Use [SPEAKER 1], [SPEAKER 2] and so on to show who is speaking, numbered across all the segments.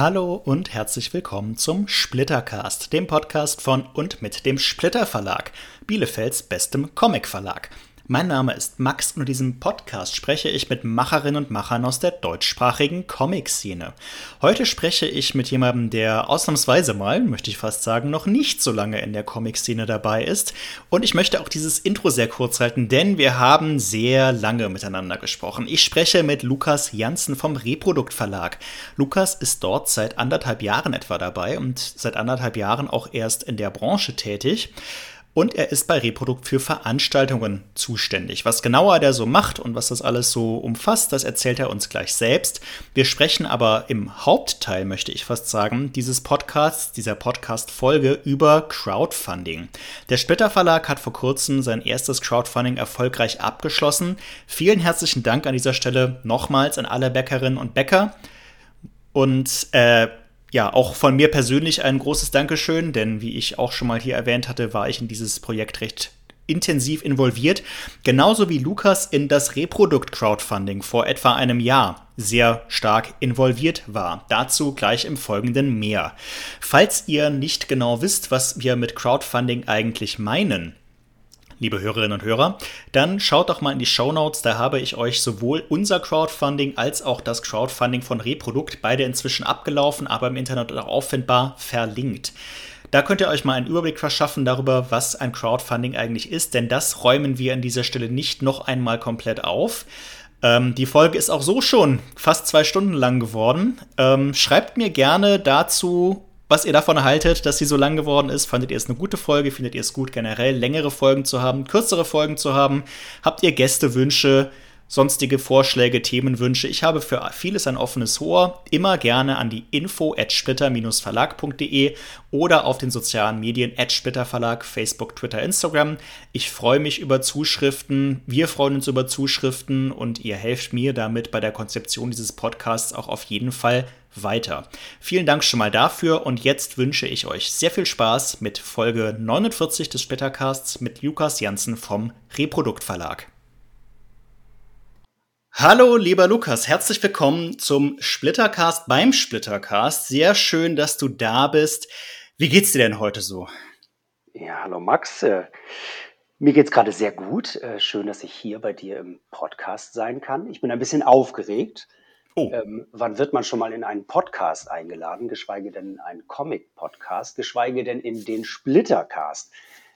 [SPEAKER 1] Hallo und herzlich willkommen zum Splittercast, dem Podcast von und mit dem Splitter Verlag, Bielefelds bestem Comic Verlag. Mein Name ist Max und in diesem Podcast spreche ich mit Macherinnen und Machern aus der deutschsprachigen Comic-Szene. Heute spreche ich mit jemandem, der ausnahmsweise mal, möchte ich fast sagen, noch nicht so lange in der Comic-Szene dabei ist. Und ich möchte auch dieses Intro sehr kurz halten, denn wir haben sehr lange miteinander gesprochen. Ich spreche mit Lukas Janssen vom Reprodukt Verlag. Lukas ist dort seit anderthalb Jahren etwa dabei und seit anderthalb Jahren auch erst in der Branche tätig. Und er ist bei Reprodukt für Veranstaltungen zuständig. Was genauer der so macht und was das alles so umfasst, das erzählt er uns gleich selbst. Wir sprechen aber im Hauptteil, möchte ich fast sagen, dieses Podcasts, dieser Podcast-Folge über Crowdfunding. Der Splitter Verlag hat vor kurzem sein erstes Crowdfunding erfolgreich abgeschlossen. Vielen herzlichen Dank an dieser Stelle nochmals an alle Bäckerinnen und Bäcker. Und äh, ja, auch von mir persönlich ein großes Dankeschön, denn wie ich auch schon mal hier erwähnt hatte, war ich in dieses Projekt recht intensiv involviert, genauso wie Lukas in das Reprodukt-Crowdfunding vor etwa einem Jahr sehr stark involviert war. Dazu gleich im Folgenden mehr. Falls ihr nicht genau wisst, was wir mit Crowdfunding eigentlich meinen, liebe Hörerinnen und Hörer, dann schaut doch mal in die Show Notes. Da habe ich euch sowohl unser Crowdfunding als auch das Crowdfunding von Reprodukt, beide inzwischen abgelaufen, aber im Internet auch auffindbar, verlinkt. Da könnt ihr euch mal einen Überblick verschaffen darüber, was ein Crowdfunding eigentlich ist, denn das räumen wir an dieser Stelle nicht noch einmal komplett auf. Ähm, die Folge ist auch so schon fast zwei Stunden lang geworden. Ähm, schreibt mir gerne dazu was ihr davon haltet, dass sie so lang geworden ist. Fandet ihr es eine gute Folge? Findet ihr es gut, generell längere Folgen zu haben, kürzere Folgen zu haben? Habt ihr Gästewünsche? Sonstige Vorschläge, Themenwünsche. Ich habe für vieles ein offenes Ohr. Immer gerne an die info at splitter-verlag.de oder auf den sozialen Medien at Splitter Verlag, Facebook, Twitter, Instagram. Ich freue mich über Zuschriften. Wir freuen uns über Zuschriften und ihr helft mir damit bei der Konzeption dieses Podcasts auch auf jeden Fall weiter. Vielen Dank schon mal dafür und jetzt wünsche ich euch sehr viel Spaß mit Folge 49 des Splittercasts mit Lukas Janssen vom Reprodukt Verlag. Hallo, lieber Lukas, herzlich willkommen zum Splittercast beim Splittercast. Sehr schön, dass du da bist. Wie geht's dir denn heute so?
[SPEAKER 2] Ja, hallo Max. Äh, mir geht's gerade sehr gut. Äh, schön, dass ich hier bei dir im Podcast sein kann. Ich bin ein bisschen aufgeregt. Oh. Ähm, wann wird man schon mal in einen Podcast eingeladen, geschweige denn in einen Comic-Podcast, geschweige denn in den Splittercast?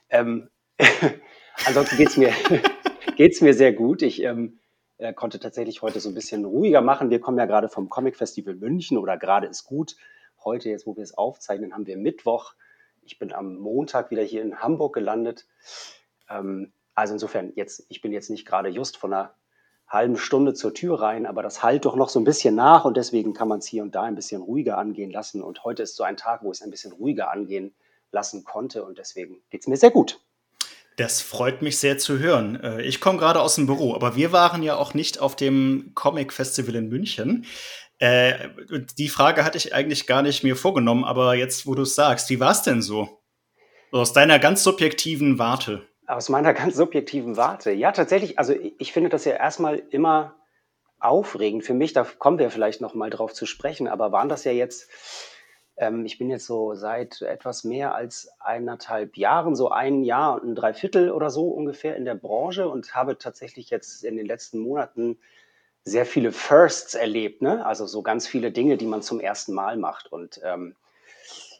[SPEAKER 2] Ähm, ansonsten geht's mir, geht's mir sehr gut. Ich ähm, er konnte tatsächlich heute so ein bisschen ruhiger machen. Wir kommen ja gerade vom Comic Festival München oder gerade ist gut. Heute, jetzt wo wir es aufzeichnen, haben wir Mittwoch. Ich bin am Montag wieder hier in Hamburg gelandet. Ähm, also insofern, jetzt, ich bin jetzt nicht gerade just von einer halben Stunde zur Tür rein, aber das halt doch noch so ein bisschen nach und deswegen kann man es hier und da ein bisschen ruhiger angehen lassen. Und heute ist so ein Tag, wo ich es ein bisschen ruhiger angehen lassen konnte und deswegen geht es mir sehr gut.
[SPEAKER 1] Das freut mich sehr zu hören. Äh, ich komme gerade aus dem Büro, aber wir waren ja auch nicht auf dem Comic Festival in München. Äh, die Frage hatte ich eigentlich gar nicht mir vorgenommen, aber jetzt, wo du es sagst, wie war es denn so? Aus deiner ganz subjektiven Warte.
[SPEAKER 2] Aus meiner ganz subjektiven Warte. Ja, tatsächlich, also ich finde das ja erstmal immer aufregend für mich, da kommen wir vielleicht noch mal drauf zu sprechen, aber waren das ja jetzt ähm, ich bin jetzt so seit etwas mehr als eineinhalb Jahren, so ein Jahr und ein Dreiviertel oder so ungefähr in der Branche und habe tatsächlich jetzt in den letzten Monaten sehr viele Firsts erlebt, ne? also so ganz viele Dinge, die man zum ersten Mal macht und ähm,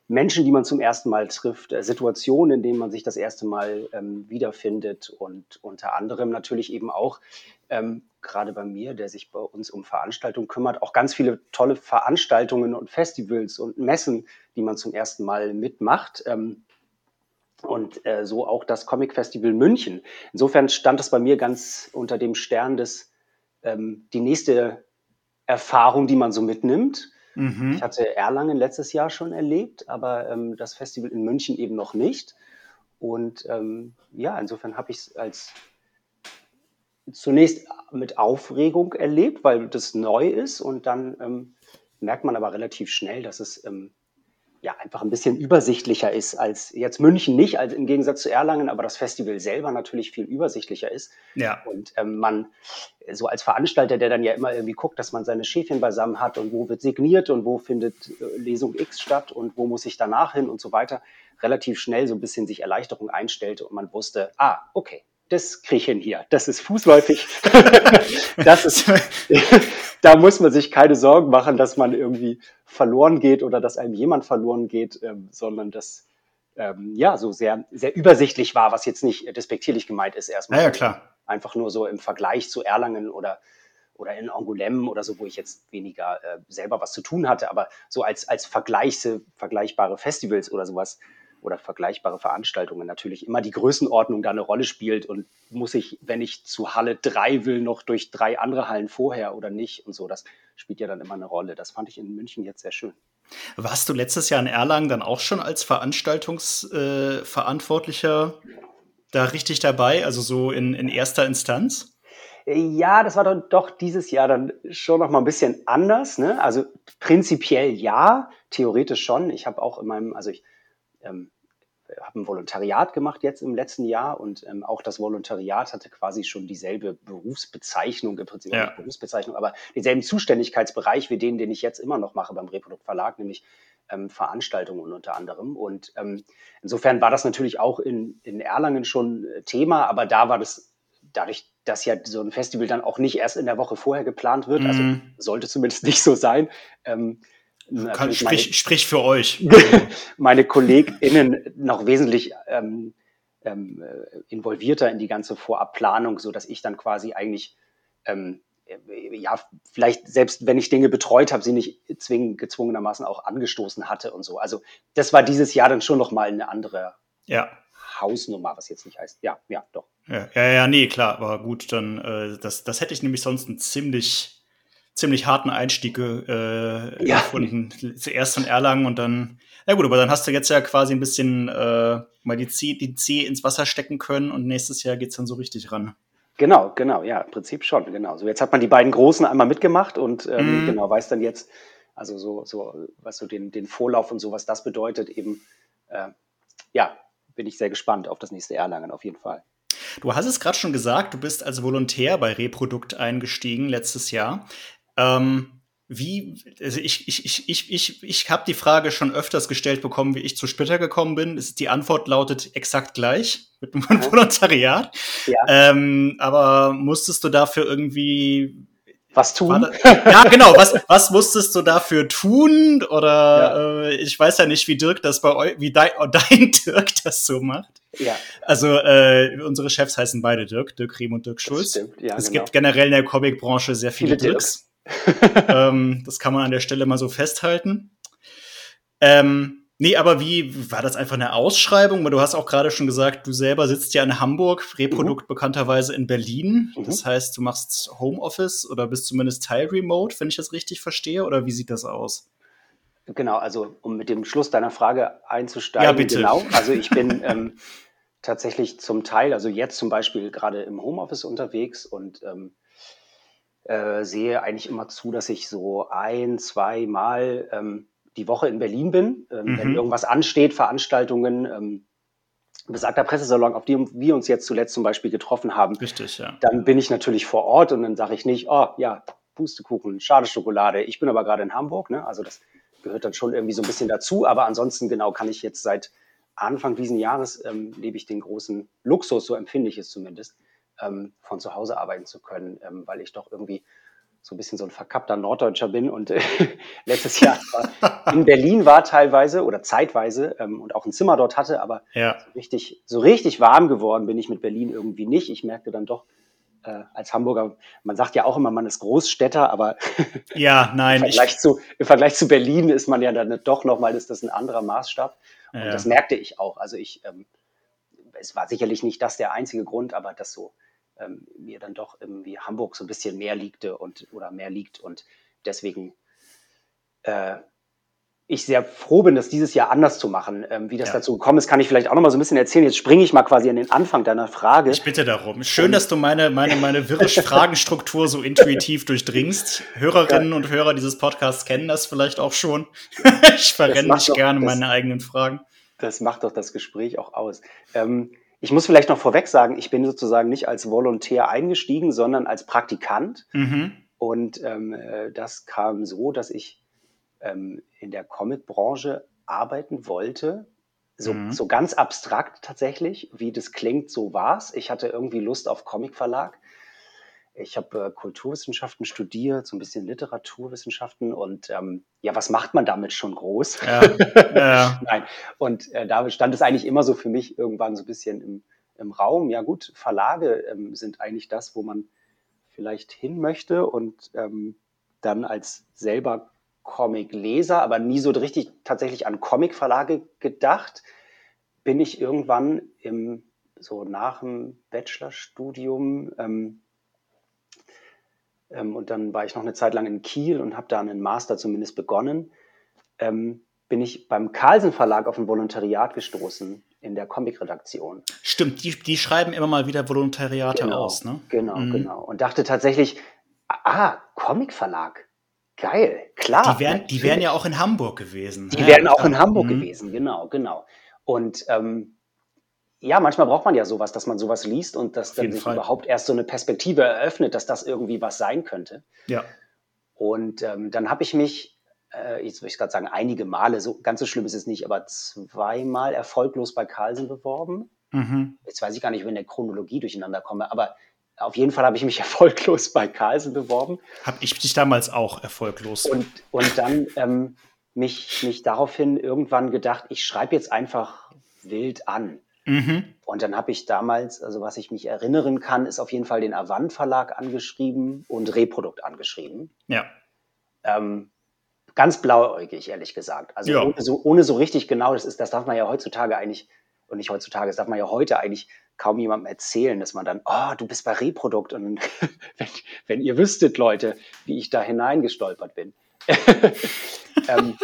[SPEAKER 2] Menschen, die man zum ersten Mal trifft, äh, Situationen, in denen man sich das erste Mal ähm, wiederfindet und unter anderem natürlich eben auch ähm, gerade bei mir, der sich bei uns um Veranstaltungen kümmert, auch ganz viele tolle Veranstaltungen und Festivals und Messen, die man zum ersten Mal mitmacht. Ähm, und äh, so auch das Comic Festival München. Insofern stand es bei mir ganz unter dem Stern des, ähm, die nächste Erfahrung, die man so mitnimmt. Mhm. Ich hatte Erlangen letztes Jahr schon erlebt, aber ähm, das Festival in München eben noch nicht. Und ähm, ja, insofern habe ich es als zunächst mit Aufregung erlebt, weil das neu ist und dann ähm, merkt man aber relativ schnell, dass es ähm, ja, einfach ein bisschen übersichtlicher ist als jetzt München nicht, als im Gegensatz zu Erlangen, aber das Festival selber natürlich viel übersichtlicher ist.
[SPEAKER 1] Ja.
[SPEAKER 2] Und ähm, man so als Veranstalter, der dann ja immer irgendwie guckt, dass man seine Schäfchen beisammen hat und wo wird signiert und wo findet äh, Lesung X statt und wo muss ich danach hin und so weiter, relativ schnell so ein bisschen sich Erleichterung einstellte und man wusste, ah, okay, das kriege ich hin hier. Das ist fußläufig. das ist, da muss man sich keine Sorgen machen, dass man irgendwie verloren geht oder dass einem jemand verloren geht, ähm, sondern dass ähm, ja so sehr, sehr übersichtlich war, was jetzt nicht despektierlich gemeint ist erstmal.
[SPEAKER 1] Ja, ja, klar.
[SPEAKER 2] Einfach nur so im Vergleich zu Erlangen oder oder in Angoulême oder so, wo ich jetzt weniger äh, selber was zu tun hatte, aber so als, als Vergleichse, vergleichbare Festivals oder sowas, oder vergleichbare Veranstaltungen natürlich immer die Größenordnung da eine Rolle spielt und muss ich, wenn ich zu Halle 3 will, noch durch drei andere Hallen vorher oder nicht und so. Das spielt ja dann immer eine Rolle. Das fand ich in München jetzt sehr schön.
[SPEAKER 1] Warst du letztes Jahr in Erlangen dann auch schon als Veranstaltungsverantwortlicher äh, da richtig dabei, also so in, in erster Instanz?
[SPEAKER 2] Ja, das war dann doch dieses Jahr dann schon noch mal ein bisschen anders. Ne? Also prinzipiell ja, theoretisch schon. Ich habe auch in meinem, also ich ähm, habe ein Volontariat gemacht jetzt im letzten Jahr und ähm, auch das Volontariat hatte quasi schon dieselbe Berufsbezeichnung, im Prinzip ja. nicht Berufsbezeichnung, aber denselben Zuständigkeitsbereich wie den, den ich jetzt immer noch mache beim Reprodukt Verlag, nämlich ähm, Veranstaltungen unter anderem. Und ähm, insofern war das natürlich auch in, in Erlangen schon äh, Thema, aber da war das dadurch, dass ja so ein Festival dann auch nicht erst in der Woche vorher geplant wird, also mhm. also sollte zumindest nicht so sein, ähm,
[SPEAKER 1] kann, sprich, meine, sprich für euch.
[SPEAKER 2] meine KollegInnen noch wesentlich ähm, ähm, äh, involvierter in die ganze Vorabplanung, so dass ich dann quasi eigentlich ähm, äh, ja, vielleicht selbst wenn ich Dinge betreut habe, sie nicht zwingend gezwungenermaßen auch angestoßen hatte und so. Also das war dieses Jahr dann schon nochmal eine andere
[SPEAKER 1] ja.
[SPEAKER 2] Hausnummer, was jetzt nicht heißt. Ja, ja, doch.
[SPEAKER 1] Ja, ja, ja nee, klar, aber gut, dann äh, das, das hätte ich nämlich sonst ein ziemlich ziemlich harten Einstieg äh, ja. gefunden. Zuerst in Erlangen und dann, na gut, aber dann hast du jetzt ja quasi ein bisschen äh, mal die Zeh, die Zeh ins Wasser stecken können und nächstes Jahr geht's dann so richtig ran.
[SPEAKER 2] Genau, genau, ja, im Prinzip schon, genau. So jetzt hat man die beiden Großen einmal mitgemacht und ähm, mm. genau weiß dann jetzt, also so, so, was so den, den Vorlauf und so, was das bedeutet, eben, äh, ja, bin ich sehr gespannt auf das nächste Erlangen auf jeden Fall.
[SPEAKER 1] Du hast es gerade schon gesagt, du bist als Volontär bei Reprodukt eingestiegen letztes Jahr. Ähm, wie, also ich, ich, ich, ich, ich, ich habe die Frage schon öfters gestellt bekommen, wie ich zu Splitter gekommen bin. Die Antwort lautet exakt gleich mit dem ja. Volontariat. Ja. Ähm, aber musstest du dafür irgendwie
[SPEAKER 2] was tun?
[SPEAKER 1] Ja, genau. Was, was musstest du dafür tun? Oder ja. äh, ich weiß ja nicht, wie Dirk das bei euch, wie dein, dein Dirk das so macht.
[SPEAKER 2] Ja.
[SPEAKER 1] Also äh, unsere Chefs heißen beide Dirk, Dirk Riem und Dirk Schulz. Stimmt, ja, es genau. gibt generell in der Comicbranche sehr viele, viele Dirks. Dirks ähm, das kann man an der Stelle mal so festhalten. Ähm, nee, aber wie war das einfach eine Ausschreibung? Weil du hast auch gerade schon gesagt, du selber sitzt ja in Hamburg, Reprodukt mhm. bekannterweise in Berlin. Mhm. Das heißt, du machst Homeoffice oder bist zumindest Teil Remote, wenn ich das richtig verstehe. Oder wie sieht das aus?
[SPEAKER 2] Genau, also um mit dem Schluss deiner Frage einzusteigen. Ja,
[SPEAKER 1] bitte.
[SPEAKER 2] Genau, also ich bin ähm, tatsächlich zum Teil, also jetzt zum Beispiel gerade im Homeoffice unterwegs und ähm, äh, sehe eigentlich immer zu, dass ich so ein, zwei Mal ähm, die Woche in Berlin bin, ähm, mhm. wenn irgendwas ansteht, Veranstaltungen, ähm, besagter Pressesalon, auf dem wir uns jetzt zuletzt zum Beispiel getroffen haben.
[SPEAKER 1] Richtig, ja.
[SPEAKER 2] Dann bin ich natürlich vor Ort und dann sage ich nicht, oh ja, Pustekuchen, schade Schokolade. Ich bin aber gerade in Hamburg, ne? Also das gehört dann schon irgendwie so ein bisschen dazu. Aber ansonsten genau kann ich jetzt seit Anfang diesen Jahres ähm, lebe ich den großen Luxus, so empfinde ich es zumindest, ähm, von zu Hause arbeiten zu können, ähm, weil ich doch irgendwie so ein bisschen so ein verkappter Norddeutscher bin und äh, letztes Jahr in Berlin war teilweise oder zeitweise ähm, und auch ein Zimmer dort hatte, aber
[SPEAKER 1] ja.
[SPEAKER 2] so, richtig, so richtig warm geworden bin ich mit Berlin irgendwie nicht. Ich merkte dann doch äh, als Hamburger, man sagt ja auch immer, man ist Großstädter, aber
[SPEAKER 1] ja, nein,
[SPEAKER 2] im, Vergleich zu, im Vergleich zu Berlin ist man ja dann doch nochmal, ist das ein anderer Maßstab. Und ja. das merkte ich auch. Also ich, ähm, es war sicherlich nicht das der einzige Grund, aber das so ähm, mir dann doch irgendwie Hamburg so ein bisschen mehr liegte und oder mehr liegt und deswegen äh, ich sehr froh bin, das dieses Jahr anders zu machen. Ähm, wie das
[SPEAKER 1] Ja.
[SPEAKER 2] dazu gekommen ist, kann ich vielleicht auch noch mal so ein bisschen erzählen. Jetzt springe ich mal quasi an den Anfang deiner Frage.
[SPEAKER 1] Ich bitte darum. Schön, dass du meine, meine, meine wirre Fragenstruktur so intuitiv durchdringst. Hörerinnen und Hörer dieses Podcasts kennen das vielleicht auch schon. ich verrenne mich
[SPEAKER 2] doch-
[SPEAKER 1] gerne
[SPEAKER 2] das-
[SPEAKER 1] meine eigenen Fragen.
[SPEAKER 2] Das macht doch das Gespräch auch aus. Ähm, ich muss vielleicht noch vorweg sagen, ich bin sozusagen nicht als Volontär eingestiegen, sondern als Praktikant.
[SPEAKER 1] Mhm.
[SPEAKER 2] Und ähm, äh, das kam so, dass ich ähm, in der Comicbranche arbeiten wollte. So,
[SPEAKER 1] Mhm.
[SPEAKER 2] so ganz abstrakt tatsächlich, wie das klingt, so war's. Ich hatte irgendwie Lust auf Comicverlag. Ich habe äh, Kulturwissenschaften studiert, so ein bisschen Literaturwissenschaften und ähm, ja, was macht man damit schon groß?
[SPEAKER 1] Ja, ja,
[SPEAKER 2] Nein. Und äh, da stand es eigentlich immer so für mich irgendwann so ein bisschen im, im Raum. Ja gut, Verlage ähm, sind eigentlich das, wo man vielleicht hin möchte und ähm, dann als selber Comicleser, aber nie so richtig tatsächlich an Comicverlage gedacht, bin ich irgendwann im so nach dem Bachelorstudium ähm, ähm, und dann war ich noch eine Zeit lang in Kiel und habe da einen Master zumindest begonnen ähm, bin ich beim Carlsen Verlag auf ein Volontariat gestoßen in der Comicredaktion.
[SPEAKER 1] Stimmt, die, die schreiben immer mal wieder Volontariate aus, ne?
[SPEAKER 2] Genau,
[SPEAKER 1] Mhm.
[SPEAKER 2] genau. Und dachte tatsächlich, ah, Comicverlag. Geil, klar.
[SPEAKER 1] Die wären, die wären ja auch in Hamburg gewesen.
[SPEAKER 2] Die
[SPEAKER 1] ja,
[SPEAKER 2] wären auch in Hamburg
[SPEAKER 1] Mhm.
[SPEAKER 2] gewesen, genau, genau. Und ähm, ja, manchmal braucht man ja sowas, dass man sowas liest und dass dann sich
[SPEAKER 1] Fall.
[SPEAKER 2] überhaupt erst so eine Perspektive eröffnet, dass das irgendwie was sein könnte.
[SPEAKER 1] Ja.
[SPEAKER 2] Und ähm, dann habe ich mich, äh, jetzt würde ich gerade sagen, einige Male, so ganz so schlimm ist es nicht, aber zweimal erfolglos bei Carlsen beworben.
[SPEAKER 1] Mhm.
[SPEAKER 2] Jetzt weiß ich gar nicht, ich in der Chronologie durcheinander komme, aber auf jeden Fall habe ich mich erfolglos bei Carlsen beworben
[SPEAKER 1] Hab ich dich damals auch erfolglos.
[SPEAKER 2] und, und dann ähm, mich, mich daraufhin irgendwann gedacht, ich schreibe jetzt einfach wild an.
[SPEAKER 1] Mhm.
[SPEAKER 2] Und dann habe ich damals, also was ich mich erinnern kann, ist auf jeden Fall den Avant Verlag angeschrieben und Reprodukt angeschrieben.
[SPEAKER 1] Ja.
[SPEAKER 2] Ähm, ganz blauäugig, ehrlich gesagt. Also
[SPEAKER 1] Ja.
[SPEAKER 2] ohne, so, ohne so richtig genau, das ist, das darf man ja heutzutage eigentlich, und nicht heutzutage, das darf man ja heute eigentlich kaum jemandem erzählen, dass man dann, oh, du bist bei Reprodukt und wenn, wenn ihr wüsstet, Leute, wie ich da hineingestolpert bin. ähm,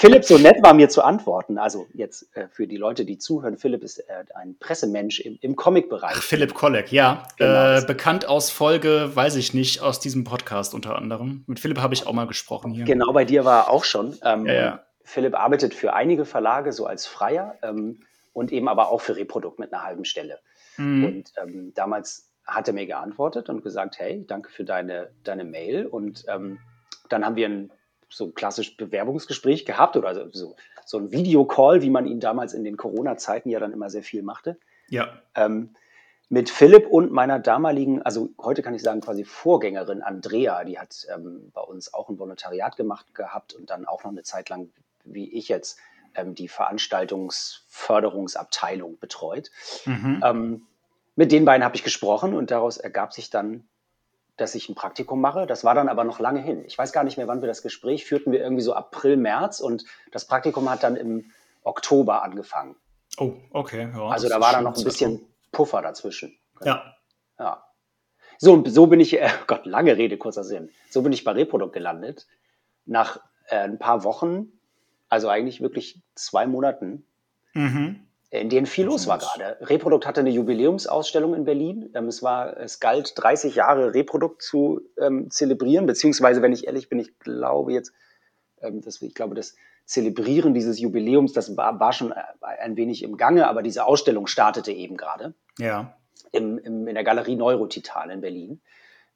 [SPEAKER 2] Philipp so nett war mir zu antworten. Also jetzt äh, für die Leute, die zuhören, Philipp ist äh, ein Pressemensch im, im Comic-Bereich.
[SPEAKER 1] Philipp Kolleg, ja.
[SPEAKER 2] Genau.
[SPEAKER 1] Äh, bekannt aus Folge, weiß ich nicht, aus diesem Podcast unter anderem. Mit Philipp habe ich auch mal gesprochen hier.
[SPEAKER 2] Genau, bei dir war er auch schon. Ähm,
[SPEAKER 1] Ja, ja.
[SPEAKER 2] Philipp arbeitet für einige Verlage so als Freier ähm, und eben aber auch für Reprodukt mit einer halben Stelle.
[SPEAKER 1] Mhm.
[SPEAKER 2] Und ähm, damals hat er mir geantwortet und gesagt, hey, danke für deine, deine Mail. Und ähm, dann haben wir ein so ein klassisch Bewerbungsgespräch gehabt oder so, so, so ein Videocall, wie man ihn damals in den Corona-Zeiten ja dann immer sehr viel machte.
[SPEAKER 1] Ja.
[SPEAKER 2] Ähm, mit Philipp und meiner damaligen, also heute kann ich sagen, quasi Vorgängerin Andrea, die hat ähm, bei uns auch ein Volontariat gemacht gehabt und dann auch noch eine Zeit lang, wie ich jetzt, ähm, die Veranstaltungsförderungsabteilung betreut.
[SPEAKER 1] Mhm.
[SPEAKER 2] Ähm, mit den beiden habe ich gesprochen und daraus ergab sich dann, dass ich ein Praktikum mache. Das war dann aber noch lange hin. Ich weiß gar nicht mehr, wann wir das Gespräch führten. Wir irgendwie so April, März und das Praktikum hat dann im Oktober angefangen.
[SPEAKER 1] Oh, okay. Ja,
[SPEAKER 2] Also da war dann noch ein bisschen Puffer dazwischen.
[SPEAKER 1] Ja.
[SPEAKER 2] Ja. So, so bin ich, äh, Gott, lange Rede, kurzer Sinn. So bin ich bei Reprodukt gelandet. Nach äh, ein paar Wochen, also eigentlich wirklich zwei Monaten,
[SPEAKER 1] Mhm.
[SPEAKER 2] In denen viel los war gerade. Reprodukt hatte eine Jubiläumsausstellung in Berlin. Ähm, es war, es galt 30 Jahre Reprodukt zu ähm, zelebrieren, beziehungsweise, wenn ich ehrlich bin, ich glaube jetzt, ähm, das, ich glaube, das Zelebrieren dieses Jubiläums, das war, war schon äh, ein wenig im Gange, aber diese Ausstellung startete eben gerade
[SPEAKER 1] Ja.
[SPEAKER 2] im, im, in der Galerie Neurotitan in Berlin,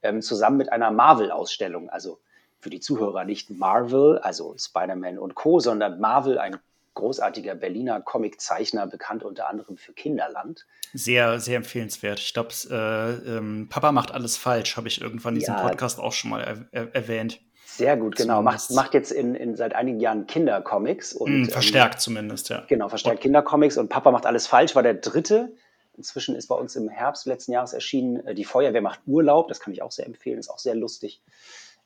[SPEAKER 2] ähm, zusammen mit einer Marvel-Ausstellung. Also für die Zuhörer nicht Marvel, also Spider-Man und Co., sondern Marvel, ein großartiger Berliner Comiczeichner, bekannt unter anderem für Kinderland.
[SPEAKER 1] Sehr, sehr empfehlenswert. Ich glaube, äh, ähm, Papa macht alles falsch, habe ich irgendwann in diesem
[SPEAKER 2] Ja.
[SPEAKER 1] Podcast auch schon mal er er erwähnt.
[SPEAKER 2] Sehr gut, genau. Macht, macht jetzt in, in seit einigen Jahren Kindercomics. Und,
[SPEAKER 1] Mhm,
[SPEAKER 2] ähm,
[SPEAKER 1] verstärkt zumindest, ja.
[SPEAKER 2] Genau, verstärkt Kindercomics und Papa macht alles falsch, war der dritte. Inzwischen ist bei uns im Herbst letzten Jahres erschienen, äh, die Feuerwehr macht Urlaub, das kann ich auch sehr empfehlen, ist auch sehr lustig.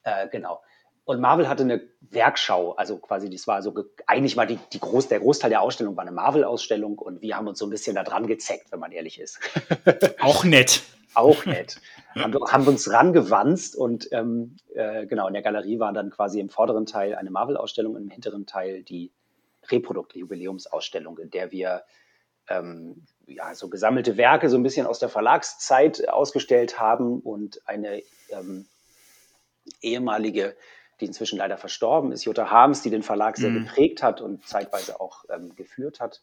[SPEAKER 2] Äh, genau. Und Marvel hatte eine Werkschau, also quasi, das war so, ge- eigentlich war die, die Groß, der Großteil der Ausstellung war eine Marvel-Ausstellung und wir haben uns so ein bisschen da dran gezeckt, wenn man ehrlich ist.
[SPEAKER 1] Auch nett.
[SPEAKER 2] auch nett. haben, haben uns rangewanzt und ähm, äh, genau, in der Galerie war dann quasi im vorderen Teil eine Marvel-Ausstellung, im hinteren Teil die Reprodukt-Jubiläumsausstellung, in der wir ähm, ja, so gesammelte Werke so ein bisschen aus der Verlagszeit ausgestellt haben und eine ähm, ehemalige, die inzwischen leider verstorben ist, Jutta Harms, die den Verlag sehr mhm. geprägt hat und zeitweise auch ähm, geführt hat,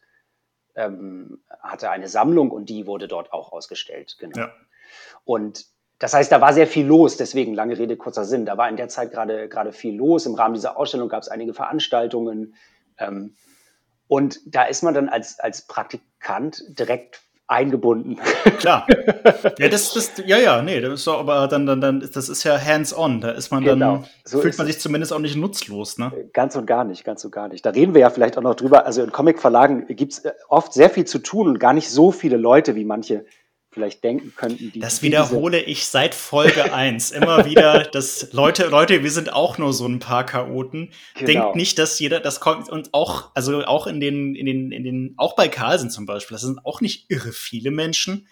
[SPEAKER 2] ähm, hatte eine Sammlung und die wurde dort auch ausgestellt. Genau. Ja. Und das heißt, da war sehr viel los, deswegen lange Rede, kurzer Sinn. Da war in der Zeit gerade gerade viel los. Im Rahmen dieser Ausstellung gab es einige Veranstaltungen. Ähm, und da ist man dann als, als Praktikant direkt eingebunden.
[SPEAKER 1] Klar. Ja, das, das, ja, ja, nee, das ist doch, aber dann, dann, dann, das ist ja hands-on. Da ist man dann, genau. so fühlt man sich zumindest auch nicht nutzlos, ne?
[SPEAKER 2] Ganz und gar nicht, ganz und gar nicht. Da reden wir ja vielleicht auch noch drüber. Also in Comic-Verlagen gibt es äh, oft sehr viel zu tun und gar nicht so viele Leute, wie manche vielleicht denken könnten.
[SPEAKER 1] Die, das wiederhole ich seit Folge 1 immer wieder, dass Leute, Leute, wir sind auch nur so ein paar Chaoten. Genau. Denkt nicht, dass jeder, das kommt, und auch, also auch in den, in den, in den, auch bei Carlsen zum Beispiel, das sind auch nicht irre viele Menschen.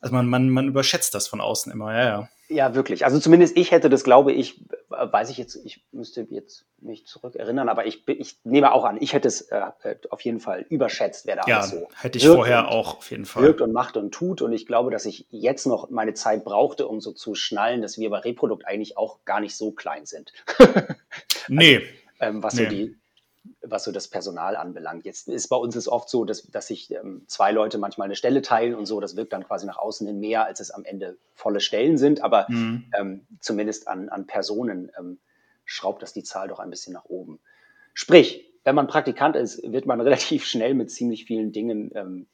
[SPEAKER 1] Also man, man, man überschätzt das von außen immer, ja, ja.
[SPEAKER 2] Ja, wirklich. Also zumindest ich hätte das, glaube ich, weiß ich jetzt, ich müsste jetzt mich zurückerinnern, aber ich, ich nehme auch an, ich hätte es äh, auf jeden Fall überschätzt, wer da
[SPEAKER 1] ja, so hätte ich vorher auch auf jeden Fall.
[SPEAKER 2] Wirkt und macht und tut. Und ich glaube, dass ich jetzt noch meine Zeit brauchte, um so zu schnallen, dass wir bei Reprodukt eigentlich auch gar nicht so klein sind.
[SPEAKER 1] nee.
[SPEAKER 2] Also, ähm, was nee. so die was so das Personal anbelangt. Jetzt ist bei uns es oft so, dass, dass sich ähm, zwei Leute manchmal eine Stelle teilen und so. Das wirkt dann quasi nach außen hin mehr, als es am Ende volle Stellen sind. Aber mhm. ähm, zumindest an, an Personen ähm, schraubt das die Zahl doch ein bisschen nach oben. Sprich, wenn man Praktikant ist, wird man relativ schnell mit ziemlich vielen Dingen ähm,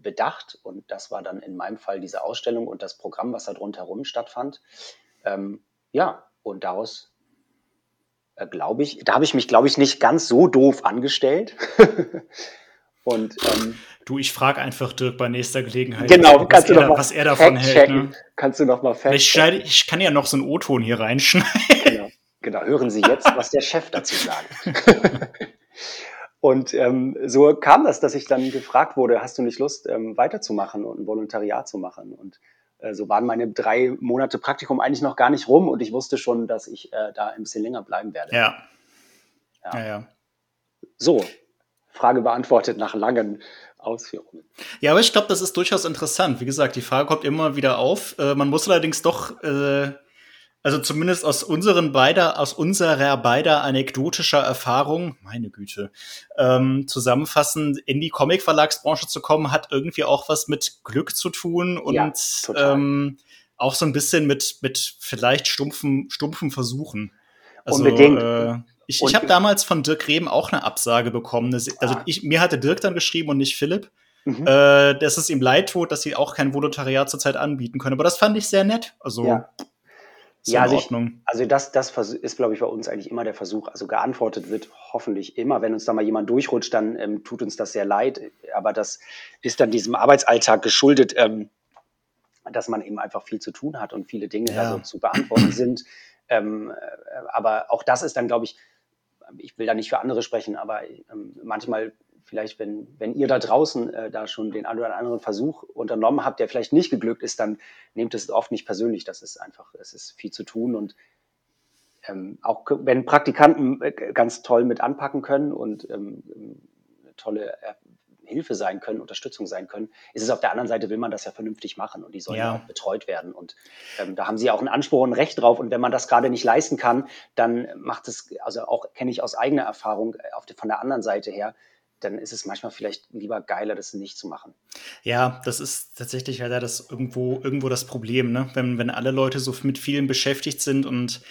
[SPEAKER 2] bedacht. Und das war dann in meinem Fall diese Ausstellung und das Programm, was da rundherum stattfand. Ähm, ja, und daraus äh, glaube ich. Da habe ich mich, glaube ich, nicht ganz so doof angestellt. Und ähm,
[SPEAKER 1] du, ich frage einfach Dirk bei nächster Gelegenheit,
[SPEAKER 2] genau, was, kannst
[SPEAKER 1] er,
[SPEAKER 2] du noch
[SPEAKER 1] mal was er davon hält. Ne?
[SPEAKER 2] Kannst du noch mal
[SPEAKER 1] ich, schneide, ich kann ja noch so einen O-Ton hier reinschneiden.
[SPEAKER 2] Genau, genau, hören Sie jetzt, was der Chef dazu sagt. Und ähm, so kam das, dass ich dann gefragt wurde, hast du nicht Lust, ähm, weiterzumachen und ein Volontariat zu machen? Und so waren meine drei Monate Praktikum eigentlich noch gar nicht rum und ich wusste schon, dass ich äh, da ein bisschen länger bleiben werde.
[SPEAKER 1] Ja. ja. ja, ja.
[SPEAKER 2] So, Frage beantwortet nach langen Ausführungen.
[SPEAKER 1] Ja, aber ich glaube, das ist durchaus interessant. Wie gesagt, die Frage kommt immer wieder auf. Äh, man muss allerdings doch äh, also zumindest aus unseren beider, aus unserer beider anekdotischer Erfahrung, meine Güte, ähm, zusammenfassend in die Comic-Verlagsbranche zu kommen, hat irgendwie auch was mit Glück zu tun und ja, ähm, auch so ein bisschen mit, mit vielleicht stumpfen, stumpfen Versuchen.
[SPEAKER 2] Also, Unbedingt.
[SPEAKER 1] Äh, ich, ich habe damals von Dirk Rehm auch eine Absage bekommen. Also ah. ich, mir hatte Dirk dann geschrieben und nicht Philipp. Mhm. Äh, dass es ihm leid tut, dass sie auch kein Volontariat zurzeit anbieten können. Aber das fand ich sehr nett. Also
[SPEAKER 2] ja ja, also, ich, also das, das ist, glaube ich, bei uns eigentlich immer der Versuch. Also geantwortet wird hoffentlich immer. Wenn uns da mal jemand durchrutscht, dann ähm, tut uns das sehr leid. Aber das ist dann diesem Arbeitsalltag geschuldet, ähm, dass man eben einfach viel zu tun hat und viele Dinge ja. da so zu beantworten sind. Ähm, äh, aber auch das ist dann, glaube ich, ich will da nicht für andere sprechen, aber ähm, manchmal vielleicht, wenn, wenn ihr da draußen äh, da schon den einen oder anderen Versuch unternommen habt, der vielleicht nicht geglückt ist, dann nehmt es oft nicht persönlich. Das ist einfach, es ist viel zu tun und ähm, auch wenn Praktikanten äh, ganz toll mit anpacken können und ähm, tolle äh, Hilfe sein können, Unterstützung sein können, ist es auf der anderen Seite, will man das ja vernünftig machen und die sollen ja, auch betreut werden. Und ähm, da haben sie auch einen Anspruch und ein Recht drauf. Und wenn man das gerade nicht leisten kann, dann macht es, also auch kenne ich aus eigener Erfahrung äh, auf von der anderen Seite her, dann ist es manchmal vielleicht lieber geiler, das nicht zu machen.
[SPEAKER 1] Ja, das ist tatsächlich leider das irgendwo, irgendwo das Problem, ne? Wenn, wenn alle Leute so mit vielen beschäftigt sind und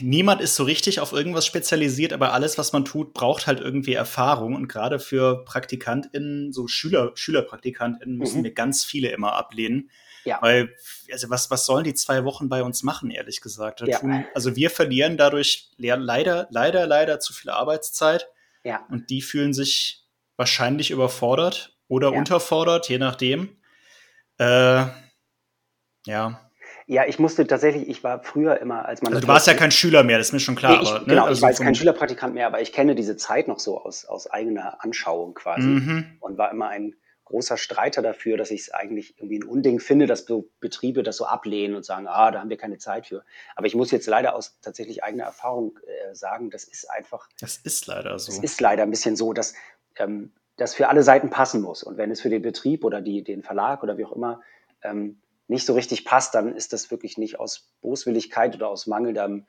[SPEAKER 1] niemand ist so richtig auf irgendwas spezialisiert, aber alles, was man tut, braucht halt irgendwie Erfahrung. Und gerade für PraktikantInnen, so Schüler, SchülerpraktikantInnen, müssen mhm. wir ganz viele immer ablehnen. Ja. Weil, also was, was sollen die zwei Wochen bei uns machen, ehrlich gesagt? Ja. Tun, also wir verlieren dadurch leider, leider, leider zu viel Arbeitszeit. Ja. Und die fühlen sich wahrscheinlich überfordert oder ja. unterfordert, je nachdem. Äh, ja.
[SPEAKER 2] Ja, ich musste tatsächlich, ich war früher immer, als man.
[SPEAKER 1] Also du warst ja kein Schüler mehr, das ist mir schon klar.
[SPEAKER 2] Nee, ich,
[SPEAKER 1] aber,
[SPEAKER 2] ne? Genau, also ich war jetzt kein Schülerpraktikant mehr, aber ich kenne diese Zeit noch so aus, aus eigener Anschauung quasi mhm. und war immer ein großer Streiter dafür, dass ich es eigentlich irgendwie ein Unding finde, dass Betriebe das so ablehnen und sagen, ah, da haben wir keine Zeit für. Aber ich muss jetzt leider aus tatsächlich eigener Erfahrung äh, sagen, das ist einfach.
[SPEAKER 1] Das ist leider so.
[SPEAKER 2] Es ist leider ein bisschen so, dass ähm, das für alle Seiten passen muss. Und wenn es für den Betrieb oder die, den Verlag oder wie auch immer ähm, nicht so richtig passt, dann ist das wirklich nicht aus Boswilligkeit oder aus mangelndem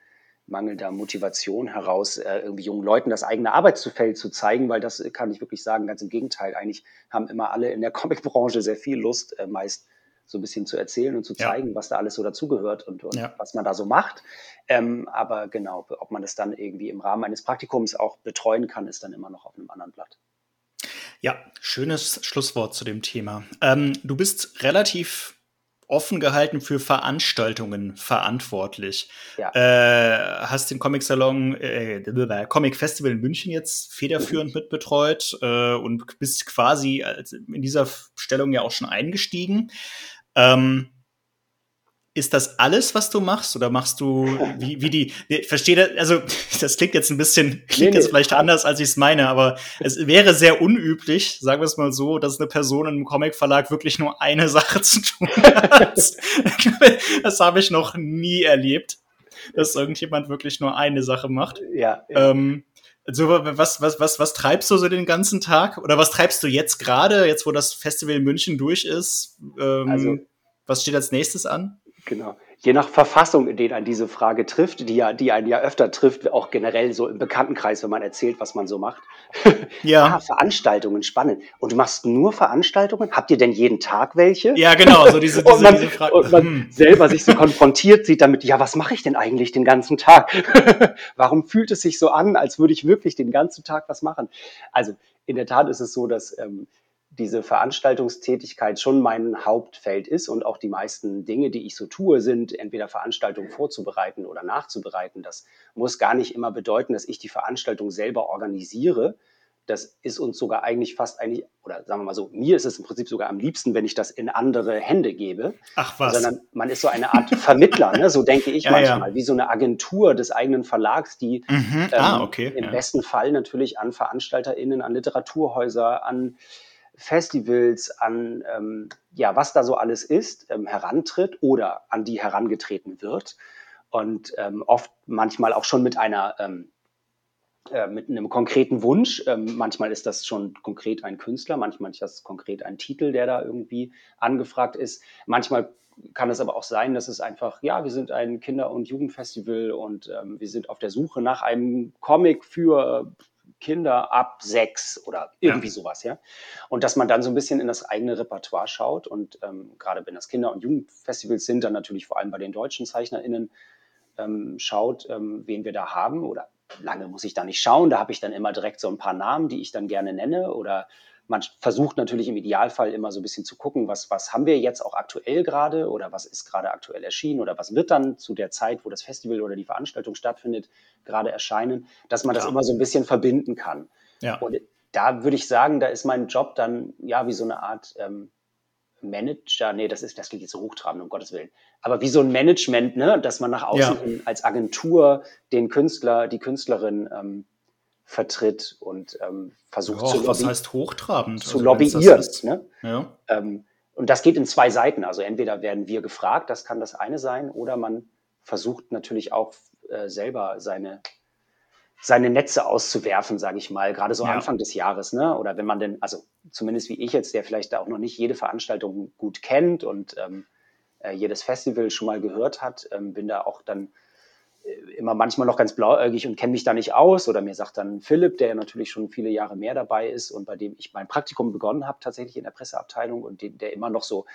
[SPEAKER 2] mangelnder Motivation heraus, äh, irgendwie jungen Leuten das eigene Arbeitsfeld zu zeigen, weil das kann ich wirklich sagen, ganz im Gegenteil. Eigentlich haben immer alle in der Comicbranche sehr viel Lust, äh, meist so ein bisschen zu erzählen und zu zeigen, ja. was da alles so dazugehört und, und ja. was man da so macht. Ähm, aber genau, ob man das dann irgendwie im Rahmen eines Praktikums auch betreuen kann, ist dann immer noch auf einem anderen Blatt.
[SPEAKER 1] Ja, schönes Schlusswort zu dem Thema. Ähm, du bist relativ offen gehalten für Veranstaltungen verantwortlich. Ja. Äh, hast den Comic Salon, äh, Comic Festival in München jetzt federführend mhm. mit betreut äh, und bist quasi in dieser Stellung ja auch schon eingestiegen. Ähm, ist das alles, was du machst? Oder machst du, wie, wie die, ich verstehe das, also das klingt jetzt ein bisschen, klingt nee, jetzt vielleicht anders, als ich es meine, aber es wäre sehr unüblich, sagen wir es mal so, dass eine Person in einem Comicverlag wirklich nur eine Sache zu tun hat. das habe ich noch nie erlebt, dass irgendjemand wirklich nur eine Sache macht.
[SPEAKER 2] Ja.
[SPEAKER 1] Ähm, also was, was, was, was treibst du so den ganzen Tag? Oder was treibst du jetzt gerade, jetzt wo das Festival in München durch ist? Ähm, also, was steht als nächstes an?
[SPEAKER 2] Genau. Je nach Verfassung, in denen einen diese Frage trifft, die ja, die einen ja öfter trifft, auch generell so im Bekanntenkreis, wenn man erzählt, was man so macht. Ja. ah, Veranstaltungen, spannend. Und du machst nur Veranstaltungen? Habt ihr denn jeden Tag welche?
[SPEAKER 1] Ja, genau, so diese, diese,
[SPEAKER 2] und man,
[SPEAKER 1] diese
[SPEAKER 2] Frage. Und man hm. selber sich so konfrontiert sieht damit, ja, was mache ich denn eigentlich den ganzen Tag? Warum fühlt es sich so an, als würde ich wirklich den ganzen Tag was machen? Also, in der Tat ist es so, dass ähm, diese Veranstaltungstätigkeit schon mein Hauptfeld ist und auch die meisten Dinge, die ich so tue, sind entweder Veranstaltungen vorzubereiten oder nachzubereiten. Das muss gar nicht immer bedeuten, dass ich die Veranstaltung selber organisiere. Das ist uns sogar eigentlich fast eigentlich, oder sagen wir mal so, mir ist es im Prinzip sogar am liebsten, wenn ich das in andere Hände gebe.
[SPEAKER 1] Ach was.
[SPEAKER 2] Sondern man ist so eine Art Vermittler, ne? so denke ich ja, manchmal, ja. wie so eine Agentur des eigenen Verlags, die
[SPEAKER 1] mhm. ah, ähm, okay.
[SPEAKER 2] im ja. besten Fall natürlich an VeranstalterInnen, an Literaturhäuser, an Festivals, an ähm, ja, was da so alles ist, ähm, herantritt oder an die herangetreten wird. Und ähm, oft manchmal auch schon mit einer ähm, äh, mit einem konkreten Wunsch. Ähm, manchmal ist das schon konkret ein Künstler, manchmal ist das konkret ein Titel, der da irgendwie angefragt ist. Manchmal kann es aber auch sein, dass es einfach, ja, wir sind ein Kinder- und Jugendfestival und ähm, wir sind auf der Suche nach einem Comic für Kinder ab sechs oder irgendwie ja. sowas, ja. Und dass man dann so ein bisschen in das eigene Repertoire schaut und ähm, gerade wenn das Kinder- und Jugendfestivals sind, dann natürlich vor allem bei den deutschen ZeichnerInnen ähm, schaut, ähm, wen wir da haben oder lange muss ich da nicht schauen, da habe ich dann immer direkt so ein paar Namen, die ich dann gerne nenne oder man versucht natürlich im Idealfall immer so ein bisschen zu gucken, was, was haben wir jetzt auch aktuell gerade oder was ist gerade aktuell erschienen oder was wird dann zu der Zeit, wo das Festival oder die Veranstaltung stattfindet, gerade erscheinen, dass man das immer so ein bisschen verbinden kann.
[SPEAKER 1] Ja.
[SPEAKER 2] Und da würde ich sagen, da ist mein Job dann ja wie so eine Art ähm, Manager, nee, das ist, das klingt jetzt so hochtrabend, um Gottes Willen. Aber wie so ein Management, ne, dass man nach außen ja. hin als Agentur den Künstler, die Künstlerin ähm, vertritt und ähm, versucht
[SPEAKER 1] Och, zu was heißt hochtrabend?
[SPEAKER 2] Zu also, lobbyieren. Ne? Ja. Ähm, und das geht in zwei Seiten. Also entweder werden wir gefragt, das kann das eine sein, oder man versucht natürlich auch äh, selber seine, seine Netze auszuwerfen, sage ich mal, gerade so ja. Anfang des Jahres, ne? Oder wenn man denn, also zumindest wie ich jetzt, der vielleicht da auch noch nicht jede Veranstaltung gut kennt und ähm, äh, jedes Festival schon mal gehört hat, ähm, bin da auch dann immer manchmal noch ganz blauäugig und kenne mich da nicht aus. Oder mir sagt dann Philipp, der ja natürlich schon viele Jahre mehr dabei ist und bei dem ich mein Praktikum begonnen habe, tatsächlich in der Presseabteilung und den, der immer noch so,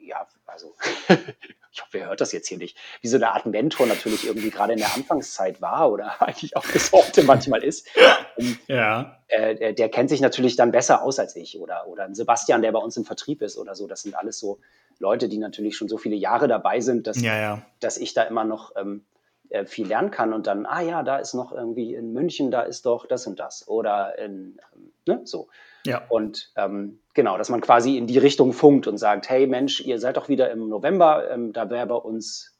[SPEAKER 2] ja, also ich hoffe, ihr hört das jetzt hier nicht, wie so eine Art Mentor natürlich irgendwie gerade in der Anfangszeit war oder eigentlich auch bis heute manchmal ist. Und,
[SPEAKER 1] ja.
[SPEAKER 2] Äh, der kennt sich natürlich dann besser aus als ich oder, oder ein Sebastian, der bei uns im Vertrieb ist oder so. Das sind alles so Leute, die natürlich schon so viele Jahre dabei sind, dass,
[SPEAKER 1] ja, ja.
[SPEAKER 2] dass ich da immer noch ähm, äh, viel lernen kann und dann, ah ja, da ist noch irgendwie in München, da ist doch das und das oder in, ähm, ne, so.
[SPEAKER 1] Ja.
[SPEAKER 2] Und ähm, genau, dass man quasi in die Richtung funkt und sagt, hey Mensch, ihr seid doch wieder im November, ähm, da wäre bei uns,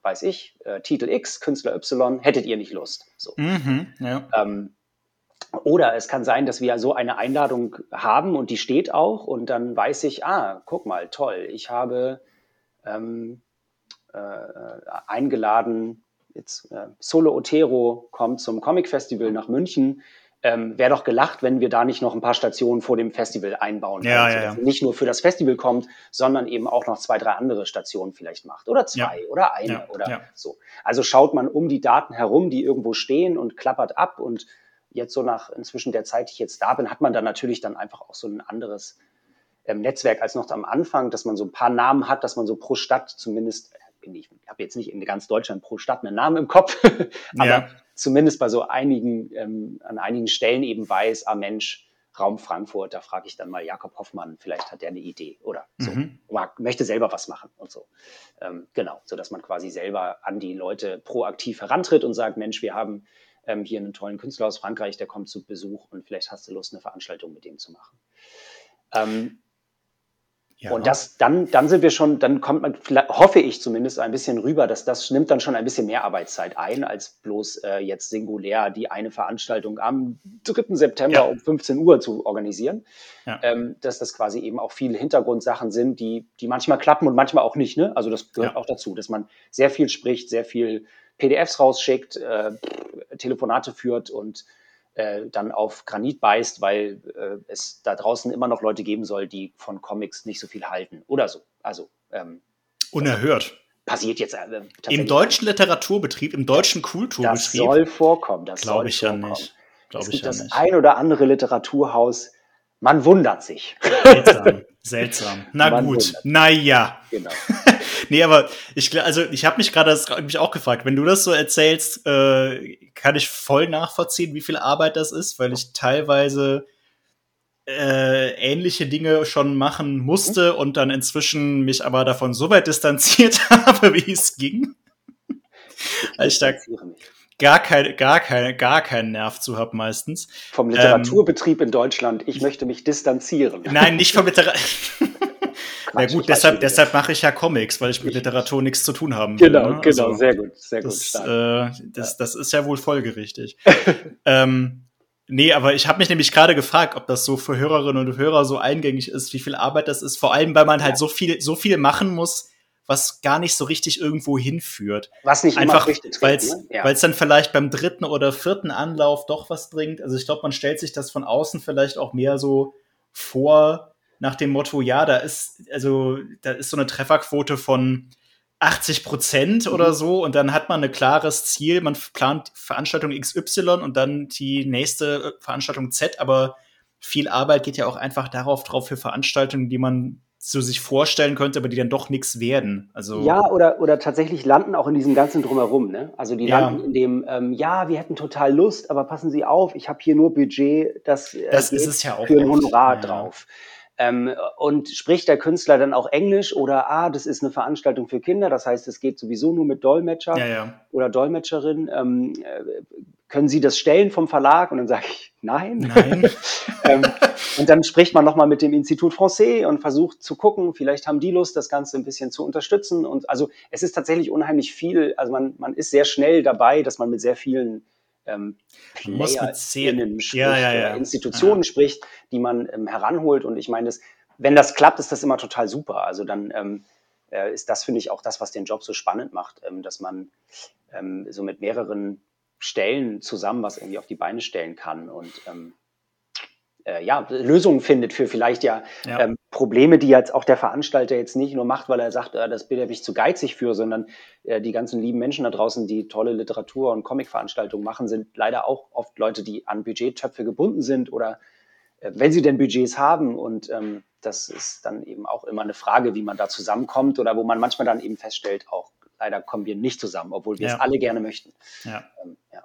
[SPEAKER 2] weiß ich, äh, Titel X, Künstler Y, hättet ihr nicht Lust? So.
[SPEAKER 1] Mhm, ja.
[SPEAKER 2] Ähm, oder es kann sein, dass wir so eine Einladung haben und die steht auch und dann weiß ich, ah, guck mal, toll, ich habe ähm, äh, eingeladen, jetzt äh, Solo Otero kommt zum Comic Festival nach München. Ähm, Wäre doch gelacht, wenn wir da nicht noch ein paar Stationen vor dem Festival einbauen.
[SPEAKER 1] Ja, ja, ja.
[SPEAKER 2] Nicht nur für das Festival kommt, sondern eben auch noch zwei, drei andere Stationen vielleicht macht. Oder zwei ja. oder eine ja, oder so. Also schaut man um die Daten herum, die irgendwo stehen und klappert ab und jetzt so nach inzwischen der Zeit, die ich jetzt da bin, hat man dann natürlich dann einfach auch so ein anderes ähm, Netzwerk als noch am Anfang, dass man so ein paar Namen hat, dass man so pro Stadt zumindest, äh, ich habe jetzt nicht in ganz Deutschland pro Stadt einen Namen im Kopf, aber ja. zumindest bei so einigen, ähm, an einigen Stellen eben weiß, ah Mensch, Raum Frankfurt, da frage ich dann mal Jakob Hoffmann, vielleicht hat der eine Idee oder so, mhm. mag, möchte selber was machen und so. Ähm, genau, so dass man quasi selber an die Leute proaktiv herantritt und sagt, Mensch, wir haben ähm, hier einen tollen Künstler aus Frankreich, der kommt zu Besuch und vielleicht hast du Lust, eine Veranstaltung mit dem zu machen. Ähm, ja. Und das, dann, dann sind wir schon, dann kommt man, hoffe ich zumindest, ein bisschen rüber, dass das nimmt dann schon ein bisschen mehr Arbeitszeit ein, als bloß äh, jetzt singulär die eine Veranstaltung am 3. September ja. um 15 Uhr zu organisieren. Ja. Ähm, dass das quasi eben auch viele Hintergrundsachen sind, die, die manchmal klappen und manchmal auch nicht. Ne? Also das gehört auch dazu, dass man sehr viel spricht, sehr viel PDFs rausschickt, äh, Telefonate führt und äh, dann auf Granit beißt, weil äh, es da draußen immer noch Leute geben soll, die von Comics nicht so viel halten oder so. Also ähm,
[SPEAKER 1] unerhört.
[SPEAKER 2] Passiert jetzt
[SPEAKER 1] äh, im deutschen Literaturbetrieb, im deutschen Kulturbetrieb. Das
[SPEAKER 2] soll vorkommen. Das
[SPEAKER 1] glaube ich vorkommen. ja nicht.
[SPEAKER 2] Glaube ich ja das nicht. ein oder andere Literaturhaus. Man wundert sich.
[SPEAKER 1] Seltsam. Seltsam. Na man gut. Naja. Genau. nee, aber ich, also ich habe mich gerade mich auch gefragt, wenn du das so erzählst, äh, kann ich voll nachvollziehen, wie viel Arbeit das ist, weil ich teilweise äh, ähnliche Dinge schon machen musste und dann inzwischen mich aber davon so weit distanziert habe, wie es ging. weil ich da gar keine, gar keine, gar keinen Nerv zu habe meistens.
[SPEAKER 2] Vom Literaturbetrieb ähm, in Deutschland, ich möchte mich distanzieren.
[SPEAKER 1] Nein, nicht vom Literatur. Na gut, deshalb, deshalb mache ich ja Comics, weil ich mit Literatur nichts zu tun haben
[SPEAKER 2] will. Genau, ne? genau, also, sehr gut, sehr gut.
[SPEAKER 1] Das, äh, das, das ist ja wohl folgerichtig. ähm, nee, aber ich habe mich nämlich gerade gefragt, ob das so für Hörerinnen und Hörer so eingängig ist, wie viel Arbeit das ist. Vor allem, weil man halt ja. so viel, so viel machen muss, was gar nicht so richtig irgendwo hinführt.
[SPEAKER 2] Was nicht
[SPEAKER 1] einfach, weil es ne? ja. dann vielleicht beim dritten oder vierten Anlauf doch was bringt. Also ich glaube, man stellt sich das von außen vielleicht auch mehr so vor, nach dem Motto, ja, da ist, also, da ist so eine Trefferquote von 80 Prozent mhm. oder so und dann hat man ein klares Ziel, man plant Veranstaltung XY und dann die nächste äh, Veranstaltung Z, aber viel Arbeit geht ja auch einfach darauf drauf für Veranstaltungen, die man so sich vorstellen könnte, aber die dann doch nichts werden. Also
[SPEAKER 2] ja, oder, oder tatsächlich landen auch in diesem ganzen Drumherum. Ne? Also die landen ja. in dem, ähm, ja, wir hätten total Lust, aber passen Sie auf, ich habe hier nur Budget, das,
[SPEAKER 1] äh, das ist es ja auch
[SPEAKER 2] für ein Honorar ja. drauf. Ähm, und spricht der Künstler dann auch Englisch oder, ah, das ist eine Veranstaltung für Kinder, das heißt, es geht sowieso nur mit Dolmetscher
[SPEAKER 1] ja, ja.
[SPEAKER 2] oder Dolmetscherin. Ähm, äh, können Sie das stellen vom Verlag? Und dann sage ich, nein.
[SPEAKER 1] nein.
[SPEAKER 2] ähm, und dann spricht man nochmal mit dem Institut Français und versucht zu gucken, vielleicht haben die Lust, das Ganze ein bisschen zu unterstützen. Und also es ist tatsächlich unheimlich viel, also man, man ist sehr schnell dabei, dass man mit sehr vielen ähm, PlayerInnen spricht ja, ja, ja. Institutionen spricht, die man ähm, heranholt. Und ich meine, das, wenn das klappt, ist das immer total super. Also dann ähm, äh, ist das, finde ich, auch das, was den Job so spannend macht, ähm, dass man ähm, so mit mehreren Stellen zusammen was irgendwie auf die Beine stellen kann. Und ähm, äh, ja, Lösungen findet für vielleicht ja, Probleme, die jetzt auch der Veranstalter jetzt nicht nur macht, weil er sagt, äh, das bin ich zu geizig für, sondern äh, die ganzen lieben Menschen da draußen, die tolle Literatur- und Comicveranstaltungen machen, sind leider auch oft Leute, die an Budgettöpfe gebunden sind oder äh, wenn sie denn Budgets haben und ähm, das ist dann eben auch immer eine Frage, wie man da zusammenkommt oder wo man manchmal dann eben feststellt, auch leider kommen wir nicht zusammen, obwohl wir ja. es alle gerne möchten.
[SPEAKER 1] Ja. Ähm, ja.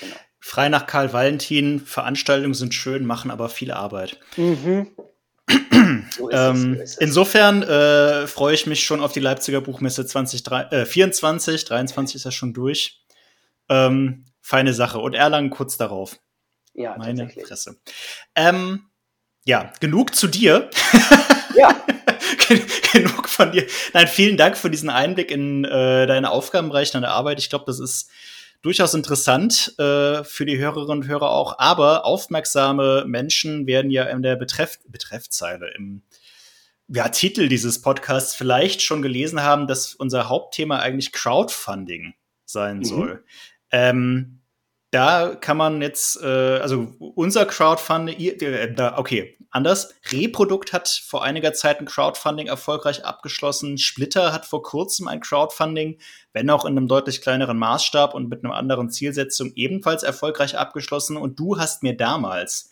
[SPEAKER 1] Genau. Frei nach Karl Valentin, Veranstaltungen sind schön, machen aber viel Arbeit. Mhm. So ähm, es, so insofern äh, freue ich mich schon auf die Leipziger Buchmesse 2024. Äh, 23 ist ja schon durch. Ähm, feine Sache. Und Erlangen kurz darauf.
[SPEAKER 2] Ja,
[SPEAKER 1] meine Fresse. Ähm, ja, genug zu dir.
[SPEAKER 2] Ja.
[SPEAKER 1] genug von dir. Nein, vielen Dank für diesen Einblick in äh, deine Aufgabenbereich, deine Arbeit. Ich glaube, das ist durchaus interessant äh, für die Hörerinnen und Hörer auch, aber aufmerksame Menschen werden ja in der Betreff Betreffzeile, im ja, Titel dieses Podcasts vielleicht schon gelesen haben, dass unser Hauptthema eigentlich Crowdfunding sein mhm. soll. Ähm, da kann man jetzt, äh, also unser Crowdfunding, äh, okay, anders. Reprodukt hat vor einiger Zeit ein Crowdfunding erfolgreich abgeschlossen. Splitter hat vor kurzem ein Crowdfunding, wenn auch in einem deutlich kleineren Maßstab und mit einer anderen Zielsetzung ebenfalls erfolgreich abgeschlossen. Und du hast mir damals,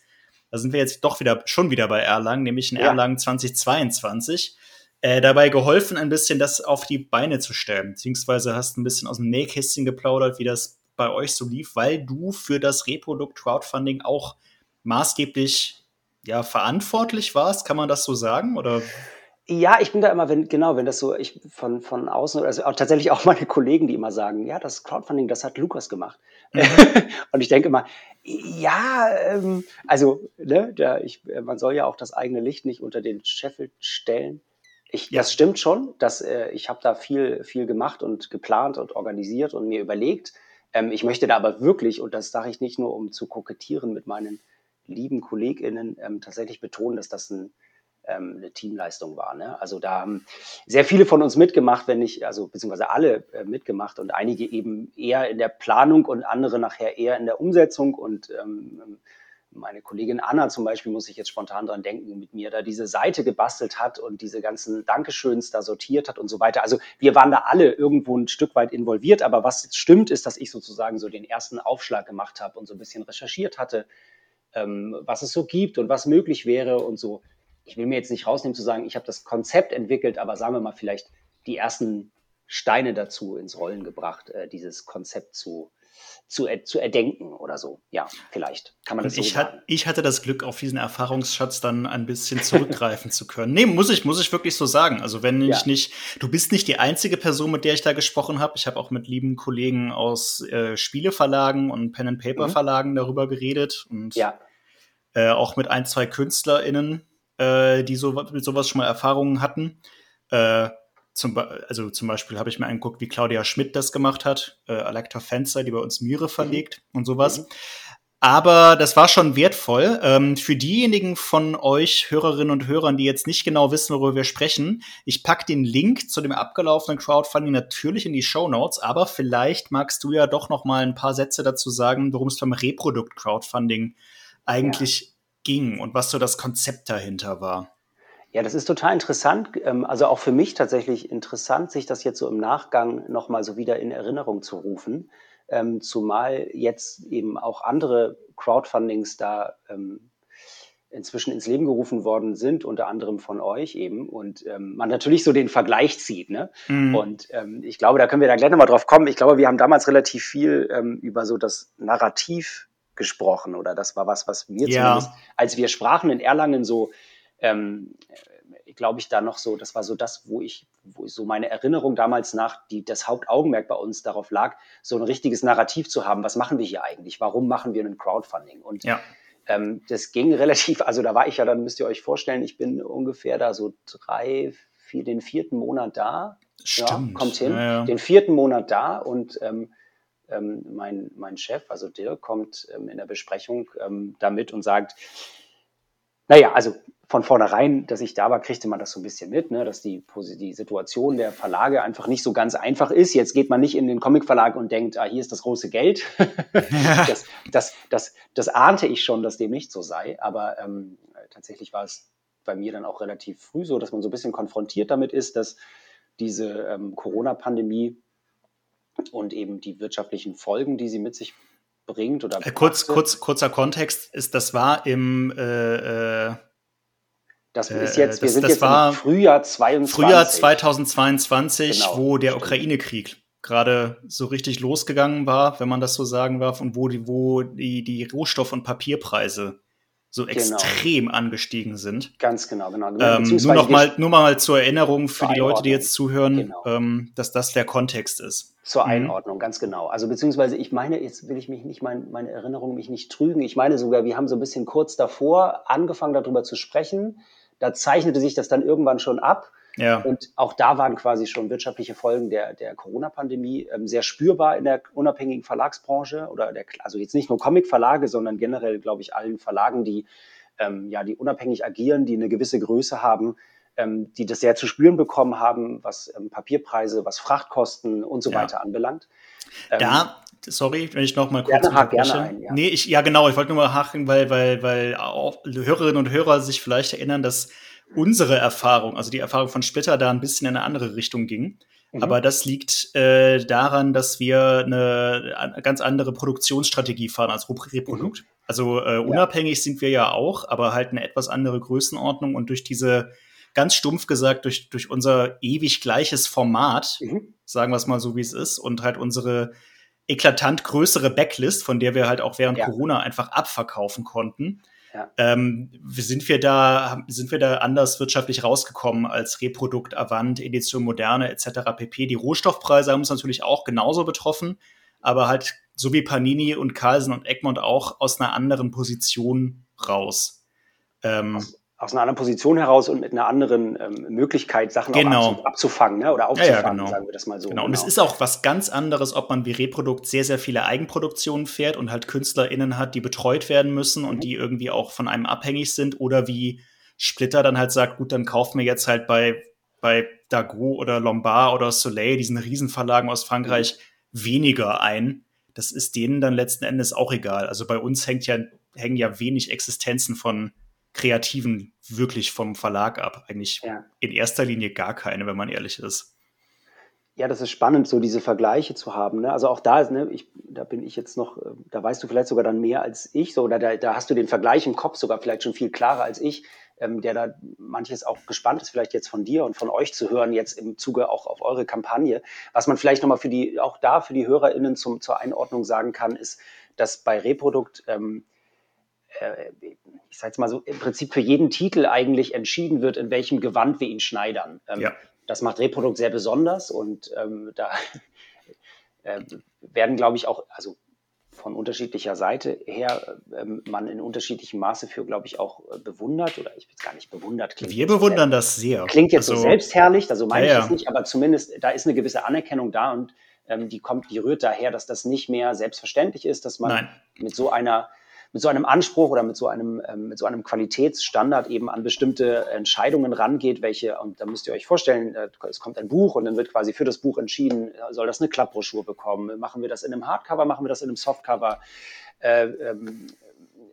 [SPEAKER 1] da sind wir jetzt doch wieder, schon wieder bei Erlangen, nämlich in ja. Erlangen 2022, äh, dabei geholfen, ein bisschen das auf die Beine zu stellen. Beziehungsweise hast ein bisschen aus dem Nähkästchen geplaudert, wie das bei euch so lief, weil du für das Reprodukt Crowdfunding auch maßgeblich ja, verantwortlich warst. Kann man das so sagen? Oder?
[SPEAKER 2] Ja, ich bin da immer, wenn, genau, wenn das so, ich von, von außen, also auch, tatsächlich auch meine Kollegen, die immer sagen, ja, das Crowdfunding, das hat Lukas gemacht. Mhm. und ich denke immer, ja, ähm, also, ne, der, ich, man soll ja auch das eigene Licht nicht unter den Scheffel stellen. Ich, ja. Das stimmt schon, dass äh, ich habe da viel, viel gemacht und geplant und organisiert und mir überlegt. Ähm, ich möchte da aber wirklich, und das sage ich nicht nur, um zu kokettieren mit meinen lieben KollegInnen, ähm, tatsächlich betonen, dass das ein, ähm, eine Teamleistung war. Ne? Also da haben sehr viele von uns mitgemacht, wenn nicht, also beziehungsweise alle äh, mitgemacht und einige eben eher in der Planung und andere nachher eher in der Umsetzung und ähm, meine Kollegin Anna zum Beispiel, muss ich jetzt spontan dran denken, mit mir da diese Seite gebastelt hat und diese ganzen Dankeschöns da sortiert hat und so weiter. Also wir waren da alle irgendwo ein Stück weit involviert, aber was stimmt, ist, dass ich sozusagen so den ersten Aufschlag gemacht habe und so ein bisschen recherchiert hatte, ähm, was es so gibt und was möglich wäre und so. Ich will mir jetzt nicht rausnehmen zu sagen, ich habe das Konzept entwickelt, aber sagen wir mal vielleicht die ersten Steine dazu ins Rollen gebracht, äh, dieses Konzept zu, zu, zu erdenken oder so. Ja, vielleicht kann man das
[SPEAKER 1] ich
[SPEAKER 2] so sagen.
[SPEAKER 1] Hat, ich hatte das Glück, auf diesen Erfahrungsschatz dann ein bisschen zurückgreifen zu können. Nee, muss ich, muss ich wirklich so sagen. Also wenn ja. ich nicht, du bist nicht die einzige Person, mit der ich da gesprochen habe. Ich habe auch mit lieben Kollegen aus äh, Spieleverlagen und Pen-and-Paper-Verlagen mhm. darüber geredet und ja. äh, auch mit ein, zwei KünstlerInnen, äh, die so, mit sowas schon mal Erfahrungen hatten. Äh, zum, also zum Beispiel habe ich mir angeguckt, wie Claudia Schmidt das gemacht hat, äh, Alektor Fenster, die bei uns Mire verlegt mhm. und sowas. Mhm. Aber das war schon wertvoll. Ähm, für diejenigen von euch Hörerinnen und Hörern, die jetzt nicht genau wissen, worüber wir sprechen, ich pack den Link zu dem abgelaufenen Crowdfunding natürlich in die Show Notes, aber vielleicht magst du ja doch noch mal ein paar Sätze dazu sagen, worum es beim Reprodukt Crowdfunding eigentlich ja. ging und was so das Konzept dahinter war.
[SPEAKER 2] Ja, das ist total interessant. Ähm, also auch für mich tatsächlich interessant, sich das jetzt so im Nachgang nochmal so wieder in Erinnerung zu rufen. Ähm, zumal jetzt eben auch andere Crowdfundings da ähm, inzwischen ins Leben gerufen worden sind, unter anderem von euch eben. Und man natürlich so den Vergleich zieht. Ne? Mhm. Und ich glaube, da können wir da gleich nochmal drauf kommen. Ich glaube, wir haben damals relativ viel über so das Narrativ gesprochen oder das war was, was wir ja. zumindest, als wir sprachen in Erlangen so ähm, glaube ich, da noch so, das war so das, wo ich, wo ich so meine Erinnerung damals nach, die, das Hauptaugenmerk bei uns darauf lag, so ein richtiges Narrativ zu haben. Was machen wir hier eigentlich? Warum machen wir ein Crowdfunding? Und ja. ähm, das ging relativ, also da war ich ja, dann müsst ihr euch vorstellen, ich bin ungefähr da so drei, vier, den vierten Monat da. Stimmt. Ja, kommt hin. Ja, ja. Den vierten Monat da und ähm, ähm, mein, mein Chef, also Dirk, kommt ähm, in der Besprechung ähm, damit und sagt, naja, also von vornherein, dass ich da war, kriegte man das so ein bisschen mit, ne, dass die, die Situation der Verlage einfach nicht so ganz einfach ist. Jetzt geht man nicht in den Comicverlag und denkt, ah, hier ist das große Geld. das, das, das, das ahnte ich schon, dass dem nicht so sei. Aber ähm, tatsächlich war es bei mir dann auch relativ früh so, dass man so ein bisschen konfrontiert damit ist, dass diese ähm, Corona-Pandemie und eben die wirtschaftlichen Folgen, die sie mit sich bringt oder
[SPEAKER 1] äh, kurz, kurz, kurzer Kontext ist, das war im äh, äh
[SPEAKER 2] das äh, ist jetzt, wir das, sind das jetzt war im Frühjahr 22. Frühjahr
[SPEAKER 1] 2022, genau, wo der Ukraine-Krieg gerade so richtig losgegangen war, wenn man das so sagen darf, und wo die, wo die, die Rohstoff- und Papierpreise so genau. extrem angestiegen sind.
[SPEAKER 2] Ganz genau, genau.
[SPEAKER 1] Ähm, nur noch mal, nur mal zur Erinnerung für die Leute, die jetzt zuhören, genau. ähm, dass das der Kontext ist.
[SPEAKER 2] Zur mhm. Einordnung, mhm. ganz genau. Also beziehungsweise ich meine, jetzt will ich mich nicht, mein, meine Erinnerung mich nicht trügen. Ich meine sogar, wir haben so ein bisschen kurz davor angefangen, darüber zu sprechen. Da zeichnete sich das dann irgendwann schon ab. Ja. Und auch da waren quasi schon wirtschaftliche Folgen der, der Corona-Pandemie ähm, sehr spürbar in der unabhängigen Verlagsbranche oder der, also jetzt nicht nur Comic-Verlage, sondern generell, glaube ich, allen Verlagen, die ähm, ja, die unabhängig agieren, die eine gewisse Größe haben, ähm, die das sehr zu spüren bekommen haben, was ähm, Papierpreise, was Frachtkosten und so ja. weiter anbelangt.
[SPEAKER 1] Ähm, da, sorry, wenn ich noch mal kurz gerne, gerne ein, ja. Nee, ich, ja genau, ich wollte nur mal haken, weil, weil, weil auch Hörerinnen und Hörer sich vielleicht erinnern, dass unsere Erfahrung, also die Erfahrung von Splitter, da ein bisschen in eine andere Richtung ging. Mhm. Aber das liegt äh, daran, dass wir eine, eine, ganz andere Produktionsstrategie fahren als Reprodukt. Mhm. Also äh, unabhängig ja. sind wir ja auch, aber halt eine etwas andere Größenordnung und durch diese ganz stumpf gesagt, durch, durch unser ewig gleiches Format, mhm. sagen wir es mal so, wie es ist, und halt unsere eklatant größere Backlist, von der wir halt auch während ja. Corona einfach abverkaufen konnten, ja. ähm, sind wir da, sind wir da anders wirtschaftlich rausgekommen als Reprodukt, Avant, Edition Moderne etc. pp. Die Rohstoffpreise haben uns natürlich auch genauso betroffen, aber halt so wie Panini und Carlsen und Egmont auch aus einer anderen Position raus.
[SPEAKER 2] Ähm, aus, aus, einer anderen Position heraus und mit einer anderen ähm, Möglichkeit, Sachen
[SPEAKER 1] genau.
[SPEAKER 2] abzufangen ne? oder aufzufangen,
[SPEAKER 1] ja, ja, genau. sagen wir das mal so. Genau. genau. und es genau. ist auch was ganz anderes, ob man wie Reprodukt sehr, sehr viele Eigenproduktionen fährt und halt KünstlerInnen hat, die betreut werden müssen mhm. und die irgendwie auch von einem abhängig sind oder wie Splitter dann halt sagt, gut, dann kaufen wir jetzt halt bei, bei Dago oder Lombard oder Soleil, diesen Riesenverlagen aus Frankreich, mhm. weniger ein das ist denen dann letzten Endes auch egal. Also bei uns hängt ja, hängen ja wenig Existenzen von Kreativen wirklich vom Verlag ab. Eigentlich ja. in erster Linie gar keine, wenn man ehrlich ist.
[SPEAKER 2] Ja, das ist spannend, so diese Vergleiche zu haben. Ne? Also auch da, ne, ich, da bin ich jetzt noch, da weißt du vielleicht sogar dann mehr als ich, so, oder da, da hast du den Vergleich im Kopf sogar vielleicht schon viel klarer als ich ähm, der da manches auch gespannt ist, vielleicht jetzt von dir und von euch zu hören, jetzt im Zuge auch auf eure Kampagne. Was man vielleicht nochmal für die, auch da für die HörerInnen zum, zur Einordnung sagen kann, ist, dass bei Reprodukt, ähm, äh, ich sage jetzt mal so, im Prinzip für jeden Titel eigentlich entschieden wird, in welchem Gewand wir ihn schneidern. Ähm, ja. Das macht Reprodukt sehr besonders und ähm, da äh, werden, glaube ich, auch, also von unterschiedlicher Seite her ähm, man in unterschiedlichem Maße für, glaube ich, auch äh, bewundert oder ich will es gar nicht bewundert.
[SPEAKER 1] Wir bewundern sehr, das sehr.
[SPEAKER 2] Klingt jetzt also, so selbstherrlich, also meine ja, ich es nicht, aber zumindest da ist eine gewisse Anerkennung da und ähm, die kommt, die rührt daher, dass das nicht mehr selbstverständlich ist, dass man Nein. mit so einer mit so einem Anspruch oder mit so einem, ähm, mit so einem Qualitätsstandard eben an bestimmte Entscheidungen rangeht, welche, und da müsst ihr euch vorstellen, äh, es kommt ein Buch und dann wird quasi für das Buch entschieden, soll das eine Klappbroschur bekommen, machen wir das in einem Hardcover, machen wir das in einem Softcover, äh, ähm,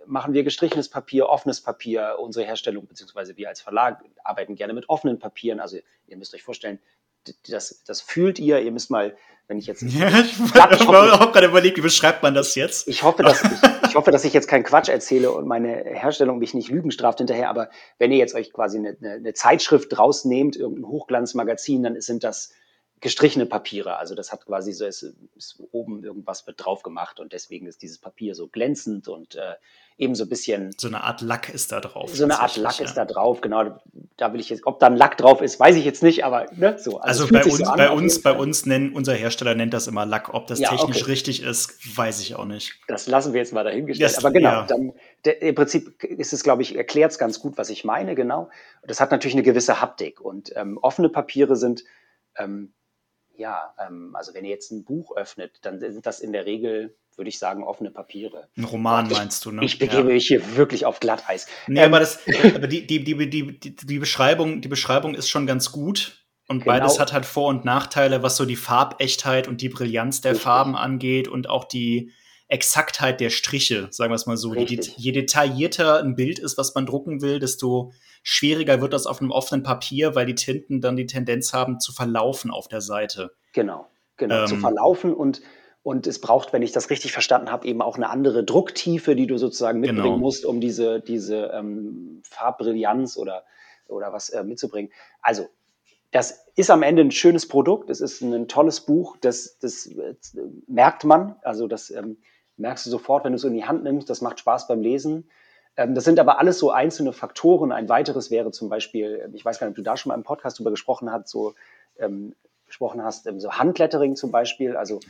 [SPEAKER 2] machen wir gestrichenes Papier, offenes Papier, unsere Herstellung, beziehungsweise wir als Verlag arbeiten gerne mit offenen Papieren, also ihr müsst euch vorstellen, das, das fühlt ihr, ihr müsst mal wenn ich jetzt. Ja, ich
[SPEAKER 1] habe auch gerade überlegt, wie beschreibt man das jetzt?
[SPEAKER 2] Ich hoffe, dass ich, ich, hoffe, dass ich jetzt keinen Quatsch erzähle und meine Herstellung mich nicht lügen straft hinterher. Aber wenn ihr jetzt euch quasi eine, eine Zeitschrift draus nehmt, irgendein Hochglanzmagazin, dann sind das gestrichene Papiere. Also das hat quasi so, es ist oben irgendwas wird drauf gemacht und deswegen ist dieses Papier so glänzend und äh, eben so ein bisschen.
[SPEAKER 1] So eine Art Lack ist da drauf.
[SPEAKER 2] So eine Art Lack ja. ist da drauf, genau. Da will ich jetzt, ob da ein Lack drauf ist, weiß ich jetzt nicht, aber ne, so.
[SPEAKER 1] Also, also bei uns, so an, bei uns, bei uns nennen, unser Hersteller nennt das immer Lack. Ob das ja, technisch okay. richtig ist, weiß ich auch nicht.
[SPEAKER 2] Das lassen wir jetzt mal dahingestellt. Das, aber genau, ja. dann der, im Prinzip ist es, glaube ich, erklärt es ganz gut, was ich meine, genau. Das hat natürlich eine gewisse Haptik und ähm, offene Papiere sind ähm, ja, ähm, also wenn ihr jetzt ein Buch öffnet, dann sind das in der Regel, würde ich sagen, offene Papiere.
[SPEAKER 1] Ein Roman ich, meinst du, ne?
[SPEAKER 2] Ich begebe ja. mich hier wirklich auf Glatteis.
[SPEAKER 1] Nee, ähm, aber, das, aber die, die, die, die, die, Beschreibung, die Beschreibung ist schon ganz gut. Und genau. beides hat halt Vor- und Nachteile, was so die Farbechtheit und die Brillanz der Richtig. Farben angeht und auch die Exaktheit der Striche, sagen wir es mal so. Je, je detaillierter ein Bild ist, was man drucken will, desto schwieriger wird das auf einem offenen Papier, weil die Tinten dann die Tendenz haben zu verlaufen auf der Seite.
[SPEAKER 2] Genau, genau, ähm, zu verlaufen und und es braucht, wenn ich das richtig verstanden habe, eben auch eine andere Drucktiefe, die du sozusagen mitbringen genau. musst, um diese, diese ähm, Farbbrillanz oder, oder was äh, mitzubringen. Also, das ist am Ende ein schönes Produkt. Es ist ein tolles Buch. Das, das äh, merkt man. Also, das ähm, merkst du sofort, wenn du es in die Hand nimmst. Das macht Spaß beim Lesen. Ähm, das sind aber alles so einzelne Faktoren. Ein weiteres wäre zum Beispiel, ich weiß gar nicht, ob du da schon mal im Podcast drüber gesprochen hast, so ähm, gesprochen hast, ähm, so Handlettering zum Beispiel. Also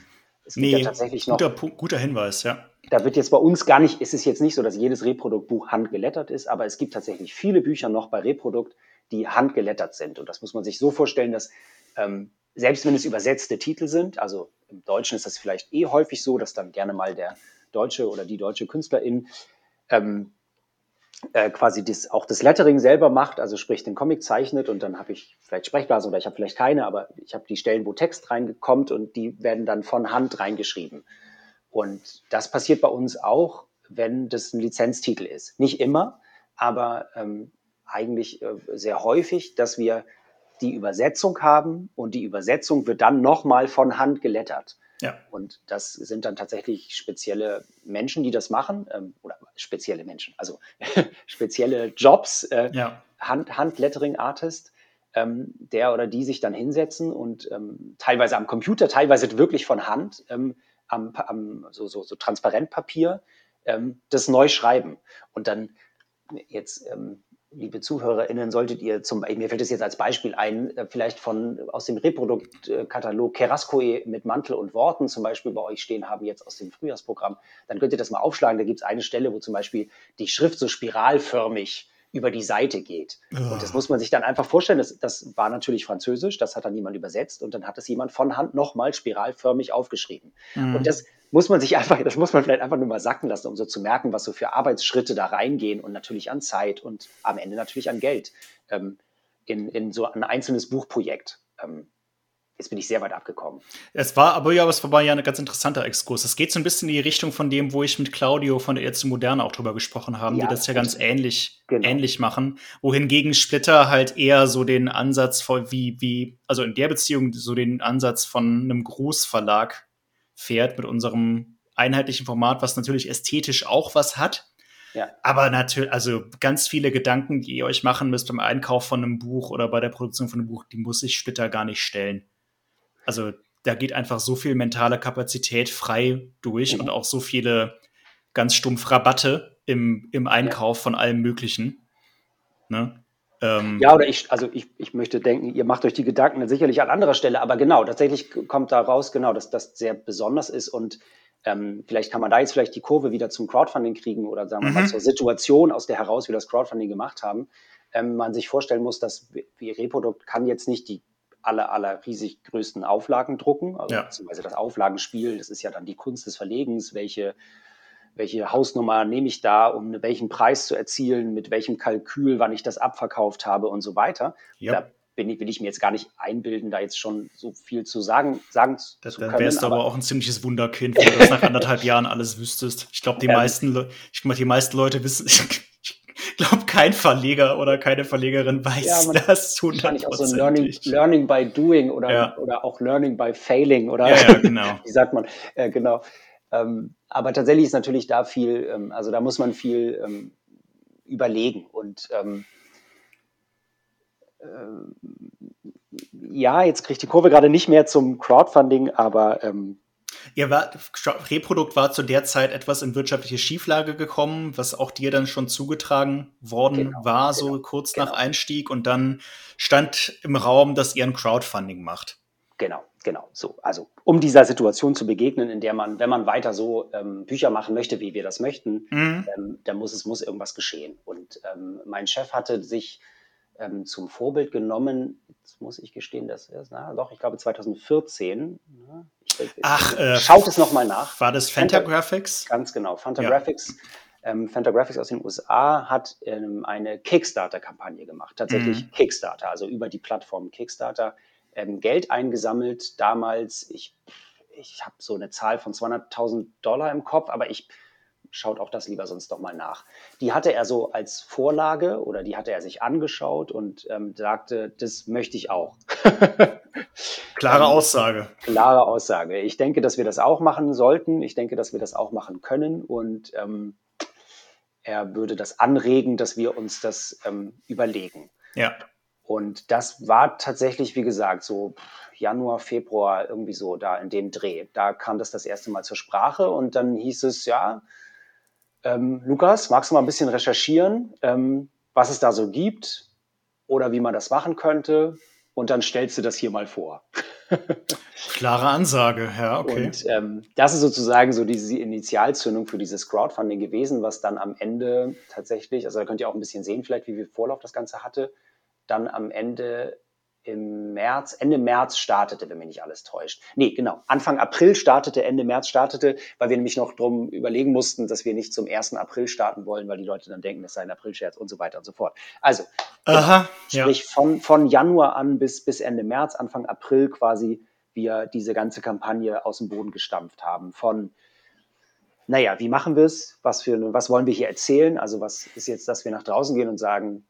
[SPEAKER 1] es gibt nee, ja tatsächlich noch. Guter, guter Hinweis, ja.
[SPEAKER 2] Da wird jetzt bei uns gar nicht, es ist jetzt nicht so, dass jedes Reproduktbuch handgelettert ist, aber es gibt tatsächlich viele Bücher noch bei Reprodukt, die handgelettert sind. Und das muss man sich so vorstellen, dass ähm, selbst wenn es übersetzte Titel sind, also im Deutschen ist das vielleicht eh häufig so, dass dann gerne mal der deutsche oder die deutsche Künstlerin ähm, äh, quasi das, auch das Lettering selber macht, also sprich den Comic zeichnet und dann habe ich vielleicht Sprechblasen oder ich habe vielleicht keine, aber ich habe die Stellen, wo Text reinkommt und die werden dann von Hand reingeschrieben. Und das passiert bei uns auch, wenn das ein Lizenztitel ist. Nicht immer, aber ähm, eigentlich äh, sehr häufig, dass wir die Übersetzung haben und die Übersetzung wird dann nochmal von Hand gelettert. Ja. Und das sind dann tatsächlich spezielle Menschen, die das machen, ähm, oder spezielle Menschen, also spezielle Jobs, äh, ja. Hand, Handlettering-Artist, ähm, der oder die sich dann hinsetzen und ähm, teilweise am Computer, teilweise wirklich von Hand, ähm, am, am so, so, so Transparentpapier, ähm, das neu schreiben. Und dann jetzt ähm, liebe ZuhörerInnen, solltet ihr zum mir fällt es jetzt als Beispiel ein, äh, vielleicht von aus dem Reproduktkatalog Kerascoe mit Mantel und Worten zum Beispiel bei euch stehen haben, jetzt aus dem Frühjahrsprogramm, dann könnt ihr das mal aufschlagen. Da gibt es eine Stelle, wo zum Beispiel die Schrift so spiralförmig über die Seite geht. Oh. Und das muss man sich dann einfach vorstellen. Das, das war natürlich Französisch, das hat dann niemand übersetzt und dann hat es jemand von Hand nochmal spiralförmig aufgeschrieben. Mhm. Und das muss man sich einfach, das muss man vielleicht einfach nur mal sacken lassen, um so zu merken, was so für Arbeitsschritte da reingehen und natürlich an Zeit und am Ende natürlich an Geld ähm, in, in so ein einzelnes Buchprojekt. Ähm, Jetzt bin ich sehr weit abgekommen.
[SPEAKER 1] Es war aber ja, es war ja ein ganz interessanter Exkurs. Es geht so ein bisschen in die Richtung von dem, wo ich mit Claudio von der Ärzte Moderne auch drüber gesprochen habe, ja, die das ja ganz ähnlich, genau. ähnlich machen. Wohingegen Splitter halt eher so den Ansatz von wie, wie, also in der Beziehung so den Ansatz von einem Großverlag fährt mit unserem einheitlichen Format, was natürlich ästhetisch auch was hat. Ja. Aber natürlich, also ganz viele Gedanken, die ihr euch machen müsst beim Einkauf von einem Buch oder bei der Produktion von einem Buch, die muss sich Splitter gar nicht stellen. Also da geht einfach so viel mentale Kapazität frei durch mhm. und auch so viele ganz stumpf Rabatte im, im Einkauf ja. von allem Möglichen.
[SPEAKER 2] Ne? Ähm, ja, oder ich, also ich, ich möchte denken, ihr macht euch die Gedanken sicherlich an anderer Stelle, aber genau, tatsächlich kommt da raus, genau, dass das sehr besonders ist und ähm, vielleicht kann man da jetzt vielleicht die Kurve wieder zum Crowdfunding kriegen oder sagen wir mal mhm. zur Situation, aus der heraus wir das Crowdfunding gemacht haben. Ähm, man sich vorstellen muss, dass wie Reprodukt kann jetzt nicht die aller, aller riesig größten Auflagen drucken, also ja. beziehungsweise das Auflagenspiel, das ist ja dann die Kunst des Verlegens, welche welche Hausnummer nehme ich da, um welchen Preis zu erzielen, mit welchem Kalkül, wann ich das abverkauft habe und so weiter. Ja. Da bin ich, will ich mir jetzt gar nicht einbilden, da jetzt schon so viel zu sagen, sagen
[SPEAKER 1] das, zu können. Dann wärst du aber, aber auch ein ziemliches Wunderkind, wenn du das nach anderthalb Jahren alles wüsstest. Ich glaube, die ähm, meisten, ich glaube, die meisten Leute wissen, ich glaube, kein Verleger oder keine Verlegerin weiß ja, man, das
[SPEAKER 2] Wahrscheinlich auch so Learning, Learning by Doing oder, ja. oder auch Learning by Failing oder
[SPEAKER 1] ja, ja, genau.
[SPEAKER 2] wie sagt man, äh, genau. Ähm, aber tatsächlich ist natürlich da viel, ähm, also da muss man viel ähm, überlegen und ähm, äh, ja, jetzt kriegt die Kurve gerade nicht mehr zum Crowdfunding, aber ähm,
[SPEAKER 1] Ihr war, Reprodukt war zu der Zeit etwas in wirtschaftliche Schieflage gekommen, was auch dir dann schon zugetragen worden genau, war, so genau, kurz genau. nach Einstieg. Und dann stand im Raum, dass ihr ein Crowdfunding macht.
[SPEAKER 2] Genau, genau. So, also um dieser Situation zu begegnen, in der man, wenn man weiter so ähm, Bücher machen möchte, wie wir das möchten, mhm. ähm, dann muss es muss irgendwas geschehen. Und ähm, mein Chef hatte sich ähm, zum Vorbild genommen, jetzt muss ich gestehen, dass er na, doch, ich glaube 2014. Na,
[SPEAKER 1] ich, Ach,
[SPEAKER 2] äh, schaut es nochmal nach.
[SPEAKER 1] War das Fantagraphics?
[SPEAKER 2] Ganz genau, Fantagraphics. Ja. Ähm, Fantagraphics aus den USA hat ähm, eine Kickstarter-Kampagne gemacht, tatsächlich mhm. Kickstarter, also über die Plattform Kickstarter ähm, Geld eingesammelt. Damals, ich, ich habe so eine Zahl von 200.000 Dollar im Kopf, aber ich schaut auch das lieber sonst doch mal nach. Die hatte er so als Vorlage oder die hatte er sich angeschaut und ähm, sagte, das möchte ich auch.
[SPEAKER 1] klare ähm, Aussage.
[SPEAKER 2] Klare Aussage. Ich denke, dass wir das auch machen sollten. Ich denke, dass wir das auch machen können und ähm, er würde das anregen, dass wir uns das ähm, überlegen.
[SPEAKER 1] Ja.
[SPEAKER 2] Und das war tatsächlich, wie gesagt, so Januar, Februar, irgendwie so da in dem Dreh. Da kam das das erste Mal zur Sprache und dann hieß es, ja, ähm, Lukas, magst du mal ein bisschen recherchieren, ähm, was es da so gibt oder wie man das machen könnte? Und dann stellst du das hier mal vor.
[SPEAKER 1] Klare Ansage, ja, okay.
[SPEAKER 2] Und ähm, das ist sozusagen so diese Initialzündung für dieses Crowdfunding gewesen, was dann am Ende tatsächlich, also da könnt ihr auch ein bisschen sehen, vielleicht wie viel Vorlauf das Ganze hatte, dann am Ende im März, Ende März startete, wenn mich nicht alles täuscht. Nee, genau. Anfang April startete, Ende März startete, weil wir nämlich noch drum überlegen mussten, dass wir nicht zum 1. April starten wollen, weil die Leute dann denken, das sei ein Aprilscherz und so weiter und so fort. Also,
[SPEAKER 1] Aha,
[SPEAKER 2] sprich
[SPEAKER 1] ja.
[SPEAKER 2] von, von Januar an bis, bis Ende März, Anfang April quasi, wir diese ganze Kampagne aus dem Boden gestampft haben. Von, naja, wie machen wir es? Was, für, was wollen wir hier erzählen? Also, was ist jetzt, dass wir nach draußen gehen und sagen,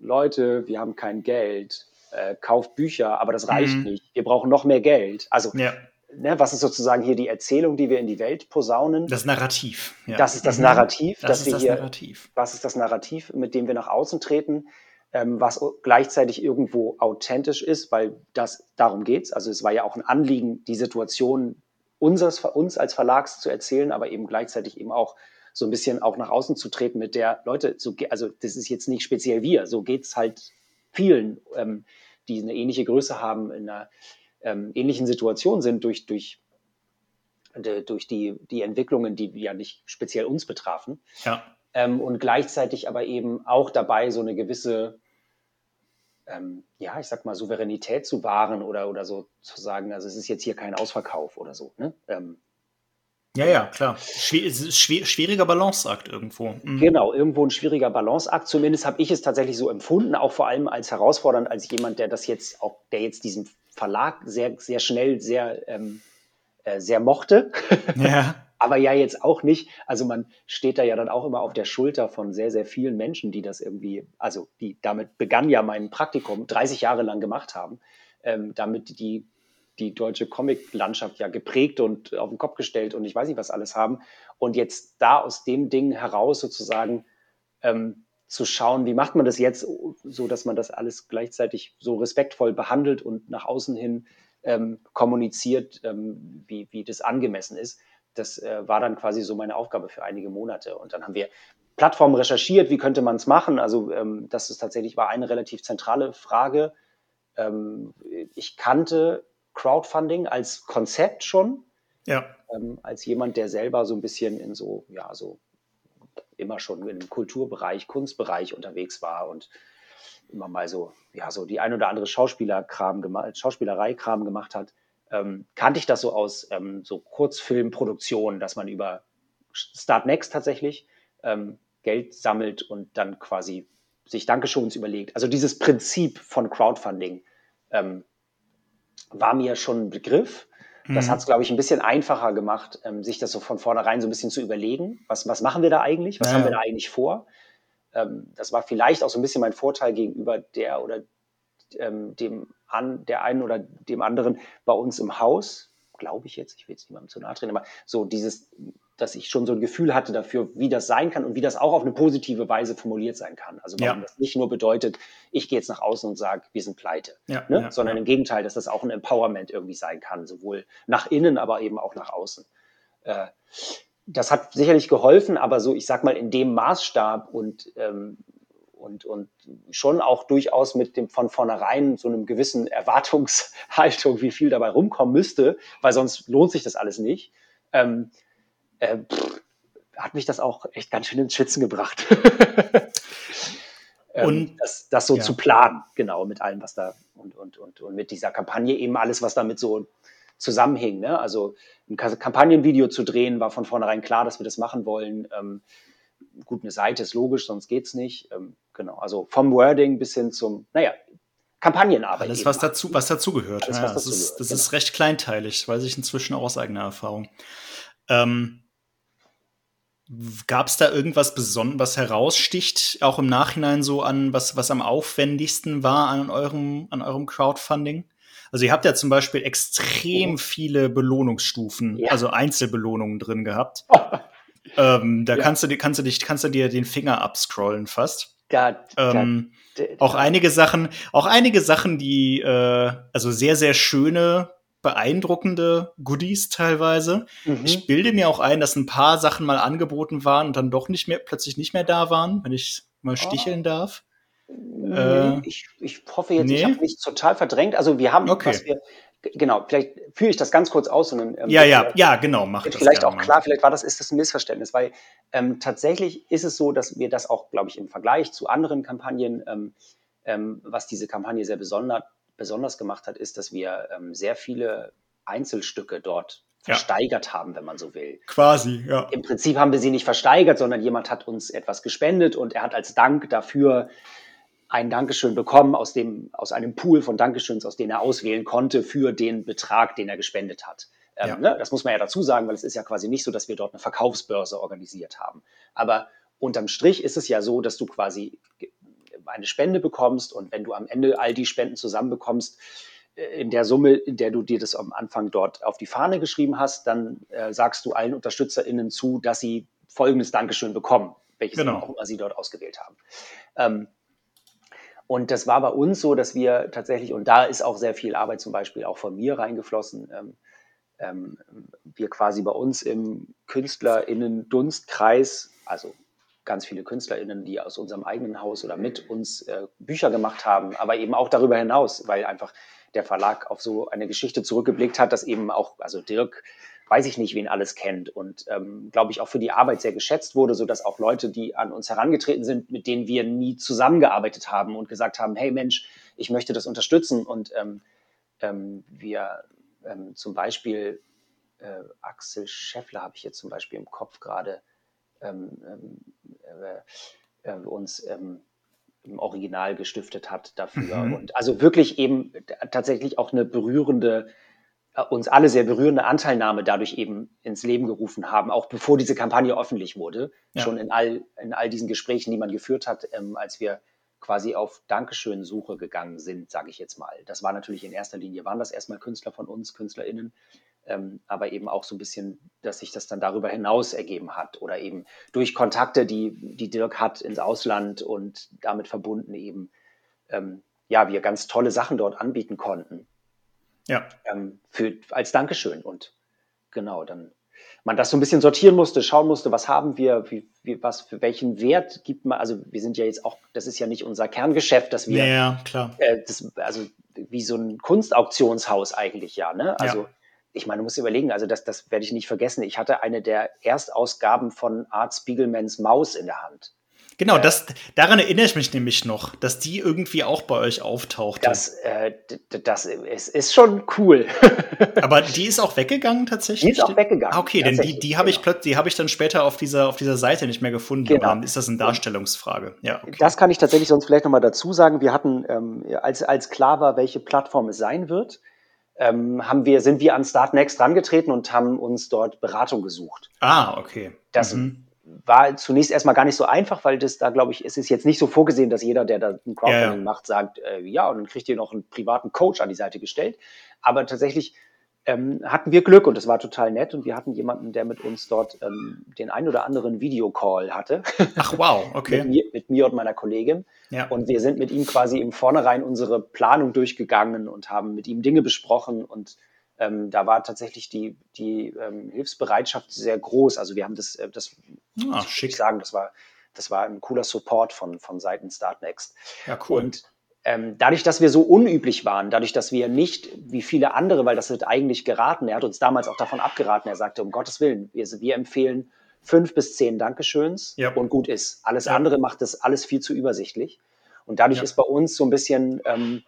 [SPEAKER 2] Leute, wir haben kein Geld, äh, kauft Bücher, aber das reicht
[SPEAKER 1] Mhm.
[SPEAKER 2] nicht. Wir brauchen noch mehr Geld. Also,
[SPEAKER 1] ja,
[SPEAKER 2] ne, was ist sozusagen hier die Erzählung, die wir in die Welt posaunen?
[SPEAKER 1] das Narrativ. Ja.
[SPEAKER 2] Das ist das
[SPEAKER 1] Mhm.
[SPEAKER 2] Narrativ,
[SPEAKER 1] Das
[SPEAKER 2] dass
[SPEAKER 1] ist
[SPEAKER 2] wir
[SPEAKER 1] das
[SPEAKER 2] hier,
[SPEAKER 1] Narrativ.
[SPEAKER 2] was ist das Narrativ, mit dem wir nach außen treten, ähm, was gleichzeitig irgendwo authentisch ist, weil das darum geht's. Also es war ja auch ein Anliegen, die Situation unseres, uns als Verlags zu erzählen, aber eben gleichzeitig eben auch so ein bisschen auch nach außen zu treten mit der Leute, so, also das ist jetzt nicht speziell wir, so geht's halt vielen, ähm, die eine ähnliche Größe haben, in einer ähm, ähnlichen Situation sind durch, durch, durch die, die Entwicklungen, die ja nicht speziell uns betrafen
[SPEAKER 1] Ja.
[SPEAKER 2] ähm, und gleichzeitig aber eben auch dabei so eine gewisse, ähm, ja, ich sag mal, Souveränität zu wahren oder, oder so zu sagen, also es ist jetzt hier kein Ausverkauf oder so. Ne? Ähm,
[SPEAKER 1] Ja, ja, klar. Schwier schwieriger Balanceakt irgendwo. Mhm.
[SPEAKER 2] Genau, irgendwo ein schwieriger Balanceakt. Zumindest habe ich es tatsächlich so empfunden, auch vor allem als herausfordernd, als jemand, der das jetzt auch, der jetzt diesen Verlag sehr, sehr schnell, sehr, ähm, äh, sehr mochte.
[SPEAKER 1] Ja.
[SPEAKER 2] aber ja jetzt auch nicht. Also man steht da ja dann auch immer auf der Schulter von sehr, sehr vielen Menschen, die das irgendwie, also die damit begann ja mein Praktikum 30 Jahre lang gemacht haben, ähm, damit die die deutsche Comic-Landschaft ja geprägt und auf den Kopf gestellt und ich weiß nicht was alles haben. Und jetzt da aus dem Ding heraus sozusagen ähm, zu schauen, wie macht man das jetzt, so dass man das alles gleichzeitig so respektvoll behandelt und nach außen hin ähm, kommuniziert, ähm, wie, wie das angemessen ist. Das äh, war dann quasi so meine Aufgabe für einige Monate. Und dann haben wir Plattformen recherchiert, wie könnte man es machen. Also ähm, das ist tatsächlich war eine relativ zentrale Frage. Ähm, ich kannte Crowdfunding als Konzept schon,
[SPEAKER 1] Ja.
[SPEAKER 2] ähm, als jemand, der selber so ein bisschen in so, ja, so immer schon im Kulturbereich, Kunstbereich unterwegs war und immer mal so, ja, so die ein oder andere Schauspielerkram gemacht, Schauspielerei-Kram gemacht hat, ähm, kannte ich das so aus ähm, so Kurzfilmproduktionen, dass man über Start Next tatsächlich ähm, Geld sammelt und dann quasi sich Dankeschons überlegt. Also dieses Prinzip von Crowdfunding ähm, war mir schon ein Begriff. Das
[SPEAKER 1] Mhm.
[SPEAKER 2] hat es, glaube ich, ein bisschen einfacher gemacht, ähm, sich das so von vornherein so ein bisschen zu überlegen. Was, was machen wir da eigentlich? Was
[SPEAKER 1] Ja,
[SPEAKER 2] haben wir da eigentlich vor? Ähm, das war vielleicht auch so ein bisschen mein Vorteil gegenüber der oder ähm, dem an, der einen oder dem anderen bei uns im Haus, glaube ich jetzt, ich will jetzt niemandem zu nahe treten, aber so dieses, dass ich schon so ein Gefühl hatte dafür, wie das sein kann und wie das auch auf eine positive Weise formuliert sein kann. Also warum
[SPEAKER 1] Ja.
[SPEAKER 2] das nicht nur bedeutet, ich gehe jetzt nach außen und sage, wir sind pleite,
[SPEAKER 1] Ja,
[SPEAKER 2] ne?
[SPEAKER 1] ja,
[SPEAKER 2] sondern im Gegenteil, dass das auch ein Empowerment irgendwie sein kann, sowohl nach innen, aber eben auch nach außen. Äh, das hat sicherlich geholfen, aber so, ich sag mal, in dem Maßstab und, ähm, und, und schon auch durchaus mit dem von vornherein so einem gewissen Erwartungshaltung, wie viel dabei rumkommen müsste, weil sonst lohnt sich das alles nicht, ähm, äh, pff, hat mich das auch echt ganz schön ins Schwitzen gebracht. ähm,
[SPEAKER 1] Und-
[SPEAKER 2] das, das so
[SPEAKER 1] ja.
[SPEAKER 2] zu planen, genau, mit allem, was da und, und, und, und mit dieser Kampagne eben alles, was damit so zusammenhing. Ne? Also ein Ka- Kampagnenvideo zu drehen, war von vornherein klar, dass wir das machen wollen. Ähm, gut, eine Seite ist logisch, sonst geht's nicht. Ähm, genau, also vom Wording bis hin zum, naja, Kampagnenarbeit.
[SPEAKER 1] Alles, was dazu, was dazugehört.
[SPEAKER 2] Alles,
[SPEAKER 1] Ja,
[SPEAKER 2] was
[SPEAKER 1] das
[SPEAKER 2] dazu
[SPEAKER 1] ist,
[SPEAKER 2] gehört,
[SPEAKER 1] das
[SPEAKER 2] genau.
[SPEAKER 1] ist recht kleinteilig, weiß ich inzwischen auch aus eigener Erfahrung. Ähm, Gab es da irgendwas Besonderes, was heraussticht, auch im Nachhinein so an, was, was am aufwendigsten war an eurem, an eurem Crowdfunding? Also ihr habt ja zum Beispiel extrem
[SPEAKER 2] Mhm.
[SPEAKER 1] viele Belohnungsstufen,
[SPEAKER 2] Ja.
[SPEAKER 1] also Einzelbelohnungen drin gehabt. ähm, da
[SPEAKER 2] Ja.
[SPEAKER 1] kannst du kannst du dich, kannst du dir den Finger abscrollen fast.
[SPEAKER 2] Da,
[SPEAKER 1] Ähm,
[SPEAKER 2] da,
[SPEAKER 1] auch einige Sachen, auch einige Sachen, die äh, also sehr, sehr schöne, beeindruckende Goodies teilweise.
[SPEAKER 2] mhm.
[SPEAKER 1] Ich bilde mir auch ein, dass ein paar Sachen mal angeboten waren und dann doch nicht mehr, plötzlich nicht mehr da waren, wenn ich mal sticheln darf.
[SPEAKER 2] Nee,
[SPEAKER 1] Äh,
[SPEAKER 2] ich, ich hoffe jetzt, ich
[SPEAKER 1] nee?
[SPEAKER 2] habe nichts total verdrängt. Also wir haben,
[SPEAKER 1] Okay.
[SPEAKER 2] was wir, genau, vielleicht führe ich das ganz kurz aus. Und dann, ähm,
[SPEAKER 1] Ja, ja, ja, genau, mach das
[SPEAKER 2] vielleicht auch klar, vielleicht war das, ist das ein Missverständnis, weil ähm, tatsächlich ist es so, dass wir das auch, glaube ich, im Vergleich zu anderen Kampagnen ähm, ähm, was diese Kampagne sehr besonder, besonders gemacht hat, ist, dass wir ähm, sehr viele Einzelstücke dort versteigert ja. haben, wenn man so will.
[SPEAKER 1] Quasi, ja.
[SPEAKER 2] Im Prinzip haben wir sie nicht versteigert, sondern jemand hat uns etwas gespendet und er hat als Dank dafür ein Dankeschön bekommen aus, dem, aus einem Pool von Dankeschöns, aus dem er auswählen konnte für den Betrag, den er gespendet hat. Ähm, ja. ne? Das muss man ja dazu sagen, weil es ist ja quasi nicht so, dass wir dort eine Verkaufsbörse organisiert haben. Aber unterm Strich ist es ja so, dass du quasi eine Spende bekommst und wenn du am Ende all die Spenden zusammenbekommst, äh, in der Summe, in der du dir das am Anfang dort auf die Fahne geschrieben hast, dann äh, sagst du allen UnterstützerInnen zu, dass sie folgendes Dankeschön bekommen, welches genau. auch immer sie dort ausgewählt haben. Ähm, und das war bei uns so, dass wir tatsächlich, und da ist auch sehr viel Arbeit zum Beispiel auch von mir reingeflossen, ähm, ähm, wir quasi bei uns im KünstlerInnen-Dunstkreis, also ganz viele KünstlerInnen, die aus unserem eigenen Haus oder mit uns äh, Bücher gemacht haben, aber eben auch darüber hinaus, weil einfach der Verlag auf so eine Geschichte zurückgeblickt hat, dass eben auch, also Dirk, weiß ich nicht, wen alles kennt und ähm, glaube ich auch für die Arbeit sehr geschätzt wurde, so dass auch Leute, die an uns herangetreten sind, mit denen wir nie zusammengearbeitet haben und gesagt haben, hey Mensch, ich möchte das unterstützen und ähm, ähm, wir ähm, zum Beispiel äh, Axel Scheffler habe ich jetzt zum Beispiel im Kopf gerade ähm, ähm, äh, äh, uns im Original gestiftet hat dafür. Mhm. Und also wirklich eben tatsächlich auch eine berührende, äh, uns alle sehr berührende Anteilnahme dadurch eben ins Leben gerufen haben, auch bevor diese Kampagne öffentlich wurde. Ja. Schon in all, in all diesen Gesprächen, die man geführt hat, ähm, als wir quasi auf Dankeschön-Suche gegangen sind, sage ich jetzt mal. Das war natürlich in erster Linie, waren das erstmal Künstler von uns, KünstlerInnen, ähm, aber eben auch so ein bisschen, dass sich das dann darüber hinaus ergeben hat oder eben durch Kontakte, die, die Dirk hat ins Ausland und damit verbunden eben, ähm, ja, wir ganz tolle Sachen dort anbieten konnten.
[SPEAKER 1] Ja.
[SPEAKER 2] Ähm, für, als Dankeschön und genau, dann man das so ein bisschen sortieren musste, schauen musste, was haben wir, wie, wie, was für welchen Wert gibt man. Also wir sind ja jetzt auch, das ist ja nicht unser Kerngeschäft, dass wir,
[SPEAKER 1] ja, klar.
[SPEAKER 2] Äh, das, also wie so ein Kunstauktionshaus eigentlich ja, ne? Also ja. ich meine, du musst überlegen, also das, das werde ich nicht vergessen. Ich hatte eine der Erstausgaben von Art Spiegelmans Maus in der Hand.
[SPEAKER 1] Genau, das, daran erinnere ich mich nämlich noch, dass die irgendwie auch bei euch auftauchte.
[SPEAKER 2] Das, äh, das ist, ist schon cool.
[SPEAKER 1] Aber die ist auch weggegangen tatsächlich?
[SPEAKER 2] Die ist auch weggegangen.
[SPEAKER 1] Ah, okay, denn die, die habe genau. ich plötzlich, die habe ich dann später auf dieser, auf dieser Seite nicht mehr gefunden. Genau. Aber ist das eine Darstellungsfrage?
[SPEAKER 2] Ja. Okay. Das kann ich tatsächlich sonst vielleicht nochmal dazu sagen. Wir hatten, ähm, als, als klar war, welche Plattform es sein wird, ähm, haben wir, sind wir an Startnext rangetreten und haben uns dort Beratung gesucht.
[SPEAKER 1] Ah, okay.
[SPEAKER 2] Das mhm war zunächst erstmal gar nicht so einfach, weil das da, glaube ich, es ist jetzt nicht so vorgesehen, dass jeder, der da ein Crowdfunding ja, ja. macht, sagt, äh, ja, und dann kriegt ihr noch einen privaten Coach an die Seite gestellt. Aber tatsächlich ähm, hatten wir Glück und es war total nett und wir hatten jemanden, der mit uns dort ähm, den ein oder anderen Videocall hatte.
[SPEAKER 1] Ach wow, okay.
[SPEAKER 2] mit, mir, mit, mir, und meiner Kollegin. Ja. Und wir sind mit ihm quasi im Vornherein unsere Planung durchgegangen und haben mit ihm Dinge besprochen und ähm, da war tatsächlich die, die ähm, Hilfsbereitschaft sehr groß. Also wir haben das, äh, das
[SPEAKER 1] ah, muss ich
[SPEAKER 2] sagen, das war, das war ein cooler Support von, von Seiten Startnext.
[SPEAKER 1] Ja, cool.
[SPEAKER 2] Und ähm, dadurch, dass wir so unüblich waren, dadurch, dass wir nicht wie viele andere, weil das wird eigentlich geraten, er hat uns damals auch davon abgeraten, er sagte, um Gottes Willen, wir, wir empfehlen fünf bis zehn Dankeschöns ja. und gut ist. Alles ja. andere macht das alles viel zu übersichtlich. Und dadurch ja. ist bei uns so ein bisschen ähm,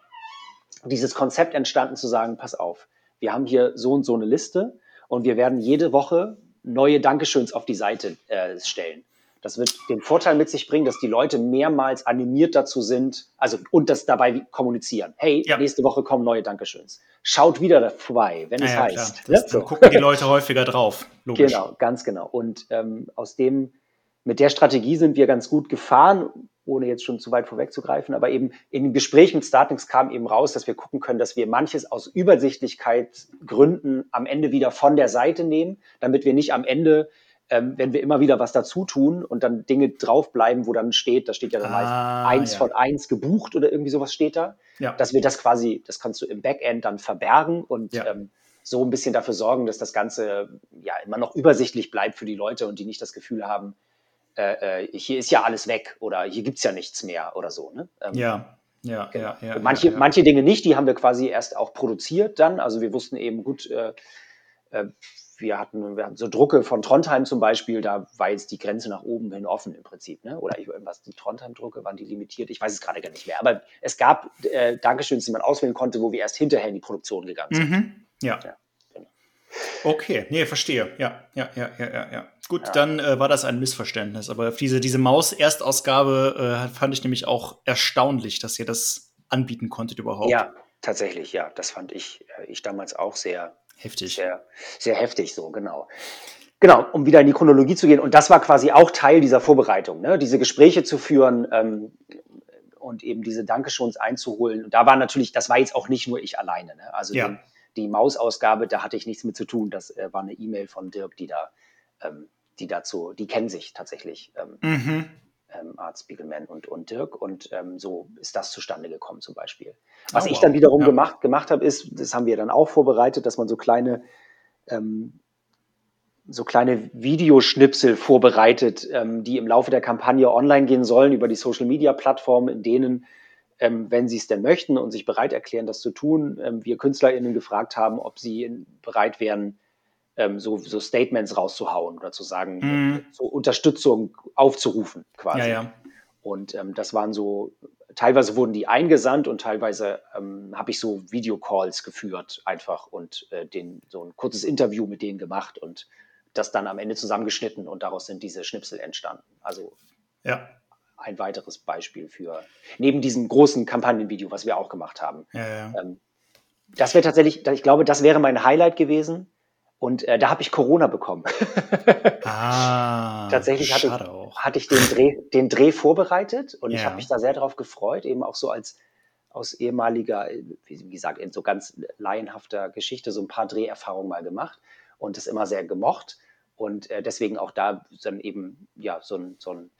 [SPEAKER 2] dieses Konzept entstanden zu sagen, pass auf, wir haben hier so und so eine Liste und wir werden jede Woche neue Dankeschöns auf die Seite äh, stellen. Das wird den Vorteil mit sich bringen, dass die Leute mehrmals animiert dazu sind, also und das dabei kommunizieren. Hey, ja. nächste Woche kommen neue Dankeschöns. Schaut wieder vorbei, wenn es ja, heißt.
[SPEAKER 1] Das, ne? Dann gucken die Leute häufiger drauf.
[SPEAKER 2] Logisch. Genau, ganz genau. Und ähm, aus dem, mit der Strategie sind wir ganz gut gefahren ohne jetzt schon zu weit vorwegzugreifen, aber eben in dem Gespräch mit Startings kam eben raus, dass wir gucken können, dass wir manches aus Übersichtlichkeitsgründen am Ende wieder von der Seite nehmen, damit wir nicht am Ende ähm, wenn wir immer wieder was dazu tun und dann Dinge draufbleiben, wo dann steht, da steht ja dann ah, meist eins ja. von eins gebucht oder irgendwie sowas steht da, ja. dass wir das quasi, das kannst du im Backend dann verbergen und ja. ähm, so ein bisschen dafür sorgen, dass das Ganze ja immer noch übersichtlich bleibt für die Leute und die nicht das Gefühl haben, äh, äh, hier ist ja alles weg oder hier gibt es ja nichts mehr oder so. Ne?
[SPEAKER 1] Ähm, ja. Ja, genau. ja, ja,
[SPEAKER 2] manche,
[SPEAKER 1] ja,
[SPEAKER 2] manche Dinge nicht, die haben wir quasi erst auch produziert dann. Also wir wussten eben gut, äh, äh, wir hatten, wir hatten so Drucke von Trondheim zum Beispiel, da war jetzt die Grenze nach oben hin offen im Prinzip. Ne? Oder irgendwas, die Trondheim-Drucke, waren die limitiert? Ich weiß es gerade gar nicht mehr. Aber es gab äh, Dankeschöns, die man auswählen konnte, wo wir erst hinterher in die Produktion gegangen sind.
[SPEAKER 1] Mhm. Ja. ja. Okay, nee, verstehe. Ja, ja, ja, ja, ja. ja. Gut, ja. dann äh, war das ein Missverständnis. Aber diese, diese Maus-Erstausgabe äh, fand ich nämlich auch erstaunlich, dass ihr das anbieten konntet überhaupt.
[SPEAKER 2] Ja, tatsächlich, ja. Das fand ich, äh, ich damals auch sehr,
[SPEAKER 1] Heftig.
[SPEAKER 2] Sehr, sehr heftig, so, genau. Genau, um wieder in die Chronologie zu gehen. Und das war quasi auch Teil dieser Vorbereitung, ne? diese Gespräche zu führen ähm, und eben diese Dankeschons einzuholen. Und da war natürlich, das war jetzt auch nicht nur ich alleine. Ne? Also ja. den, die Mausausgabe, da hatte ich nichts mit zu tun. Das äh, war eine E-Mail von Dirk, die da, ähm, die dazu, die kennen sich tatsächlich. Ähm, mhm ähm, Art Spiegelman und, und Dirk. Und ähm, so ist das zustande gekommen zum Beispiel. Was oh, ich dann wiederum ja. gemacht, gemacht habe, ist, das haben wir dann auch vorbereitet, dass man so kleine, ähm, so kleine Videoschnipsel vorbereitet, ähm, die im Laufe der Kampagne online gehen sollen über die Social-Media-Plattformen, in denen ähm, wenn sie es denn möchten und sich bereit erklären, das zu tun, ähm, wir KünstlerInnen gefragt haben, ob sie bereit wären, ähm, so, so Statements rauszuhauen oder zu sagen, mm. so Unterstützung aufzurufen quasi.
[SPEAKER 1] Ja, ja.
[SPEAKER 2] Und ähm, das waren so, teilweise wurden die eingesandt und teilweise ähm, habe ich so Videocalls geführt einfach und äh, den, so ein kurzes Interview mit denen gemacht und das dann am Ende zusammengeschnitten und daraus sind diese Schnipsel entstanden. Also
[SPEAKER 1] ja.
[SPEAKER 2] Ein weiteres Beispiel für, neben diesem großen Kampagnenvideo, was wir auch gemacht haben.
[SPEAKER 1] Ja, ja. Ähm,
[SPEAKER 2] das wäre tatsächlich, ich glaube, das wäre mein Highlight gewesen und äh, da habe ich Corona bekommen.
[SPEAKER 1] ah,
[SPEAKER 2] Tatsächlich hatte ich, hatte ich, den, Dreh, den Dreh vorbereitet und ja. ich habe mich da sehr darauf gefreut, eben auch so als aus ehemaliger, wie gesagt, in so ganz laienhafter Geschichte so ein paar Dreherfahrungen mal gemacht und das immer sehr gemocht. Und äh, deswegen auch da dann eben ja so ein, so ein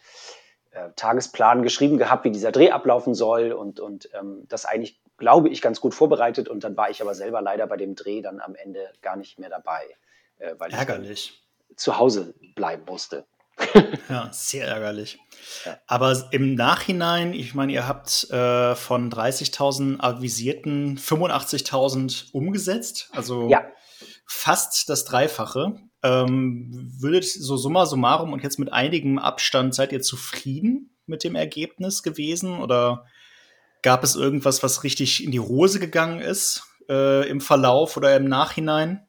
[SPEAKER 2] äh, Tagesplan geschrieben gehabt, wie dieser Dreh ablaufen soll und, und ähm, das eigentlich glaube ich, ganz gut vorbereitet und dann war ich aber selber leider bei dem Dreh dann am Ende gar nicht mehr dabei,
[SPEAKER 1] äh, weil ärgerlich.
[SPEAKER 2] ich zu Hause bleiben musste.
[SPEAKER 1] ja, sehr ärgerlich. Ja. Aber im Nachhinein, ich meine, ihr habt äh, von 30.000 avisierten 85.000 umgesetzt, also
[SPEAKER 2] ja.
[SPEAKER 1] Fast das Dreifache. Ähm, würdet so summa summarum und jetzt mit einigem Abstand seid ihr zufrieden mit dem Ergebnis gewesen oder Gab es irgendwas, was richtig in die Hose gegangen ist äh, im Verlauf oder im Nachhinein?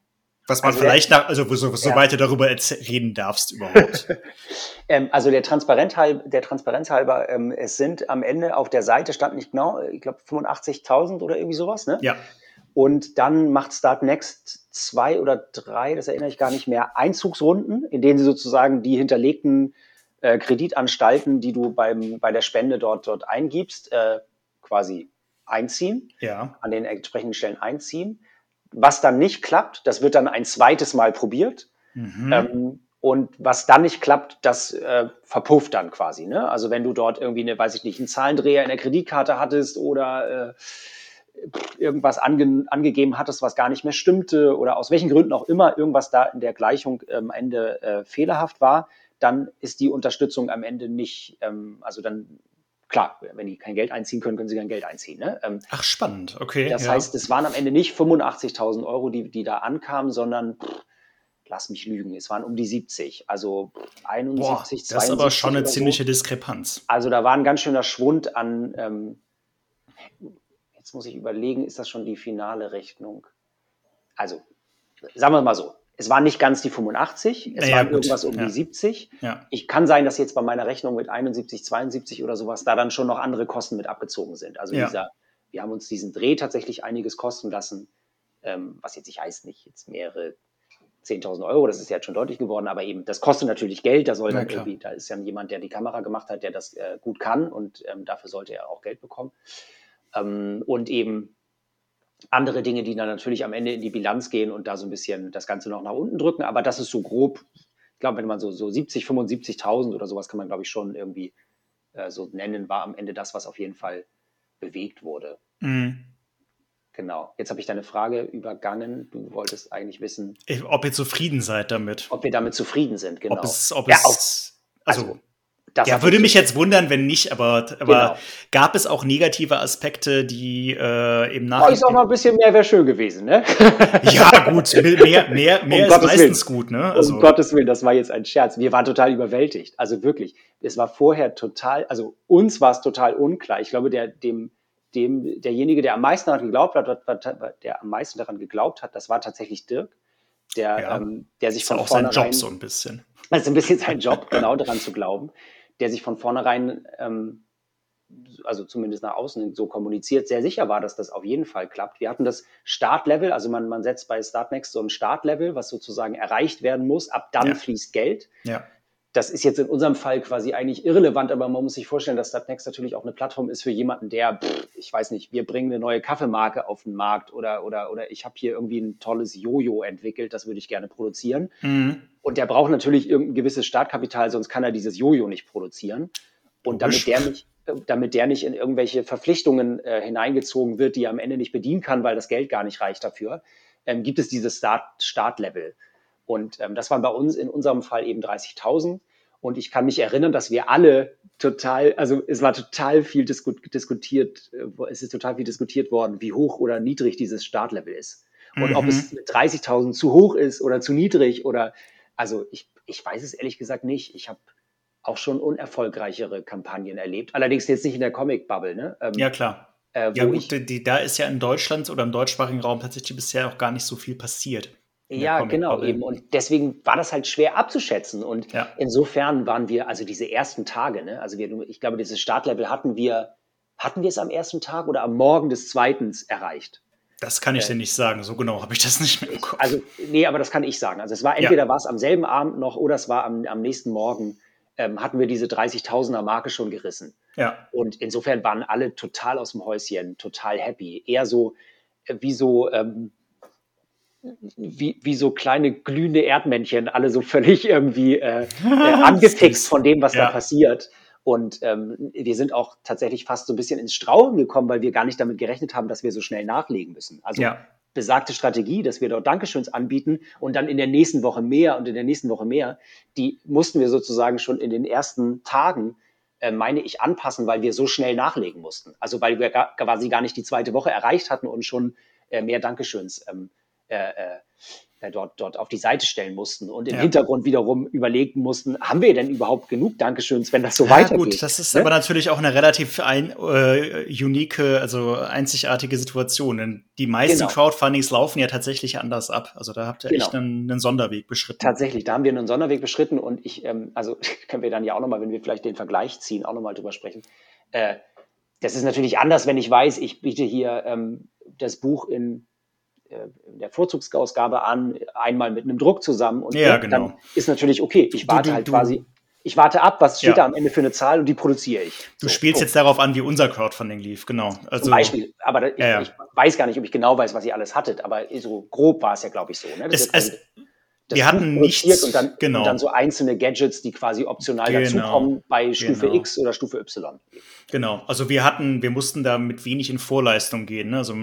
[SPEAKER 1] Was man also vielleicht nach, also so, so ja. weit du darüber reden darfst überhaupt.
[SPEAKER 2] ähm, also der Transparenz halber, der Transparenz halber ähm, es sind am Ende auf der Seite stand nicht genau, ich glaube 85.000 oder irgendwie sowas, ne?
[SPEAKER 1] Ja.
[SPEAKER 2] Und dann macht Start Next zwei oder drei, das erinnere ich gar nicht mehr, Einzugsrunden, in denen sie sozusagen die hinterlegten äh, Kreditanstalten, die du beim, bei der Spende dort, dort eingibst, äh, quasi einziehen,
[SPEAKER 1] ja.
[SPEAKER 2] an den entsprechenden Stellen einziehen. Was dann nicht klappt, das wird dann ein zweites Mal probiert. Mhm. Ähm, und was dann nicht klappt, das äh, verpufft dann quasi. Ne? Also wenn du dort irgendwie eine, weiß ich nicht, einen Zahlendreher in der Kreditkarte hattest oder äh, irgendwas ange angegeben hattest, was gar nicht mehr stimmte oder aus welchen Gründen auch immer irgendwas da in der Gleichung am ähm, Ende äh, fehlerhaft war, dann ist die Unterstützung am Ende nicht, ähm, also dann klar, wenn die kein Geld einziehen können, können sie kein Geld einziehen. Ne?
[SPEAKER 1] Ähm, Ach, spannend, okay.
[SPEAKER 2] Das ja. heißt, es waren am Ende nicht 85.000 Euro, die, die da ankamen, sondern pff, lass mich lügen, es waren um die 70. Also 71, Boah, 72.
[SPEAKER 1] Das ist aber schon eine ziemliche so. Diskrepanz.
[SPEAKER 2] Also da war ein ganz schöner Schwund an, ähm, jetzt muss ich überlegen, ist das schon die finale Rechnung? Also, sagen wir mal so, es waren nicht ganz die 85, es naja, waren gut. irgendwas um ja. die 70.
[SPEAKER 1] Ja.
[SPEAKER 2] Ich kann sein, dass jetzt bei meiner Rechnung mit 71, 72 oder sowas da dann schon noch andere Kosten mit abgezogen sind. Also ja. dieser, wir haben uns diesen Dreh tatsächlich einiges kosten lassen, ähm, was jetzt ich weiß nicht, jetzt mehrere 10.000 Euro, das ist jetzt schon deutlich geworden, aber eben, das kostet natürlich Geld, da soll dann irgendwie, da ist ja jemand, der die Kamera gemacht hat, der das äh, gut kann und ähm, dafür sollte er auch Geld bekommen. Ähm, und eben andere Dinge, die dann natürlich am Ende in die Bilanz gehen und da so ein bisschen das Ganze noch nach unten drücken. Aber das ist so grob, ich glaube, wenn man so, so 70, 75.000 oder sowas kann man, glaube ich, schon irgendwie äh, so nennen, war am Ende das, was auf jeden Fall bewegt wurde.
[SPEAKER 1] Mhm.
[SPEAKER 2] Genau. Jetzt habe ich deine Frage übergangen. Du wolltest eigentlich wissen,
[SPEAKER 1] ob ihr zufrieden seid damit.
[SPEAKER 2] Ob wir damit zufrieden sind, genau.
[SPEAKER 1] Ob es, ob ja, es
[SPEAKER 2] also, also
[SPEAKER 1] Das ja, würde mich jetzt wundern, wenn nicht, aber, aber genau. gab es auch negative Aspekte, die äh, im Nachhinein.
[SPEAKER 2] Oh, ich sag mal, ein bisschen mehr wäre schön gewesen, ne?
[SPEAKER 1] ja, gut, mehr, mehr, mehr um ist meistens Willen. gut, ne?
[SPEAKER 2] Also. Um Gottes Willen, das war jetzt ein Scherz. Wir waren total überwältigt. Also wirklich, es war vorher total, also uns war es total unklar. Ich glaube, der, dem, dem, derjenige, der am meisten daran geglaubt hat, der am meisten daran geglaubt hat, das war tatsächlich Dirk, der, ja, ähm, der sich von
[SPEAKER 1] auch vornherein. Sein Job so ein bisschen.
[SPEAKER 2] Das ist ein bisschen sein Job, genau daran zu glauben der sich von vornherein, ähm, also zumindest nach außen so kommuniziert, sehr sicher war, dass das auf jeden Fall klappt. Wir hatten das Startlevel, also man, man setzt bei Startnext so ein Startlevel, was sozusagen erreicht werden muss. Ab dann ja. fließt Geld.
[SPEAKER 1] Ja
[SPEAKER 2] das ist jetzt in unserem Fall quasi eigentlich irrelevant, aber man muss sich vorstellen, dass Startnext natürlich auch eine Plattform ist für jemanden, der, pff, ich weiß nicht, wir bringen eine neue Kaffeemarke auf den Markt oder, oder, oder ich habe hier irgendwie ein tolles Jojo entwickelt, das würde ich gerne produzieren. Mhm. Und der braucht natürlich irgendein gewisses Startkapital, sonst kann er dieses Jojo nicht produzieren. Und damit der nicht, damit der nicht in irgendwelche Verpflichtungen äh, hineingezogen wird, die er am Ende nicht bedienen kann, weil das Geld gar nicht reicht dafür, ähm, gibt es dieses Start, Startlevel. Und ähm, das waren bei uns in unserem Fall eben 30.000. Und ich kann mich erinnern, dass wir alle total, also es war total viel disku diskutiert, äh, es ist total viel diskutiert worden, wie hoch oder niedrig dieses Startlevel ist. Und mhm. ob es mit 30.000 zu hoch ist oder zu niedrig oder, also ich, ich weiß es ehrlich gesagt nicht. Ich habe auch schon unerfolgreichere Kampagnen erlebt. Allerdings jetzt nicht in der Comic-Bubble, ne?
[SPEAKER 1] Ähm, ja, klar. Äh, ja, gut, die, da ist ja in Deutschland oder im deutschsprachigen Raum tatsächlich bisher auch gar nicht so viel passiert.
[SPEAKER 2] Ja, genau eben. Und deswegen war das halt schwer abzuschätzen. Und ja. insofern waren wir, also diese ersten Tage, ne, also wir, ich glaube, dieses Startlevel hatten wir, hatten wir es am ersten Tag oder am Morgen des zweiten erreicht?
[SPEAKER 1] Das kann ich äh, dir nicht sagen. So genau habe ich das nicht mehr im Kopf.
[SPEAKER 2] Also, nee, aber das kann ich sagen. Also es war entweder ja. war es am selben Abend noch oder es war am, am nächsten Morgen, ähm, hatten wir diese 30.000er Marke schon gerissen.
[SPEAKER 1] Ja.
[SPEAKER 2] Und insofern waren alle total aus dem Häuschen, total happy. Eher so, äh, wie so, ähm, wie, wie so kleine glühende Erdmännchen, alle so völlig irgendwie äh, äh, angefixt von dem, was ja. da passiert. Und ähm, wir sind auch tatsächlich fast so ein bisschen ins Strauchen gekommen, weil wir gar nicht damit gerechnet haben, dass wir so schnell nachlegen müssen. Also ja. besagte Strategie, dass wir dort Dankeschöns anbieten und dann in der nächsten Woche mehr und in der nächsten Woche mehr, die mussten wir sozusagen schon in den ersten Tagen äh, meine ich, anpassen, weil wir so schnell nachlegen mussten. Also weil wir quasi gar nicht die zweite Woche erreicht hatten und schon äh, mehr Dankeschöns ähm, äh, äh, dort, dort auf die Seite stellen mussten und im ja. Hintergrund wiederum überlegen mussten, haben wir denn überhaupt genug Dankeschöns, wenn das so ja, weitergeht? gut,
[SPEAKER 1] das ist ne? aber natürlich auch eine relativ ein, äh, unique, also einzigartige Situation, denn die meisten genau. Crowdfundings laufen ja tatsächlich anders ab. Also da habt ihr genau. echt einen, einen, Sonderweg beschritten.
[SPEAKER 2] Tatsächlich, da haben wir einen Sonderweg beschritten und ich, ähm, also können wir dann ja auch nochmal, wenn wir vielleicht den Vergleich ziehen, auch nochmal drüber sprechen. Äh, das ist natürlich anders, wenn ich weiß, ich biete hier ähm, das Buch in äh, in der Vorzugsausgabe an, einmal mit einem Druck zusammen und
[SPEAKER 1] ja, genau. dann
[SPEAKER 2] ist natürlich okay. Ich warte du, du, halt quasi, ich warte ab, was steht ja. da am Ende für eine Zahl und die produziere ich.
[SPEAKER 1] Du so, spielst so. jetzt darauf an, wie unser Crowdfunding lief, genau.
[SPEAKER 2] Also, Zum Beispiel, aber ich, ja, ich, weiß gar nicht, ob ich genau weiß, was ihr alles hattet, aber so grob war es ja, glaube ich, so. Ne?
[SPEAKER 1] Es, es, wir hatten nichts,
[SPEAKER 2] und dann, genau. und dann so einzelne Gadgets, die quasi optional genau. dazukommen bei Stufe genau. X oder Stufe Y.
[SPEAKER 1] Genau, also wir hatten, wir mussten da mit wenig in Vorleistung gehen. Ne? Also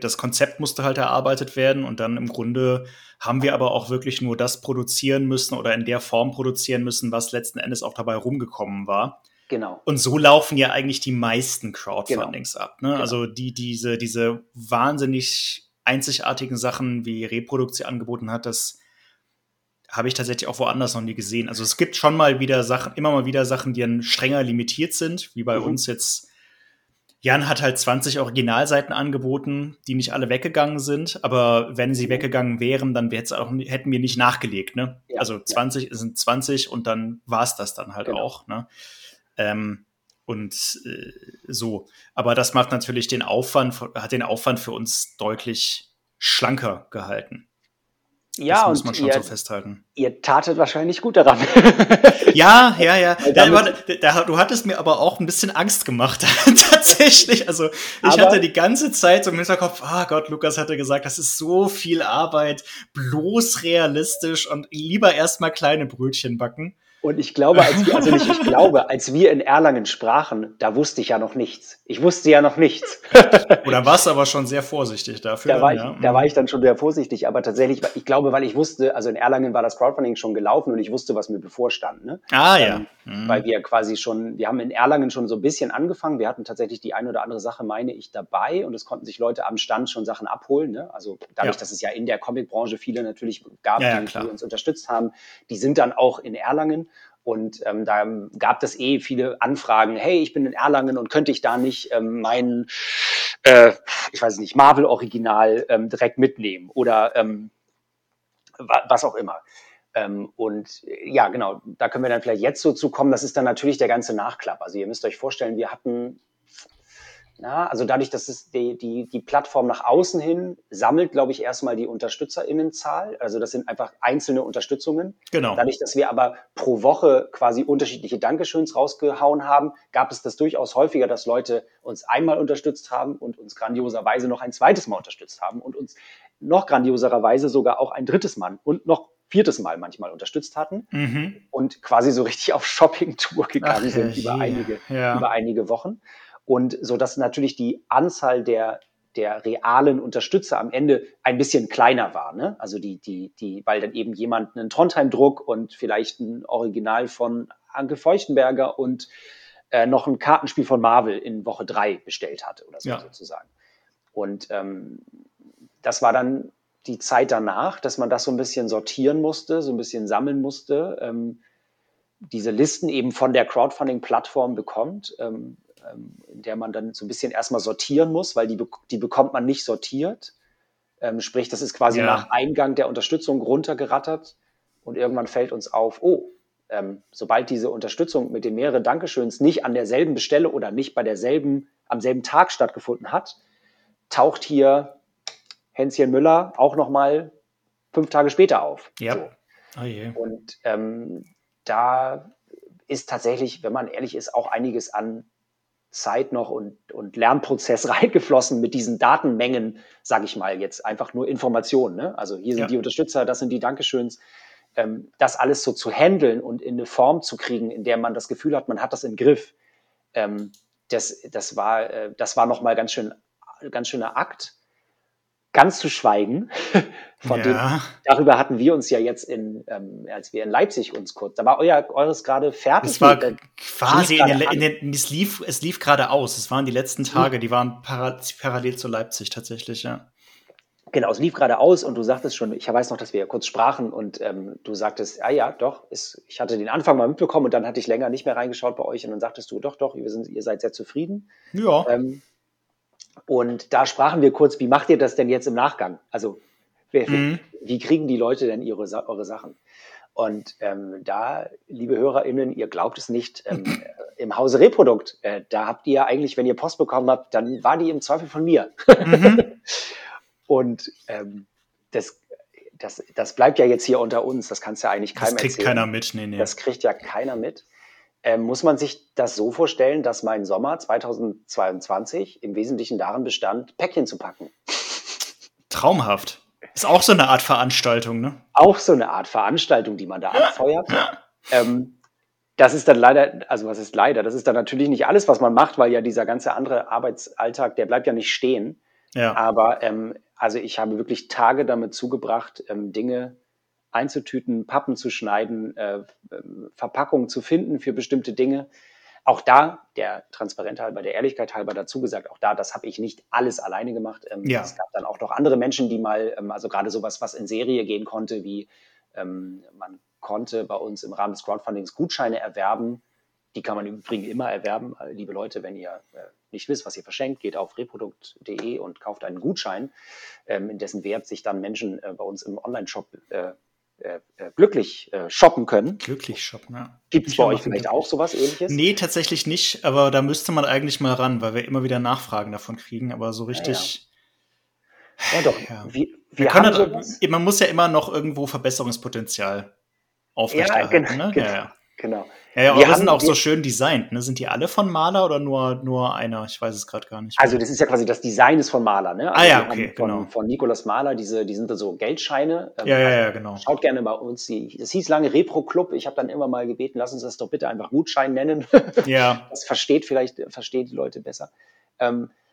[SPEAKER 1] das Konzept musste halt erarbeitet werden und dann im Grunde haben wir aber auch wirklich nur das produzieren müssen oder in der Form produzieren müssen, was letzten Endes auch dabei rumgekommen war.
[SPEAKER 2] Genau.
[SPEAKER 1] Und so laufen ja eigentlich die meisten Crowdfundings genau. ab. Ne? Genau. Also die, diese, diese wahnsinnig einzigartigen Sachen, wie Reprodukt sie angeboten hat, das habe ich tatsächlich auch woanders noch nie gesehen. Also es gibt schon mal wieder Sachen, immer mal wieder Sachen, die dann strenger limitiert sind, wie bei mhm. uns jetzt. Jan hat halt 20 Originalseiten angeboten, die nicht alle weggegangen sind, aber wenn sie mhm. weggegangen wären, dann auch, hätten wir nicht nachgelegt. Ne? Ja, also 20 ja. sind 20 und dann war es das dann halt genau. auch. Ne? Ähm, und äh, so. Aber das macht natürlich den Aufwand, hat den Aufwand für uns deutlich schlanker gehalten.
[SPEAKER 2] Ja, das muss man schon ihr, so festhalten. Ihr tatet wahrscheinlich gut daran.
[SPEAKER 1] ja, ja, ja. Da, da, du hattest mir aber auch ein bisschen Angst gemacht, tatsächlich. Also ich aber, hatte die ganze Zeit so im Hinterkopf, ah oh Gott, Lukas hatte gesagt, das ist so viel Arbeit, bloß realistisch und lieber erstmal kleine Brötchen backen.
[SPEAKER 2] Und ich glaube, als wir, also nicht ich glaube, als wir in Erlangen sprachen, da wusste ich ja noch nichts. Ich wusste ja noch nichts.
[SPEAKER 1] Oder warst aber schon sehr vorsichtig dafür.
[SPEAKER 2] Da war, ich, da war ich dann schon sehr vorsichtig, aber tatsächlich, ich glaube, weil ich wusste, also in Erlangen war das Crowdfunding schon gelaufen und ich wusste, was mir bevorstand. Ne?
[SPEAKER 1] Ah ja.
[SPEAKER 2] Ähm, mhm. Weil wir quasi schon, wir haben in Erlangen schon so ein bisschen angefangen. Wir hatten tatsächlich die eine oder andere Sache, meine ich, dabei und es konnten sich Leute am Stand schon Sachen abholen. Ne? Also dadurch, ja. dass es ja in der Comicbranche viele natürlich gab, ja, die, die uns unterstützt haben, die sind dann auch in Erlangen. Und ähm, da gab es eh viele Anfragen, hey, ich bin in Erlangen und könnte ich da nicht ähm, mein, äh, ich weiß nicht, Marvel-Original ähm, direkt mitnehmen oder ähm, was auch immer. Ähm, und ja, genau, da können wir dann vielleicht jetzt so zu kommen. Das ist dann natürlich der ganze Nachklapp. Also ihr müsst euch vorstellen, wir hatten ja, also dadurch, dass es die, die, die Plattform nach außen hin sammelt, glaube ich, erstmal die UnterstützerInnenzahl. Also das sind einfach einzelne Unterstützungen.
[SPEAKER 1] Genau.
[SPEAKER 2] Dadurch, dass wir aber pro Woche quasi unterschiedliche Dankeschöns rausgehauen haben, gab es das durchaus häufiger, dass Leute uns einmal unterstützt haben und uns grandioserweise noch ein zweites Mal unterstützt haben und uns noch grandiosererweise sogar auch ein drittes Mal und noch viertes Mal manchmal unterstützt hatten mhm. und quasi so richtig auf Shopping-Tour gegangen Ach, sind über einige, ja. über einige Wochen. Und so dass natürlich die Anzahl der der realen Unterstützer am Ende ein bisschen kleiner war. Ne? Also die, die, die, weil dann eben jemand einen Trondheim-Druck und vielleicht ein Original von Anke Feuchtenberger und äh, noch ein Kartenspiel von Marvel in Woche drei bestellt hatte oder so ja. sozusagen. Und ähm, das war dann die Zeit danach, dass man das so ein bisschen sortieren musste, so ein bisschen sammeln musste, ähm, diese Listen eben von der Crowdfunding-Plattform bekommt. Ähm, ähm, in der man dann so ein bisschen erstmal sortieren muss, weil die, die bekommt man nicht sortiert. Ähm, sprich, das ist quasi ja. nach Eingang der Unterstützung runtergerattert und irgendwann fällt uns auf, oh, ähm, sobald diese Unterstützung mit den mehreren Dankeschöns nicht an derselben Stelle oder nicht bei derselben, am selben Tag stattgefunden hat, taucht hier Hänschen Müller auch nochmal fünf Tage später auf.
[SPEAKER 1] Ja. So.
[SPEAKER 2] Oh und ähm, da ist tatsächlich, wenn man ehrlich ist, auch einiges an Zeit noch und, und Lernprozess reingeflossen mit diesen Datenmengen, sage ich mal, jetzt einfach nur Informationen. Ne? Also hier sind ja. die Unterstützer, das sind die Dankeschöns. Ähm, das alles so zu handeln und in eine Form zu kriegen, in der man das Gefühl hat, man hat das im Griff, ähm, das, das war, äh, das war nochmal ganz schön, ganz schöner Akt ganz zu schweigen. Von ja. dem, darüber hatten wir uns ja jetzt in, ähm, als wir in Leipzig uns kurz, da war euer, eures gerade fertig.
[SPEAKER 1] Es war quasi, in den, in den, es lief, es lief gerade aus. Es waren die letzten mhm. Tage, die waren para, parallel zu Leipzig tatsächlich, ja.
[SPEAKER 2] Genau, es lief gerade aus und du sagtest schon, ich weiß noch, dass wir ja kurz sprachen und ähm, du sagtest, ah ja, doch, ist, ich hatte den Anfang mal mitbekommen und dann hatte ich länger nicht mehr reingeschaut bei euch und dann sagtest du, doch, doch, wir sind, ihr seid sehr zufrieden.
[SPEAKER 1] Ja.
[SPEAKER 2] Ähm, und da sprachen wir kurz, wie macht ihr das denn jetzt im Nachgang? Also, wer, mhm. wie kriegen die Leute denn ihre, eure Sachen? Und ähm, da, liebe HörerInnen, ihr glaubt es nicht, ähm, im Hause Reprodukt, äh, da habt ihr eigentlich, wenn ihr Post bekommen habt, dann war die im Zweifel von mir. Mhm. Und ähm, das, das, das bleibt ja jetzt hier unter uns, das kannst ja eigentlich keinem erzählen. Das kriegt
[SPEAKER 1] erzählen. keiner mit, nee, nee.
[SPEAKER 2] Das kriegt ja keiner mit. Ähm, muss man sich das so vorstellen, dass mein Sommer 2022 im Wesentlichen darin bestand, Päckchen zu packen?
[SPEAKER 1] Traumhaft. Ist auch so eine Art Veranstaltung, ne?
[SPEAKER 2] Auch so eine Art Veranstaltung, die man da anfeuert. ähm, das ist dann leider, also was ist leider, das ist dann natürlich nicht alles, was man macht, weil ja dieser ganze andere Arbeitsalltag, der bleibt ja nicht stehen.
[SPEAKER 1] Ja.
[SPEAKER 2] Aber ähm, also ich habe wirklich Tage damit zugebracht, ähm, Dinge einzutüten, Pappen zu schneiden, äh, Verpackungen zu finden für bestimmte Dinge. Auch da, der Transparenz halber, der Ehrlichkeit halber dazu gesagt, auch da, das habe ich nicht alles alleine gemacht. Ähm,
[SPEAKER 1] ja.
[SPEAKER 2] Es gab dann auch noch andere Menschen, die mal, ähm, also gerade sowas, was in Serie gehen konnte, wie ähm, man konnte bei uns im Rahmen des Crowdfundings Gutscheine erwerben. Die kann man im Übrigen immer erwerben. Äh, liebe Leute, wenn ihr äh, nicht wisst, was ihr verschenkt, geht auf reprodukt.de und kauft einen Gutschein, ähm, in dessen Wert sich dann Menschen äh, bei uns im Online-Shop äh, glücklich äh, shoppen können.
[SPEAKER 1] Glücklich shoppen, ja.
[SPEAKER 2] Gibt es bei euch vielleicht auch sowas ähnliches?
[SPEAKER 1] Nee, tatsächlich nicht, aber da müsste man eigentlich mal ran, weil wir immer wieder Nachfragen davon kriegen, aber so richtig.
[SPEAKER 2] Ja, ja. ja doch. Ja. Wir,
[SPEAKER 1] wir, wir können, man muss ja immer noch irgendwo Verbesserungspotenzial aufrechterhalten.
[SPEAKER 2] Ja, genau,
[SPEAKER 1] ne?
[SPEAKER 2] genau. Genau.
[SPEAKER 1] Ja, ja
[SPEAKER 2] Wir
[SPEAKER 1] aber sind auch so schön designt. Ne? Sind die alle von Maler oder nur, nur einer? Ich weiß es gerade gar nicht.
[SPEAKER 2] Also das ist ja quasi das Design ist von Maler, ne? Also
[SPEAKER 1] Ah ja, okay,
[SPEAKER 2] von,
[SPEAKER 1] genau.
[SPEAKER 2] von Nikolaus Mahler, diese, die sind dann so Geldscheine. Ähm,
[SPEAKER 1] ja, ja, ja, genau.
[SPEAKER 2] Schaut gerne bei uns. Die, das hieß lange Repro Club. Ich habe dann immer mal gebeten, lass uns das doch bitte einfach Gutschein nennen.
[SPEAKER 1] Ja,
[SPEAKER 2] Das versteht vielleicht, versteht die Leute besser. Ähm, äh,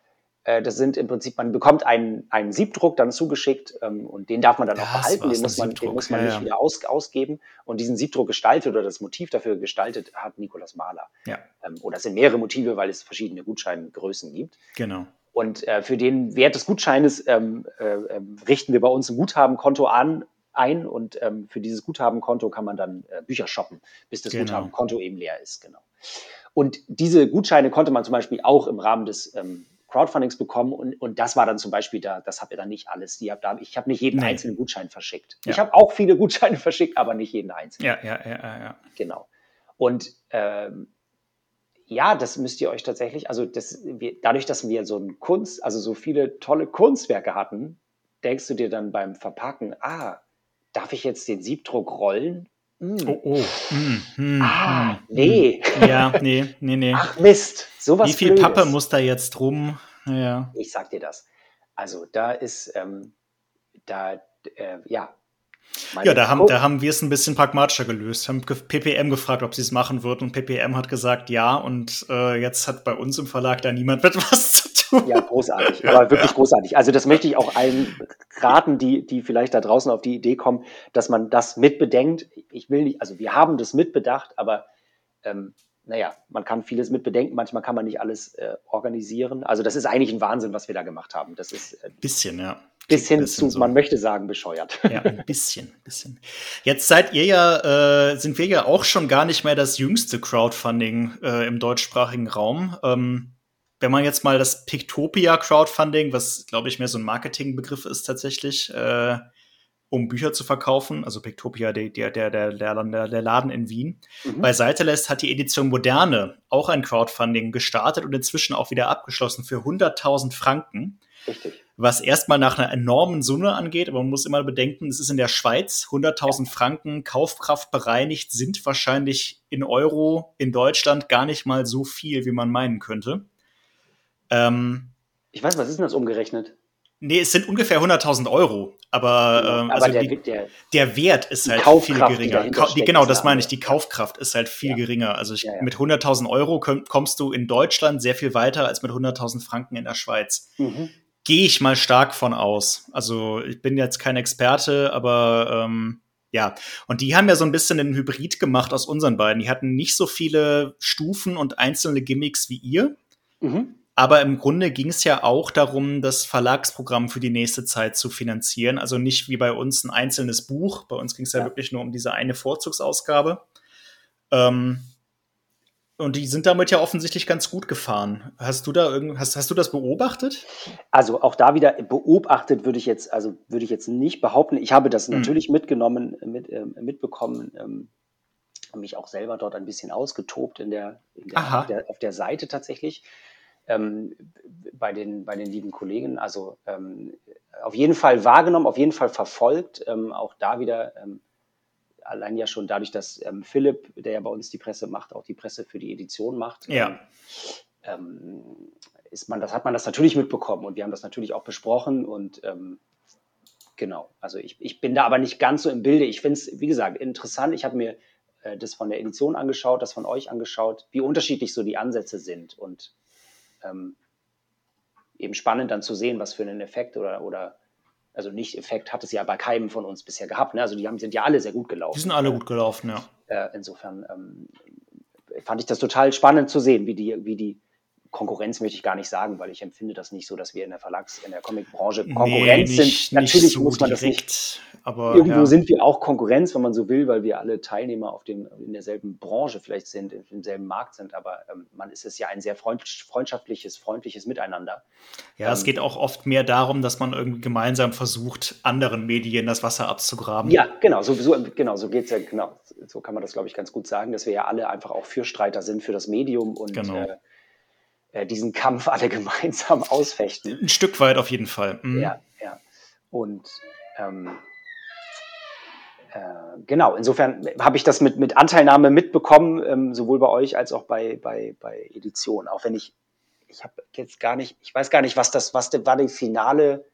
[SPEAKER 2] das sind im Prinzip, man bekommt einen, einen Siebdruck dann zugeschickt ähm, und den darf man dann auch
[SPEAKER 1] Das
[SPEAKER 2] behalten,
[SPEAKER 1] war's,
[SPEAKER 2] den muss man, den muss man
[SPEAKER 1] Ja,
[SPEAKER 2] nicht
[SPEAKER 1] ja.
[SPEAKER 2] wieder aus, ausgeben. Und diesen Siebdruck gestaltet oder das Motiv dafür gestaltet hat Nikolaus Mahler.
[SPEAKER 1] ja,
[SPEAKER 2] Ähm, oder es sind mehrere Motive, weil es verschiedene Gutscheingrößen gibt.
[SPEAKER 1] genau.
[SPEAKER 2] Und äh, für den Wert des Gutscheines ähm, äh, ähm, richten wir bei uns ein Guthabenkonto an, ein und ähm, für dieses Guthabenkonto kann man dann äh, Bücher shoppen, bis das
[SPEAKER 1] Genau.
[SPEAKER 2] Guthabenkonto eben leer ist. Genau. Und diese Gutscheine konnte man zum Beispiel auch im Rahmen des ähm, Crowdfundings bekommen und, und das war dann zum Beispiel da, das habt ihr dann nicht alles. Die habt da, ich habe nicht jeden
[SPEAKER 1] Nee.
[SPEAKER 2] einzelnen Gutschein verschickt.
[SPEAKER 1] Ja.
[SPEAKER 2] Ich habe auch viele Gutscheine verschickt, aber nicht jeden einzelnen.
[SPEAKER 1] Ja, ja, ja, ja, ja.
[SPEAKER 2] Genau. Und ähm, ja, das müsst ihr euch tatsächlich, also das, wir, dadurch, dass wir so ein Kunst, also so viele tolle Kunstwerke hatten, denkst du dir dann beim Verpacken, ah, darf ich jetzt den Siebdruck rollen? Hm.
[SPEAKER 1] Oh, oh. Hm, hm,
[SPEAKER 2] Ah, nee.
[SPEAKER 1] Ja, nee, nee, nee.
[SPEAKER 2] Ach Mist, sowas
[SPEAKER 1] Wie viel
[SPEAKER 2] Blödes.
[SPEAKER 1] Pappe muss da jetzt rum? Ja.
[SPEAKER 2] Ich sag dir das. Also da ist, ähm, da, äh, ja. Meine
[SPEAKER 1] Ja, da haben, da haben wir es ein bisschen pragmatischer gelöst. Haben PPM gefragt, ob sie es machen wird und PPM hat gesagt ja und äh, jetzt hat bei uns im Verlag da niemand mit was zu tun.
[SPEAKER 2] Ja, großartig, aber wirklich großartig. Also das möchte ich auch allen raten, die, die vielleicht da draußen auf die Idee kommen, dass man das mitbedenkt. Ich will nicht, also wir haben das mitbedacht, aber ähm, naja, man kann vieles mitbedenken, manchmal kann man nicht alles äh, organisieren. Also das ist eigentlich ein Wahnsinn, was wir da gemacht haben. Das ist äh,
[SPEAKER 1] Bisschen, ja.
[SPEAKER 2] bis hin
[SPEAKER 1] bisschen
[SPEAKER 2] zu,
[SPEAKER 1] so.
[SPEAKER 2] man möchte sagen, bescheuert.
[SPEAKER 1] Ja, ein bisschen, bisschen. Jetzt seid ihr ja, äh, sind wir ja auch schon gar nicht mehr das jüngste Crowdfunding äh, im deutschsprachigen Raum. Ähm, wenn man jetzt mal das Pictopia Crowdfunding, was glaube ich mehr so ein Marketingbegriff ist tatsächlich, äh, um Bücher zu verkaufen, also Pictopia, der, der, der, der, der, Laden in Wien,
[SPEAKER 2] Mhm.
[SPEAKER 1] beiseite lässt, hat die Edition Moderne auch ein Crowdfunding gestartet und inzwischen auch wieder abgeschlossen für 100.000 Franken
[SPEAKER 2] Richtig.
[SPEAKER 1] was erstmal nach einer enormen Summe angeht, aber man muss immer bedenken, es ist in der Schweiz, 100.000 Franken Kaufkraft bereinigt sind wahrscheinlich in Euro in Deutschland gar nicht mal so viel, wie man meinen könnte. Ähm,
[SPEAKER 2] Ich weiß, was ist denn das umgerechnet?
[SPEAKER 1] nee, es sind ungefähr 100.000 Euro, aber, ähm,
[SPEAKER 2] aber
[SPEAKER 1] also
[SPEAKER 2] der,
[SPEAKER 1] die,
[SPEAKER 2] der,
[SPEAKER 1] der Wert ist halt
[SPEAKER 2] Kaufkraft,
[SPEAKER 1] viel geringer. Kau- die, genau, das
[SPEAKER 2] eine
[SPEAKER 1] meine ich. Die Kaufkraft ist halt viel
[SPEAKER 2] Ja.
[SPEAKER 1] geringer. Also ich,
[SPEAKER 2] Ja, ja.
[SPEAKER 1] mit 100.000 Euro komm, kommst du in Deutschland sehr viel weiter als mit 100.000 Franken in der Schweiz.
[SPEAKER 2] mhm.
[SPEAKER 1] Gehe ich mal stark von aus. Also ich bin jetzt kein Experte, aber ähm, ja. Und die haben ja so ein bisschen einen Hybrid gemacht aus unseren beiden. Die hatten nicht so viele Stufen und einzelne Gimmicks wie ihr.
[SPEAKER 2] Mhm.
[SPEAKER 1] Aber im Grunde ging es ja auch darum, das Verlagsprogramm für die nächste Zeit zu finanzieren. Also nicht wie bei uns ein einzelnes Buch. Bei uns ging es ja,
[SPEAKER 2] Ja.
[SPEAKER 1] wirklich nur um diese eine Vorzugsausgabe. Ähm, und die sind damit ja offensichtlich ganz gut gefahren. Hast du da irgend, hast, hast du das beobachtet?
[SPEAKER 2] Also auch da wieder beobachtet würde ich jetzt, also würde ich jetzt nicht behaupten. Ich habe das
[SPEAKER 1] Mhm.
[SPEAKER 2] natürlich mitgenommen, mit, ähm, mitbekommen, ähm, mich auch selber dort ein bisschen ausgetobt in der, in der, auf, der auf der Seite tatsächlich. Ähm, bei, den, bei den lieben Kollegen. Also ähm, auf jeden Fall wahrgenommen, auf jeden Fall verfolgt. Ähm, auch da wieder ähm, allein ja schon dadurch, dass ähm, Philipp, der ja bei uns die Presse macht, auch die Presse für die Edition macht.
[SPEAKER 1] Ja.
[SPEAKER 2] Ähm, ist man, das hat man das natürlich mitbekommen und wir haben das natürlich auch besprochen und genau, also ich, ich bin da aber nicht ganz so im Bilde. Ich finde es, wie gesagt, interessant. Ich habe mir äh, das von der Edition angeschaut, das von euch angeschaut, wie unterschiedlich so die Ansätze sind und ähm, eben spannend dann zu sehen, was für einen Effekt oder, oder also nicht Effekt hat es ja bei keinem von uns bisher gehabt. Ne? Also die haben, sind ja alle sehr gut gelaufen.
[SPEAKER 1] Die sind alle gut gelaufen, ja.
[SPEAKER 2] Äh, insofern ähm, fand ich das total spannend zu sehen, wie die, wie die Konkurrenz möchte ich gar nicht sagen, weil ich empfinde das nicht so, dass wir in der Verlags-, in der Comicbranche Konkurrenz
[SPEAKER 1] Nee,
[SPEAKER 2] sind.
[SPEAKER 1] nicht-
[SPEAKER 2] Natürlich
[SPEAKER 1] nicht so
[SPEAKER 2] muss man das nicht.
[SPEAKER 1] direkt, aber
[SPEAKER 2] Irgendwo
[SPEAKER 1] ja.
[SPEAKER 2] sind wir auch Konkurrenz, wenn man so will, weil wir alle Teilnehmer auf dem, in derselben Branche vielleicht sind, in demselben Markt sind, aber ähm, man ist es ja ein sehr freund, freundschaftliches, freundliches Miteinander.
[SPEAKER 1] Ja, es
[SPEAKER 2] Ähm,
[SPEAKER 1] geht auch oft mehr darum, dass man irgendwie gemeinsam versucht, anderen Medien das Wasser abzugraben.
[SPEAKER 2] Ja, genau, so, so, genau, so geht's ja, genau. So kann man das, glaube ich, ganz gut sagen, dass wir ja alle einfach auch Fürstreiter sind für das Medium und
[SPEAKER 1] Genau.
[SPEAKER 2] äh, äh, diesen Kampf alle gemeinsam ausfechten.
[SPEAKER 1] Ein Stück weit auf jeden Fall. Mhm.
[SPEAKER 2] Ja, ja. Und ähm, äh, genau, insofern habe ich das mit, mit Anteilnahme mitbekommen, ähm, sowohl bei euch als auch bei, bei, bei Edition. Auch wenn ich, ich habe jetzt gar nicht, ich weiß gar nicht, was das, was war die finale,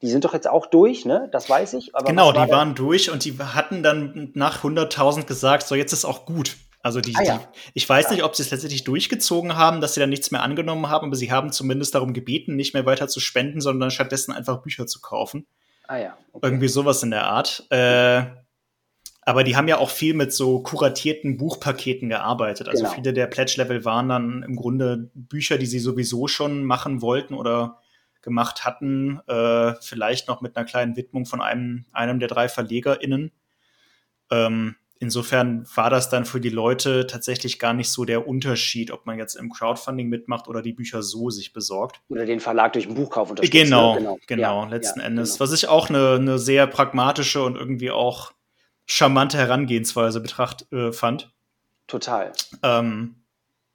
[SPEAKER 2] die sind doch jetzt auch durch, ne? Das weiß ich.
[SPEAKER 1] genau, war die waren durch und die hatten dann nach 100.000 gesagt, so jetzt ist auch gut. Also die, ah, ja. die ich weiß ja. nicht, ob sie es letztendlich durchgezogen haben, dass sie dann nichts mehr angenommen haben, aber sie haben zumindest darum gebeten, nicht mehr weiter zu spenden, sondern stattdessen einfach Bücher zu kaufen.
[SPEAKER 2] Ah ja.
[SPEAKER 1] Okay. Irgendwie sowas in der Art. Äh, aber die haben ja auch viel mit so kuratierten Buchpaketen gearbeitet. Also genau. viele der Pledge-Level waren dann im Grunde Bücher, die sie sowieso schon machen wollten oder gemacht hatten, äh, vielleicht noch mit einer kleinen Widmung von einem, einem der drei VerlegerInnen. Ähm, insofern war das dann für die Leute tatsächlich gar nicht so der Unterschied, ob man jetzt im Crowdfunding mitmacht oder die Bücher so sich besorgt.
[SPEAKER 2] Oder den Verlag durch den Buchkauf
[SPEAKER 1] unterstützt. Genau, ne? genau, genau, ja, letzten ja, Endes. Genau. Was ich auch eine, eine sehr pragmatische und irgendwie auch charmante Herangehensweise betracht äh, fand.
[SPEAKER 2] Total.
[SPEAKER 1] Ähm,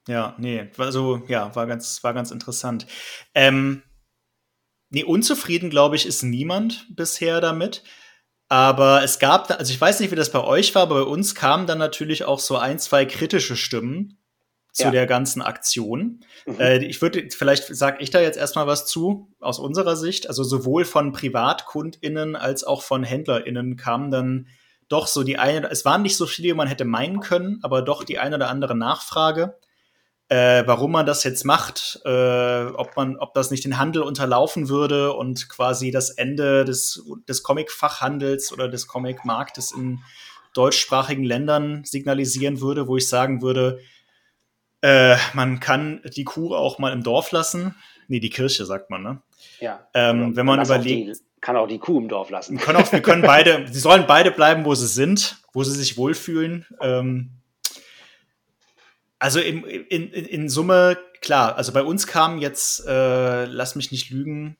[SPEAKER 1] ja, nee, also ja, war ganz, war ganz interessant. Ähm, nee, unzufrieden, glaube ich, ist niemand bisher damit. Aber es gab, also ich weiß nicht, wie das bei euch war, aber bei uns kamen dann natürlich auch so ein, zwei kritische Stimmen zu ja. der ganzen Aktion. Mhm. Äh, ich würde, vielleicht sage ich da jetzt erstmal was zu, aus unserer Sicht. Also sowohl von PrivatkundInnen als auch von HändlerInnen kamen dann doch so die eine, es waren nicht so viele, wie man hätte meinen können, aber doch die eine oder andere Nachfrage äh, warum man das jetzt macht, äh, ob man, ob das nicht den Handel unterlaufen würde und quasi das Ende des, des Comic-Fachhandels oder des Comic-Marktes in deutschsprachigen Ländern signalisieren würde, wo ich sagen würde, äh, man kann die Kuh auch mal im Dorf lassen. Nee, die Kirche, sagt man, ne?
[SPEAKER 2] Ja.
[SPEAKER 1] Ähm, wenn man überlegt.
[SPEAKER 2] Die, kann auch die Kuh im Dorf lassen.
[SPEAKER 1] Wir können, auch, wir können beide, sie sollen beide bleiben, wo sie sind, wo sie sich wohlfühlen. Ähm, also in, in, in Summe, klar, also bei uns kamen jetzt, äh, lass mich nicht lügen,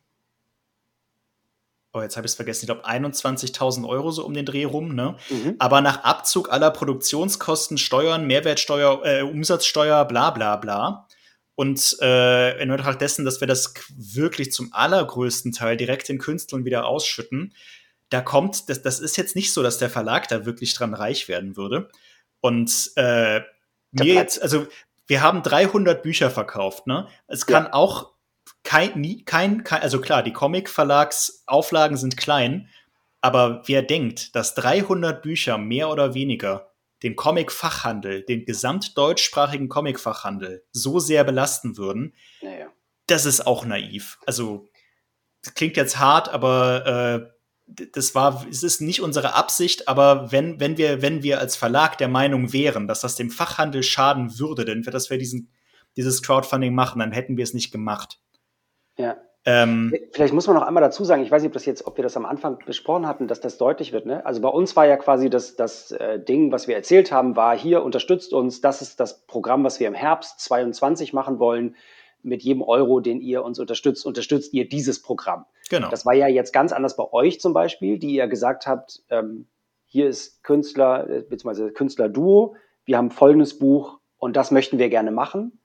[SPEAKER 1] oh, jetzt habe ich es vergessen, ich glaube 21.000 Euro so um den Dreh rum, ne? Mhm. Aber nach Abzug aller Produktionskosten, Steuern, Mehrwertsteuer, äh, Umsatzsteuer, bla bla bla. Und äh, in Anbetracht dessen, dass wir das wirklich zum allergrößten Teil direkt den Künstlern wieder ausschütten, da kommt, das, das ist jetzt nicht so, dass der Verlag da wirklich dran reich werden würde. Und äh, mir jetzt, also wir haben 300 Bücher verkauft, ne? Es kann ja. auch kein, nie, kein, kein, also klar, die Comic-Verlagsauflagen sind klein, aber wer denkt, dass 300 Bücher mehr oder weniger den Comic-Fachhandel, den gesamtdeutschsprachigen Comic-Fachhandel so sehr belasten würden,
[SPEAKER 2] naja.
[SPEAKER 1] das ist auch naiv. Also, das klingt jetzt hart, aber äh, das war, es ist nicht unsere Absicht, aber wenn, wenn wir, wenn wir als Verlag der Meinung wären, dass das dem Fachhandel schaden würde, denn dass wir diesen, dieses Crowdfunding machen, dann hätten wir es nicht gemacht.
[SPEAKER 2] Ja. Ähm, Vielleicht muss man noch einmal dazu sagen, ich weiß nicht, ob, das jetzt, ob wir das am Anfang besprochen hatten, dass das deutlich wird. Ne? Also bei uns war ja quasi das, das äh, Ding, was wir erzählt haben, war hier, unterstützt uns, das ist das Programm, was wir im Herbst 22 machen wollen mit jedem Euro, den ihr uns unterstützt, unterstützt ihr dieses Programm.
[SPEAKER 1] Genau.
[SPEAKER 2] Das war ja jetzt ganz anders bei euch zum Beispiel, die ihr gesagt habt, ähm, hier ist Künstler, äh, beziehungsweise Künstler-Duo, wir haben folgendes Buch und das möchten wir gerne machen.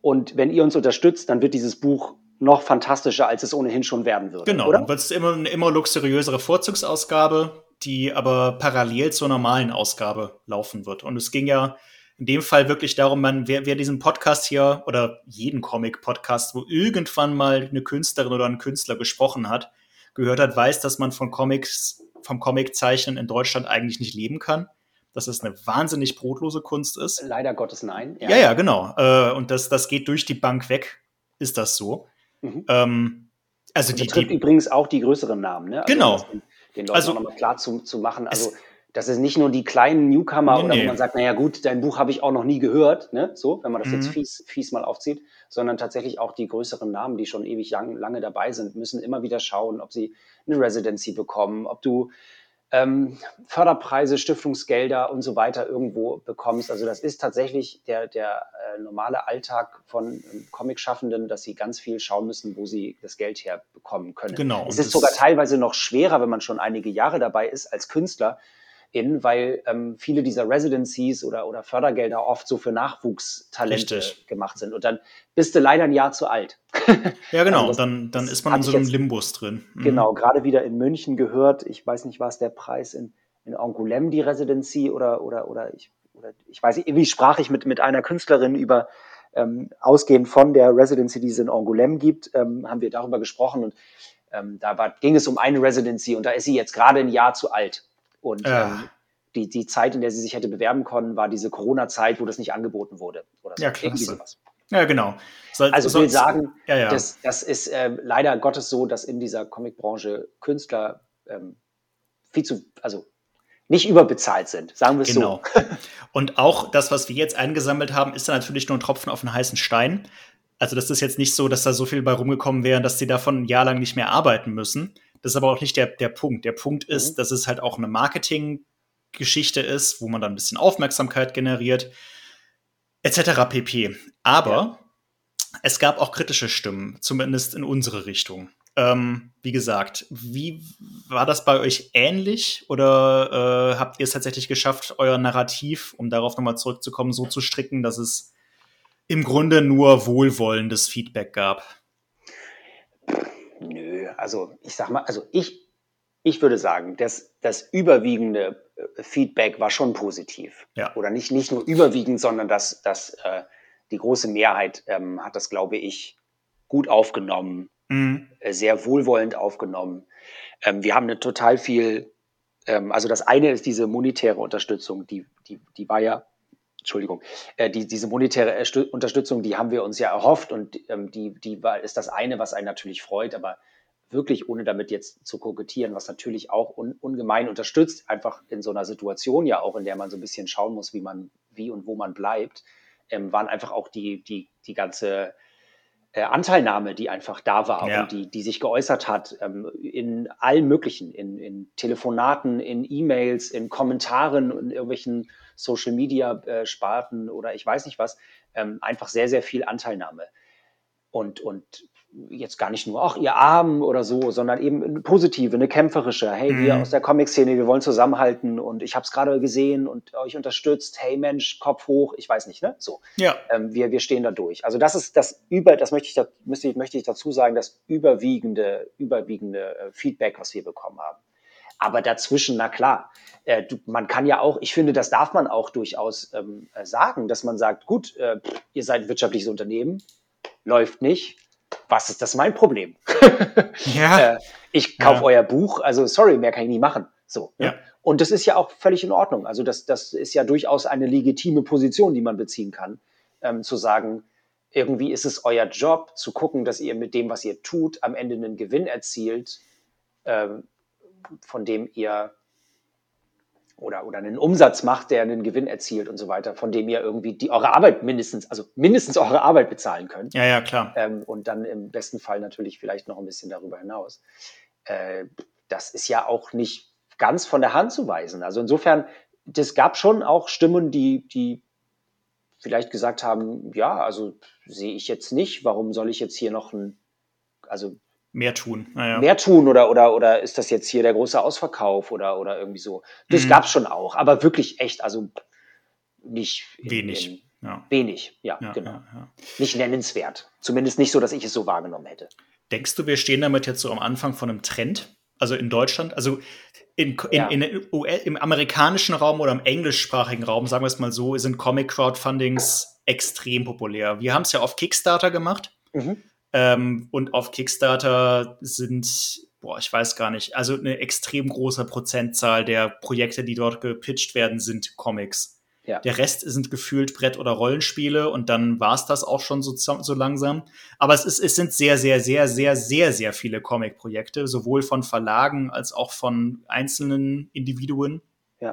[SPEAKER 2] Und wenn ihr uns unterstützt, dann wird dieses Buch noch fantastischer, als es ohnehin schon werden würde.
[SPEAKER 1] Genau, oder? dann wird es immer eine immer luxuriösere Vorzugsausgabe, die aber parallel zur normalen Ausgabe laufen wird. Und es ging ja in dem Fall wirklich darum, man, wer, wer diesen Podcast hier oder jeden Comic-Podcast, wo irgendwann mal eine Künstlerin oder ein Künstler gesprochen hat, gehört hat, weiß, dass man von Comics, vom Comiczeichnen in Deutschland eigentlich nicht leben kann. Dass es eine wahnsinnig brotlose Kunst ist.
[SPEAKER 2] Leider Gottes nein.
[SPEAKER 1] Ja, ja, ja genau. Äh, und das, das geht durch die Bank weg, ist das so. Mhm. Ähm, also die,
[SPEAKER 2] die übrigens auch die größeren Namen, ne?
[SPEAKER 1] Also genau.
[SPEAKER 2] Den, den Leuten also, nochmal klar zu, zu machen. Also das ist nicht nur die kleinen Newcomer nee, oder wo man sagt, naja gut, dein Buch habe ich auch noch nie gehört, ne? so, wenn man das mhm. jetzt fies, fies mal aufzieht, sondern tatsächlich auch die größeren Namen, die schon ewig lang, lange dabei sind, müssen immer wieder schauen, ob sie eine Residency bekommen, ob du ähm, Förderpreise, Stiftungsgelder und so weiter irgendwo bekommst. Also das ist tatsächlich der, der äh, normale Alltag von ähm, Comic-Schaffenden, dass sie ganz viel schauen müssen, wo sie das Geld herbekommen können.
[SPEAKER 1] Genau.
[SPEAKER 2] Es ist sogar teilweise noch schwerer, wenn man schon einige Jahre dabei ist als Künstler, in, weil ähm, viele dieser Residencies oder, oder Fördergelder oft so für Nachwuchstalente Richtig. gemacht sind. Und dann bist du leider ein Jahr zu alt.
[SPEAKER 1] ja, genau. Also dann, dann ist man in so einem Limbus drin.
[SPEAKER 2] Mhm. Genau, gerade wieder in München gehört. Ich weiß nicht, was der Preis in in Angoulême die Residency oder, oder, oder ich, oder ich weiß nicht, irgendwie sprach ich mit, mit einer Künstlerin über, ähm, ausgehend von der Residency, die es in Angoulême gibt, ähm, haben wir darüber gesprochen und ähm, da war, ging es um eine Residency und da ist sie jetzt gerade ein Jahr zu alt. Und ja. ähm, die, die Zeit, in der sie sich hätte bewerben können, war diese Corona-Zeit, wo das nicht angeboten wurde.
[SPEAKER 1] Oder so. Ja, klasse. Ja, genau.
[SPEAKER 2] Soll, also ich will sagen, ja, ja. Das, das ist äh, leider Gottes so, dass in dieser Comicbranche Künstler ähm, viel zu, also nicht überbezahlt sind, sagen wir es genau.
[SPEAKER 1] so. Und auch das, was wir jetzt eingesammelt haben, ist dann natürlich nur ein Tropfen auf einen heißen Stein. Also das ist jetzt nicht so, dass da so viel bei rumgekommen wäre, dass sie davon ein Jahr lang nicht mehr arbeiten müssen. Das ist aber auch nicht der, der Punkt. Der Punkt ist, mhm. dass es halt auch eine Marketinggeschichte ist, wo man dann ein bisschen Aufmerksamkeit generiert, etc. pp. Aber ja. es gab auch kritische Stimmen, zumindest in unsere Richtung. Ähm, wie gesagt, wie war das bei euch ähnlich oder äh, habt ihr es tatsächlich geschafft, euer Narrativ, um darauf nochmal zurückzukommen, so zu stricken, dass es im Grunde nur wohlwollendes Feedback gab?
[SPEAKER 2] Nö, also ich sag mal, also ich, ich würde sagen, dass das überwiegende äh, Feedback war schon positiv. Ja. Oder nicht, nicht nur überwiegend, sondern dass, dass äh, die große Mehrheit ähm, hat das, glaube ich, gut aufgenommen mhm. Äh, sehr wohlwollend aufgenommen. Ähm, wir haben eine total viel, ähm, also das eine ist diese monetäre Unterstützung, die, die, die war ja, Entschuldigung, äh, die, diese monetäre Erstü Unterstützung, die haben wir uns ja erhofft und ähm, die, die war, ist das eine, was einen natürlich freut, aber wirklich ohne damit jetzt zu kokettieren, was natürlich auch un, ungemein unterstützt, einfach in so einer Situation ja auch, in der man so ein bisschen schauen muss, wie man, wie und wo man bleibt, ähm, waren einfach auch die, die, die ganze äh, Anteilnahme, die einfach da war ja. und die, die sich geäußert hat ähm, in allen möglichen, in, in Telefonaten, in E-Mails, in Kommentaren, in irgendwelchen Social Media äh, Sparten oder ich weiß nicht was, ähm, einfach sehr, sehr viel Anteilnahme. Und, und jetzt gar nicht nur, ach, ihr Armen oder so, sondern eben eine positive, eine kämpferische. Hey, mhm. wir aus der Comic-Szene, wir wollen zusammenhalten und ich habe es gerade gesehen und euch unterstützt. Hey Mensch, Kopf hoch, ich weiß nicht, ne? So. Ja. Ähm, wir, wir stehen da durch. Also das ist das über, das möchte ich, da, möchte ich, möchte ich dazu sagen, das überwiegende, überwiegende äh, Feedback, was wir bekommen haben. Aber dazwischen, na klar, äh, du, man kann ja auch, ich finde, das darf man auch durchaus ähm, äh, sagen, dass man sagt, gut, äh, ihr seid ein wirtschaftliches Unternehmen, läuft nicht was ist das mein Problem? ja. äh, ich kaufe ja. euer Buch, also sorry, mehr kann ich nie machen. So. Ne? Ja. Und das ist ja auch völlig in Ordnung. Also das, das ist ja durchaus eine legitime Position, die man beziehen kann, ähm, zu sagen, irgendwie ist es euer Job zu gucken, dass ihr mit dem, was ihr tut, am Ende einen Gewinn erzielt, ähm, von dem ihr oder, oder einen Umsatz macht, der einen Gewinn erzielt und so weiter, von dem ihr irgendwie die eure Arbeit mindestens, also mindestens eure Arbeit bezahlen könnt.
[SPEAKER 1] Ja, ja, klar.
[SPEAKER 2] Ähm, und dann im besten Fall natürlich vielleicht noch ein bisschen darüber hinaus. Äh, das ist ja auch nicht ganz von der Hand zu weisen. Also insofern, das gab schon auch Stimmen, die, die vielleicht gesagt haben, ja, also sehe ich jetzt nicht, warum soll ich jetzt hier noch ein, also
[SPEAKER 1] mehr tun.
[SPEAKER 2] Naja. Mehr tun oder, oder, oder ist das jetzt hier der große Ausverkauf oder, oder irgendwie so. Das mhm. gab es schon auch, aber wirklich echt, also nicht
[SPEAKER 1] in, wenig.
[SPEAKER 2] In, ja. Wenig, ja, ja genau. Ja, nicht nennenswert. Zumindest nicht so, dass ich es so wahrgenommen hätte.
[SPEAKER 1] Denkst du, wir stehen damit jetzt so am Anfang von einem Trend? Also in Deutschland, also in, in, in, im amerikanischen Raum oder im englischsprachigen Raum, sagen wir es mal so, sind Comic-Crowdfundings extrem populär. Wir haben es ja auf Kickstarter gemacht. Mhm. Ähm, und auf Kickstarter sind, boah, ich weiß gar nicht, also eine extrem große Prozentzahl der Projekte, die dort gepitcht werden, sind Comics. Ja. Der Rest sind gefühlt Brett- oder Rollenspiele und dann war es das auch schon so, so langsam. Aber es, ist, es sind sehr, sehr, sehr, sehr, sehr, sehr viele Comic-Projekte, sowohl von Verlagen als auch von einzelnen Individuen. Ja.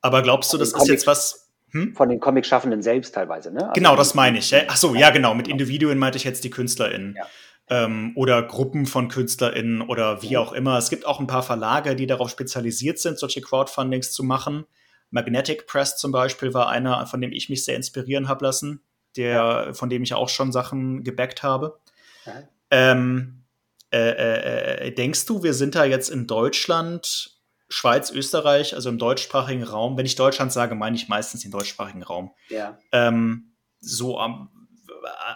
[SPEAKER 1] Aber glaubst du, das ist jetzt was,
[SPEAKER 2] hm? Von den Comic-Schaffenden selbst teilweise, ne?
[SPEAKER 1] Also genau, das meine ich. Ach so, ja, genau. Mit Individuen meinte ich jetzt die KünstlerInnen. Ja. Ähm, oder Gruppen von KünstlerInnen oder wie auch immer. Es gibt auch ein paar Verlage, die darauf spezialisiert sind, solche Crowdfundings zu machen. Magnetic Press zum Beispiel war einer, von dem ich mich sehr inspirieren habe lassen, der, ja. von dem ich auch schon Sachen gebackt habe. Ja. Ähm, äh, äh, äh, denkst du, wir sind da jetzt in Deutschland Schweiz, Österreich, also im deutschsprachigen Raum, wenn ich Deutschland sage, meine ich meistens den deutschsprachigen Raum. Ja. Ähm, so am,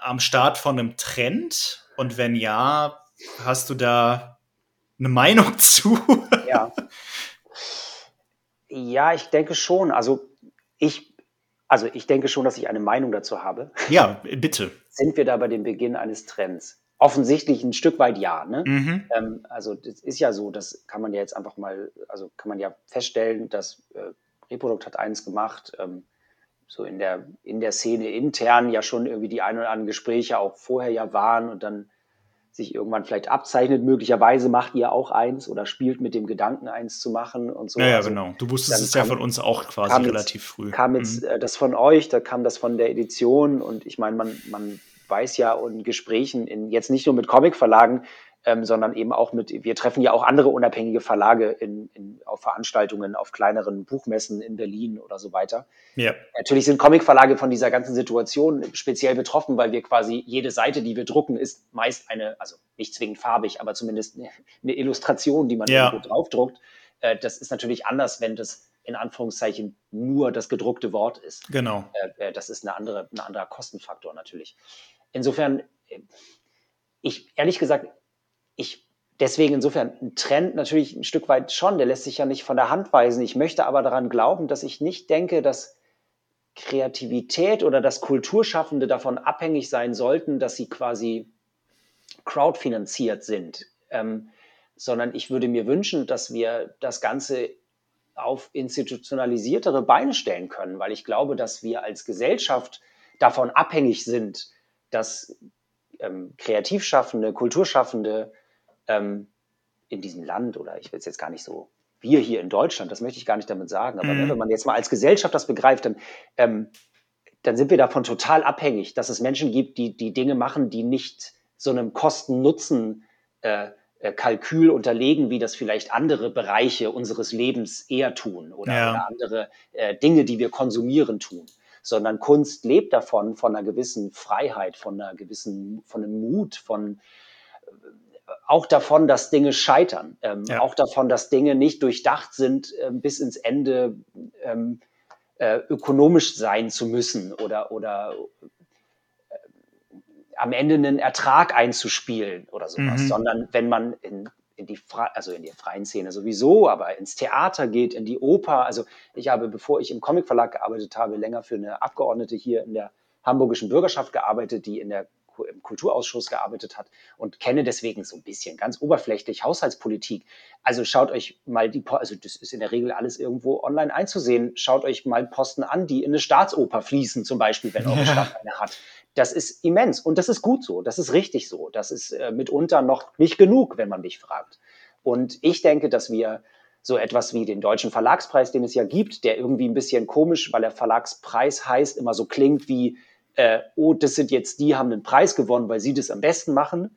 [SPEAKER 1] am Start von einem Trend? Und wenn ja, hast du da eine Meinung zu?
[SPEAKER 2] Ja. Ja, ich denke schon. Also ich, also ich denke schon, dass ich eine Meinung dazu habe.
[SPEAKER 1] Ja, bitte.
[SPEAKER 2] Sind wir da bei dem Beginn eines Trends? Offensichtlich ein Stück weit ja. Ne? Mhm. Ähm, also das ist ja so, das kann man ja jetzt einfach mal, also kann man ja feststellen, dass äh, Reprodukt hat eins gemacht, ähm, so in der, in der Szene intern ja schon irgendwie die ein oder anderen Gespräche auch vorher ja waren und dann sich irgendwann vielleicht abzeichnet. Möglicherweise macht ihr auch eins oder spielt mit dem Gedanken, eins zu machen und so.
[SPEAKER 1] Ja, ja also, genau. Du wusstest es ja von uns auch quasi relativ
[SPEAKER 2] jetzt,
[SPEAKER 1] früh.
[SPEAKER 2] Kam jetzt mhm. äh, das von euch, da kam das von der Edition und ich meine, man, man weiß ja in Gesprächen, in, jetzt nicht nur mit Comicverlagen, ähm, sondern eben auch mit, wir treffen ja auch andere unabhängige Verlage in, in, auf Veranstaltungen, auf kleineren Buchmessen in Berlin oder so weiter. Ja. Natürlich sind Comicverlage von dieser ganzen Situation speziell betroffen, weil wir quasi jede Seite, die wir drucken, ist meist eine, also nicht zwingend farbig, aber zumindest eine, eine Illustration, die man ja. irgendwo draufdruckt. Äh, das ist natürlich anders, wenn das in Anführungszeichen nur das gedruckte Wort ist.
[SPEAKER 1] Genau.
[SPEAKER 2] Äh, äh das ist eine andere, ein anderer Kostenfaktor natürlich. Insofern, äh, ich ehrlich gesagt, ich deswegen insofern ein Trend natürlich ein Stück weit schon, der lässt sich ja nicht von der Hand weisen. Ich möchte aber daran glauben, dass ich nicht denke, dass Kreativität oder dass Kulturschaffende davon abhängig sein sollten, dass sie quasi crowdfinanziert sind, ähm, sondern ich würde mir wünschen, dass wir das Ganze auf institutionalisiertere Beine stellen können, weil ich glaube, dass wir als Gesellschaft davon abhängig sind, dass ähm, Kreativschaffende, Kulturschaffende ähm, in diesem Land oder ich will es jetzt gar nicht so, wir hier in Deutschland, das möchte ich gar nicht damit sagen, aber mhm. wenn man jetzt mal als Gesellschaft das begreift, dann, ähm, dann sind wir davon total abhängig, dass es Menschen gibt, die die Dinge machen, die nicht so einem Kosten-Nutzen äh, äh, Kalkül unterlegen, wie das vielleicht andere Bereiche unseres Lebens eher tun oder, ja. oder andere äh, Dinge, die wir konsumieren, tun. Sondern Kunst lebt davon, von einer gewissen Freiheit, von einer gewissen, von einem Mut, von auch davon, dass Dinge scheitern, ähm, ja. auch davon, dass Dinge nicht durchdacht sind äh, bis ins Ende ähm, äh, ökonomisch sein zu müssen oder, oder äh, am Ende einen Ertrag einzuspielen oder sowas, mhm. sondern wenn man in, in die also in die freien Szene sowieso, aber ins Theater geht, in die Oper. Also ich habe, bevor ich im Comicverlag gearbeitet habe, länger für eine Abgeordnete hier in der hamburgischen Bürgerschaft gearbeitet, die in der im Kulturausschuss gearbeitet hat und kenne deswegen so ein bisschen ganz oberflächlich Haushaltspolitik. Also schaut euch mal die, also das ist in der Regel alles irgendwo online einzusehen. Schaut euch mal Posten an, die in eine Staatsoper fließen, zum Beispiel, wenn eure. Stadt eine hat. Das ist immens und das ist gut so, das ist richtig so. Das ist äh, mitunter noch nicht genug, wenn man mich fragt. Und ich denke, dass wir so etwas wie den deutschen Verlagspreis, den es ja gibt, der irgendwie ein bisschen komisch, weil der Verlagspreis heißt, immer so klingt wie äh, oh, das sind jetzt die, haben einen Preis gewonnen, weil sie das am besten machen.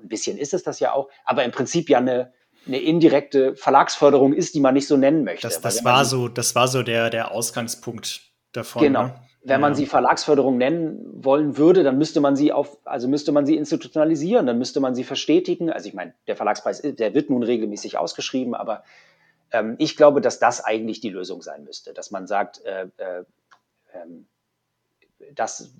[SPEAKER 2] Ein bisschen ist es das ja auch, aber im Prinzip ja eine, eine indirekte Verlagsförderung ist, die man nicht so nennen möchte.
[SPEAKER 1] Das, das war so, das war so der, der Ausgangspunkt davon.
[SPEAKER 2] Genau. Ne? Wenn man sie Verlagsförderung nennen wollen würde, dann müsste man sie auf, also müsste man sie institutionalisieren, dann müsste man sie verstetigen. Also ich meine, der Verlagspreis, der wird nun regelmäßig ausgeschrieben, aber ähm, ich glaube, dass das eigentlich die Lösung sein müsste, dass man sagt, äh, äh, ähm, dass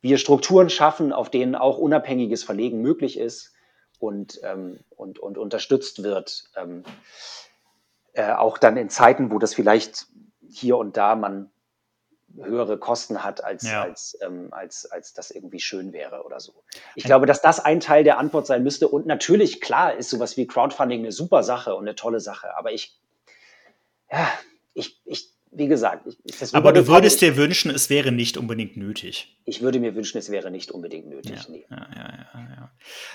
[SPEAKER 2] wir Strukturen schaffen, auf denen auch unabhängiges Verlegen möglich ist und, ähm, und, und unterstützt wird. Ähm, äh, auch dann in Zeiten, wo das vielleicht hier und da man höhere Kosten hat, als, ja. als, ähm, als, als das irgendwie schön wäre oder so. Ich glaube, dass das ein Teil der Antwort sein müsste. Und natürlich, klar, ist sowas wie Crowdfunding eine super Sache und eine tolle Sache. Aber ich, ja, ich, ich wie gesagt,
[SPEAKER 1] ich, aber du würdest dir wünschen, es wäre nicht unbedingt nötig.
[SPEAKER 2] Ich würde mir wünschen, es wäre nicht unbedingt nötig.
[SPEAKER 1] Ja, nee. ja, ja,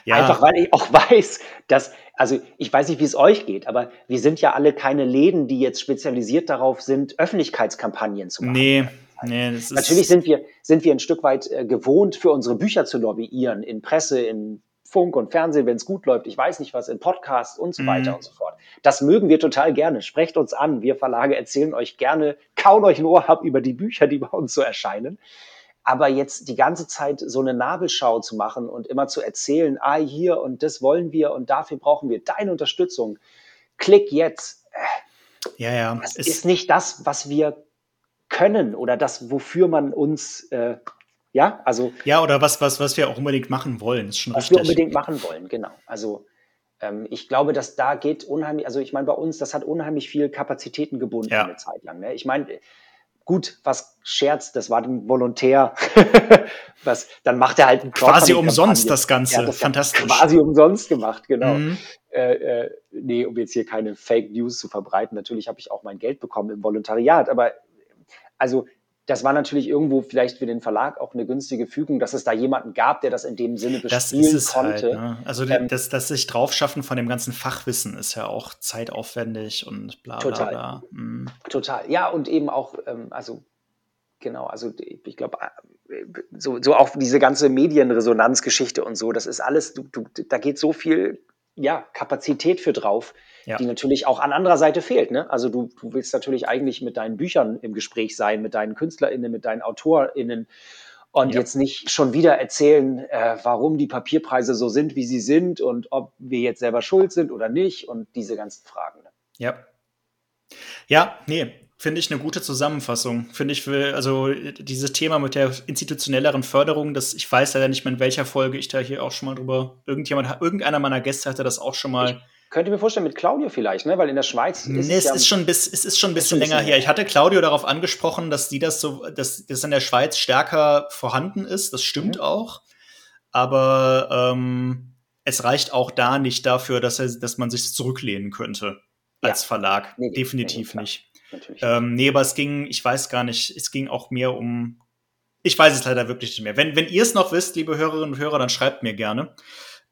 [SPEAKER 2] ja, Einfach weil ich auch weiß, dass, also ich weiß nicht, wie es euch geht, aber wir sind ja alle keine Läden, die jetzt spezialisiert darauf sind, Öffentlichkeitskampagnen zu machen.
[SPEAKER 1] Nee. Nee,
[SPEAKER 2] Natürlich sind wir, sind wir ein Stück weit äh, gewohnt, für unsere Bücher zu lobbyieren, in Presse, in Funk und Fernsehen, wenn es gut läuft, ich weiß nicht was, in Podcasts und so weiter mhm. und so fort. Das mögen wir total gerne. Sprecht uns an. Wir Verlage erzählen euch gerne, kauen euch ein Ohr ab über die Bücher, die bei uns so erscheinen. Aber jetzt die ganze Zeit so eine Nabelschau zu machen und immer zu erzählen, ah, hier und das wollen wir und dafür brauchen wir deine Unterstützung. Klick jetzt.
[SPEAKER 1] Ja, ja.
[SPEAKER 2] Das ist nicht das, was wir können oder das, wofür man uns äh, ja, also.
[SPEAKER 1] Ja, oder was, was, was wir auch unbedingt machen wollen, ist schon
[SPEAKER 2] was richtig. Was wir unbedingt machen wollen, genau. Also, ähm, ich glaube, dass da geht unheimlich, also ich meine, bei uns, das hat unheimlich viel Kapazitäten gebunden ja. eine Zeit lang. Ne? Ich meine, gut, was Scherz, das war dem Volontär, was, dann macht er halt ein
[SPEAKER 1] Quasi umsonst das Ganze, ja, das fantastisch.
[SPEAKER 2] Quasi umsonst gemacht, genau. Mhm. Äh, äh, nee, um jetzt hier keine Fake News zu verbreiten, natürlich habe ich auch mein Geld bekommen im Volontariat, aber also das war natürlich irgendwo vielleicht für den Verlag auch eine günstige Fügung, dass es da jemanden gab, der das in dem Sinne bespielen das ist halt, konnte.
[SPEAKER 1] Halt, ne? Also ähm, das, das sich draufschaffen von dem ganzen Fachwissen ist ja auch zeitaufwendig und bla bla
[SPEAKER 2] total,
[SPEAKER 1] bla.
[SPEAKER 2] Mhm. Total. Ja, und eben auch, ähm, also genau, also ich glaube, äh, so, so auch diese ganze Medienresonanzgeschichte und so, das ist alles, du, du, da geht so viel ja, Kapazität für drauf, ja. die natürlich auch an anderer Seite fehlt. Ne? Also du, du willst natürlich eigentlich mit deinen Büchern im Gespräch sein, mit deinen KünstlerInnen, mit deinen AutorInnen und ja. jetzt nicht schon wieder erzählen, äh, warum die Papierpreise so sind, wie sie sind und ob wir jetzt selber schuld sind oder nicht und diese ganzen Fragen. Ne?
[SPEAKER 1] Ja. Ja, nee, Finde ich eine gute Zusammenfassung. Finde ich, für, also dieses Thema mit der institutionelleren Förderung, das, ich weiß leider nicht mehr, in welcher Folge ich da hier auch schon mal drüber, irgendjemand, irgendeiner meiner Gäste hatte das auch schon mal. Ich
[SPEAKER 2] könnte mir vorstellen, mit Claudio vielleicht, ne? weil in der Schweiz ist
[SPEAKER 1] nee, es, es, ja ist schon bis, es ist schon ein bisschen länger her. Ich hatte Claudio darauf angesprochen, dass die das so, dass das in der Schweiz stärker vorhanden ist. Das stimmt mhm. auch. Aber ähm, es reicht auch da nicht dafür, dass, er, dass man sich zurücklehnen könnte als ja. Verlag. Nee, Definitiv nee, nicht natürlich. Ähm, nee, aber es ging, ich weiß gar nicht, es ging auch mehr um. Ich weiß es leider wirklich nicht mehr. Wenn, wenn ihr es noch wisst, liebe Hörerinnen und Hörer, dann schreibt mir gerne.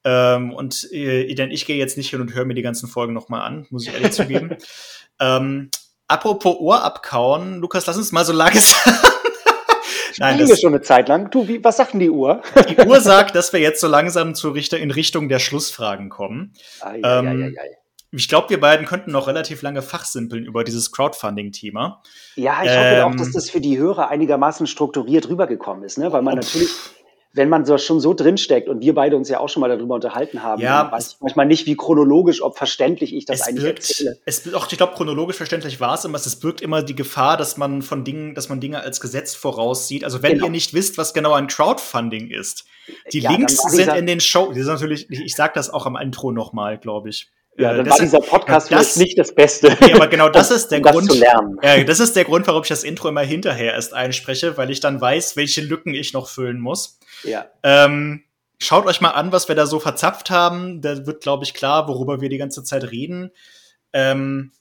[SPEAKER 1] Ähm, und äh, denn ich gehe jetzt nicht hin und höre mir die ganzen Folgen nochmal an, muss ich ehrlich zugeben. Ähm, apropos Ohr abkauen, Lukas, lass uns mal so lange sagen.
[SPEAKER 2] Nein, das, wir schon eine Zeit lang. Du, wie, was sagt denn die Uhr?
[SPEAKER 1] Die Uhr sagt, dass wir jetzt so langsam zu Richter, in Richtung der Schlussfragen kommen. Ai, ähm, ai, ai, ich glaube, wir beiden könnten noch relativ lange fachsimpeln über dieses Crowdfunding-Thema.
[SPEAKER 2] Ja, ich ähm, hoffe auch, dass ähm, das für die Hörer einigermaßen strukturiert rübergekommen ist, ne? weil man natürlich wenn man so schon so drinsteckt und wir beide uns ja auch schon mal darüber unterhalten haben,
[SPEAKER 1] ja,
[SPEAKER 2] weiß ich manchmal nicht, wie chronologisch, ob verständlich ich das
[SPEAKER 1] es
[SPEAKER 2] eigentlich
[SPEAKER 1] birgt, erzähle. Es auch, ich glaube, chronologisch verständlich war es immer. Es birgt immer die Gefahr, dass man von Dingen, dass man Dinge als Gesetz voraussieht. Also wenn genau. ihr nicht wisst, was genau ein Crowdfunding ist, die ja, Links sind in den Show. Die sind natürlich, ich sage das auch am Intro nochmal, glaube ich.
[SPEAKER 2] Ja, äh, dann das war dieser Podcast das, nicht das Beste.
[SPEAKER 1] Ja, aber genau das ist der um Grund. Das. Ja, das ist der Grund, warum ich das Intro immer hinterher erst einspreche, weil ich dann weiß, welche Lücken ich noch füllen muss.
[SPEAKER 2] Ja.
[SPEAKER 1] Ähm, schaut euch mal an, was wir da so verzapft haben. Da wird, glaube ich, klar, worüber wir die ganze Zeit reden. Ähm,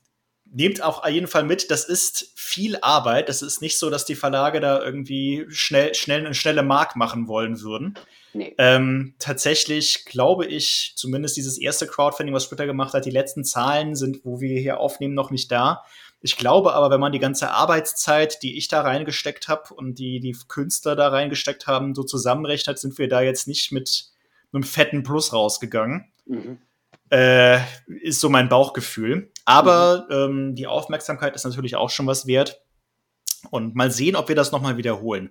[SPEAKER 1] nehmt auch auf jeden Fall mit, das ist viel Arbeit. Das ist nicht so, dass die Verlage da irgendwie schnell, schnell eine schnelle Mark machen wollen würden. Nee. Ähm, tatsächlich glaube ich, zumindest dieses erste Crowdfunding, was Twitter gemacht hat, die letzten Zahlen sind, wo wir hier aufnehmen, noch nicht da. Ich glaube aber, wenn man die ganze Arbeitszeit, die ich da reingesteckt habe und die die Künstler da reingesteckt haben, so zusammenrechnet, sind wir da jetzt nicht mit einem fetten Plus rausgegangen. Mhm. Äh, ist so mein Bauchgefühl. Aber mhm. ähm, die Aufmerksamkeit ist natürlich auch schon was wert. Und mal sehen, ob wir das nochmal wiederholen.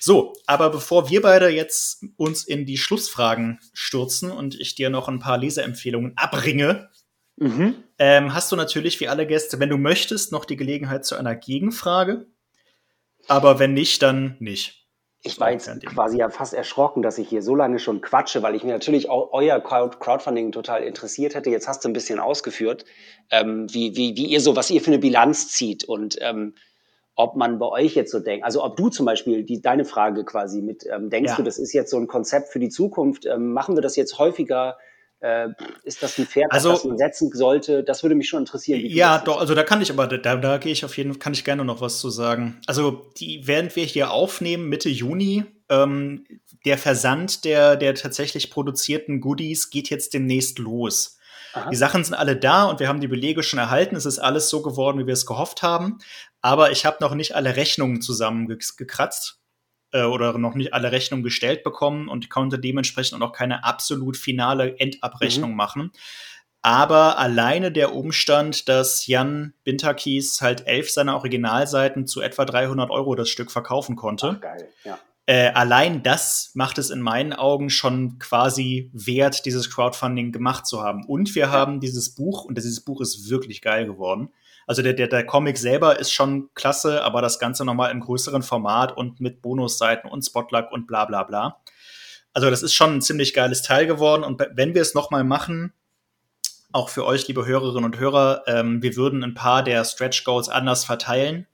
[SPEAKER 1] So, aber bevor wir beide jetzt uns in die Schlussfragen stürzen und ich dir noch ein paar Leseempfehlungen abringe, mhm. ähm, hast du natürlich wie alle Gäste, wenn du möchtest, noch die Gelegenheit zu einer Gegenfrage. Aber wenn nicht, dann nicht.
[SPEAKER 2] Ich war jetzt quasi ja fast erschrocken, dass ich hier so lange schon quatsche, weil ich mir natürlich auch euer Crowdfunding total interessiert hätte. Jetzt hast du ein bisschen ausgeführt, ähm, wie, wie, wie ihr so, was ihr für eine Bilanz zieht und ähm, ob man bei euch jetzt so denkt, also ob du zum Beispiel die, deine Frage quasi mit, ähm, denkst ja. du, das ist jetzt so ein Konzept für die Zukunft, ähm, machen wir das jetzt häufiger? Äh, ist das ein Pferd,
[SPEAKER 1] also,
[SPEAKER 2] das man setzen sollte? Das würde mich schon interessieren.
[SPEAKER 1] ja, doch, also da kann ich aber, da, da gehe ich auf jeden Fall, kann ich gerne noch was zu sagen. Also die, während wir hier aufnehmen, Mitte Juni, ähm, der Versand der, der tatsächlich produzierten Goodies geht jetzt demnächst los. Aha. Die Sachen sind alle da und wir haben die Belege schon erhalten. Es ist alles so geworden, wie wir es gehofft haben aber ich habe noch nicht alle Rechnungen zusammengekratzt äh, oder noch nicht alle Rechnungen gestellt bekommen und konnte dementsprechend auch noch keine absolut finale Endabrechnung mhm. machen. Aber alleine der Umstand, dass Jan Bintakis halt elf seiner Originalseiten zu etwa 300 Euro das Stück verkaufen konnte.
[SPEAKER 2] Ach, geil, ja.
[SPEAKER 1] Äh, allein das macht es in meinen Augen schon quasi wert, dieses Crowdfunding gemacht zu haben. Und wir haben dieses Buch, und dieses Buch ist wirklich geil geworden. Also der, der, der Comic selber ist schon klasse, aber das Ganze nochmal im größeren Format und mit Bonusseiten und Spotluck und bla bla bla. Also das ist schon ein ziemlich geiles Teil geworden. Und wenn wir es nochmal machen, auch für euch, liebe Hörerinnen und Hörer, ähm, wir würden ein paar der Stretch Goals anders verteilen,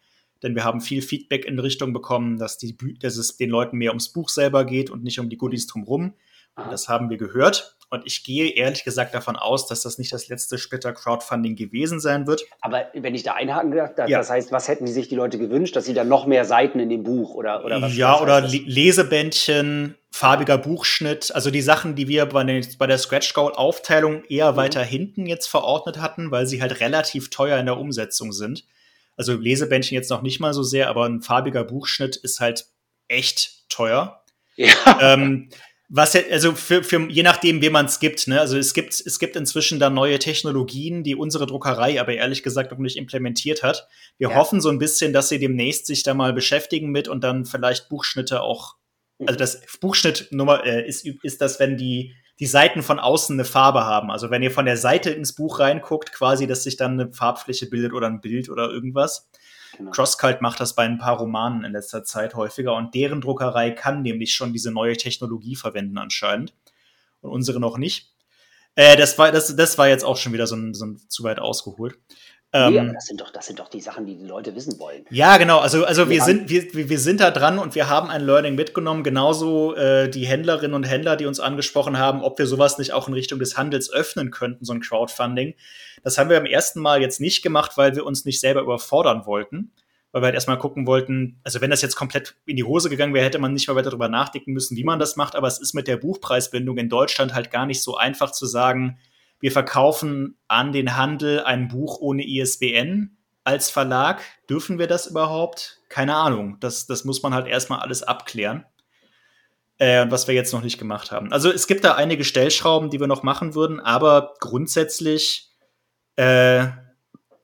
[SPEAKER 1] denn wir haben viel Feedback in Richtung bekommen, dass, die, dass es den Leuten mehr ums Buch selber geht und nicht um die Goodies drumherum. Das haben wir gehört. Und ich gehe ehrlich gesagt davon aus, dass das nicht das letzte Splitter Crowdfunding gewesen sein wird.
[SPEAKER 2] Aber wenn ich da einhaken darf, das ja. heißt, was hätten die sich die Leute gewünscht, dass sie dann noch mehr Seiten in dem Buch oder, oder was?
[SPEAKER 1] Ja, was oder Lesebändchen, farbiger Buchschnitt, also die Sachen, die wir bei, den, bei der Scratch Goal Aufteilung eher mhm. weiter hinten jetzt verordnet hatten, weil sie halt relativ teuer in der Umsetzung sind. Also Lesebändchen jetzt noch nicht mal so sehr, aber ein farbiger Buchschnitt ist halt echt teuer. Ja. Ähm, was ja, also für, für je nachdem, wie man es gibt, ne? Also es gibt, es gibt inzwischen da neue Technologien, die unsere Druckerei aber ehrlich gesagt noch nicht implementiert hat. Wir ja. hoffen so ein bisschen, dass sie demnächst sich da mal beschäftigen mit und dann vielleicht Buchschnitte auch. Also das Buchschnittnummer äh, ist, ist das, wenn die, die Seiten von außen eine Farbe haben. Also wenn ihr von der Seite ins Buch reinguckt, quasi, dass sich dann eine Farbfläche bildet oder ein Bild oder irgendwas. Genau. Crosscult macht das bei ein paar Romanen in letzter Zeit häufiger und deren Druckerei kann nämlich schon diese neue Technologie verwenden anscheinend und unsere noch nicht. Äh, das, war, das, das war jetzt auch schon wieder so ein, so ein zu weit ausgeholt.
[SPEAKER 2] Ähm, nee, aber das sind, doch, das sind doch die Sachen, die die Leute wissen wollen.
[SPEAKER 1] Ja, genau. Also, also wir, sind, wir, wir sind da dran und wir haben ein Learning mitgenommen. Genauso äh, die Händlerinnen und Händler, die uns angesprochen haben, ob wir sowas nicht auch in Richtung des Handels öffnen könnten, so ein Crowdfunding. Das haben wir beim ersten Mal jetzt nicht gemacht, weil wir uns nicht selber überfordern wollten. Weil wir halt erstmal gucken wollten, also wenn das jetzt komplett in die Hose gegangen wäre, hätte man nicht mal weiter darüber nachdenken müssen, wie man das macht. Aber es ist mit der Buchpreisbindung in Deutschland halt gar nicht so einfach zu sagen, wir verkaufen an den Handel ein Buch ohne ISBN als Verlag. Dürfen wir das überhaupt? Keine Ahnung. Das, das muss man halt erstmal alles abklären. Äh, was wir jetzt noch nicht gemacht haben. Also es gibt da einige Stellschrauben, die wir noch machen würden, aber grundsätzlich äh,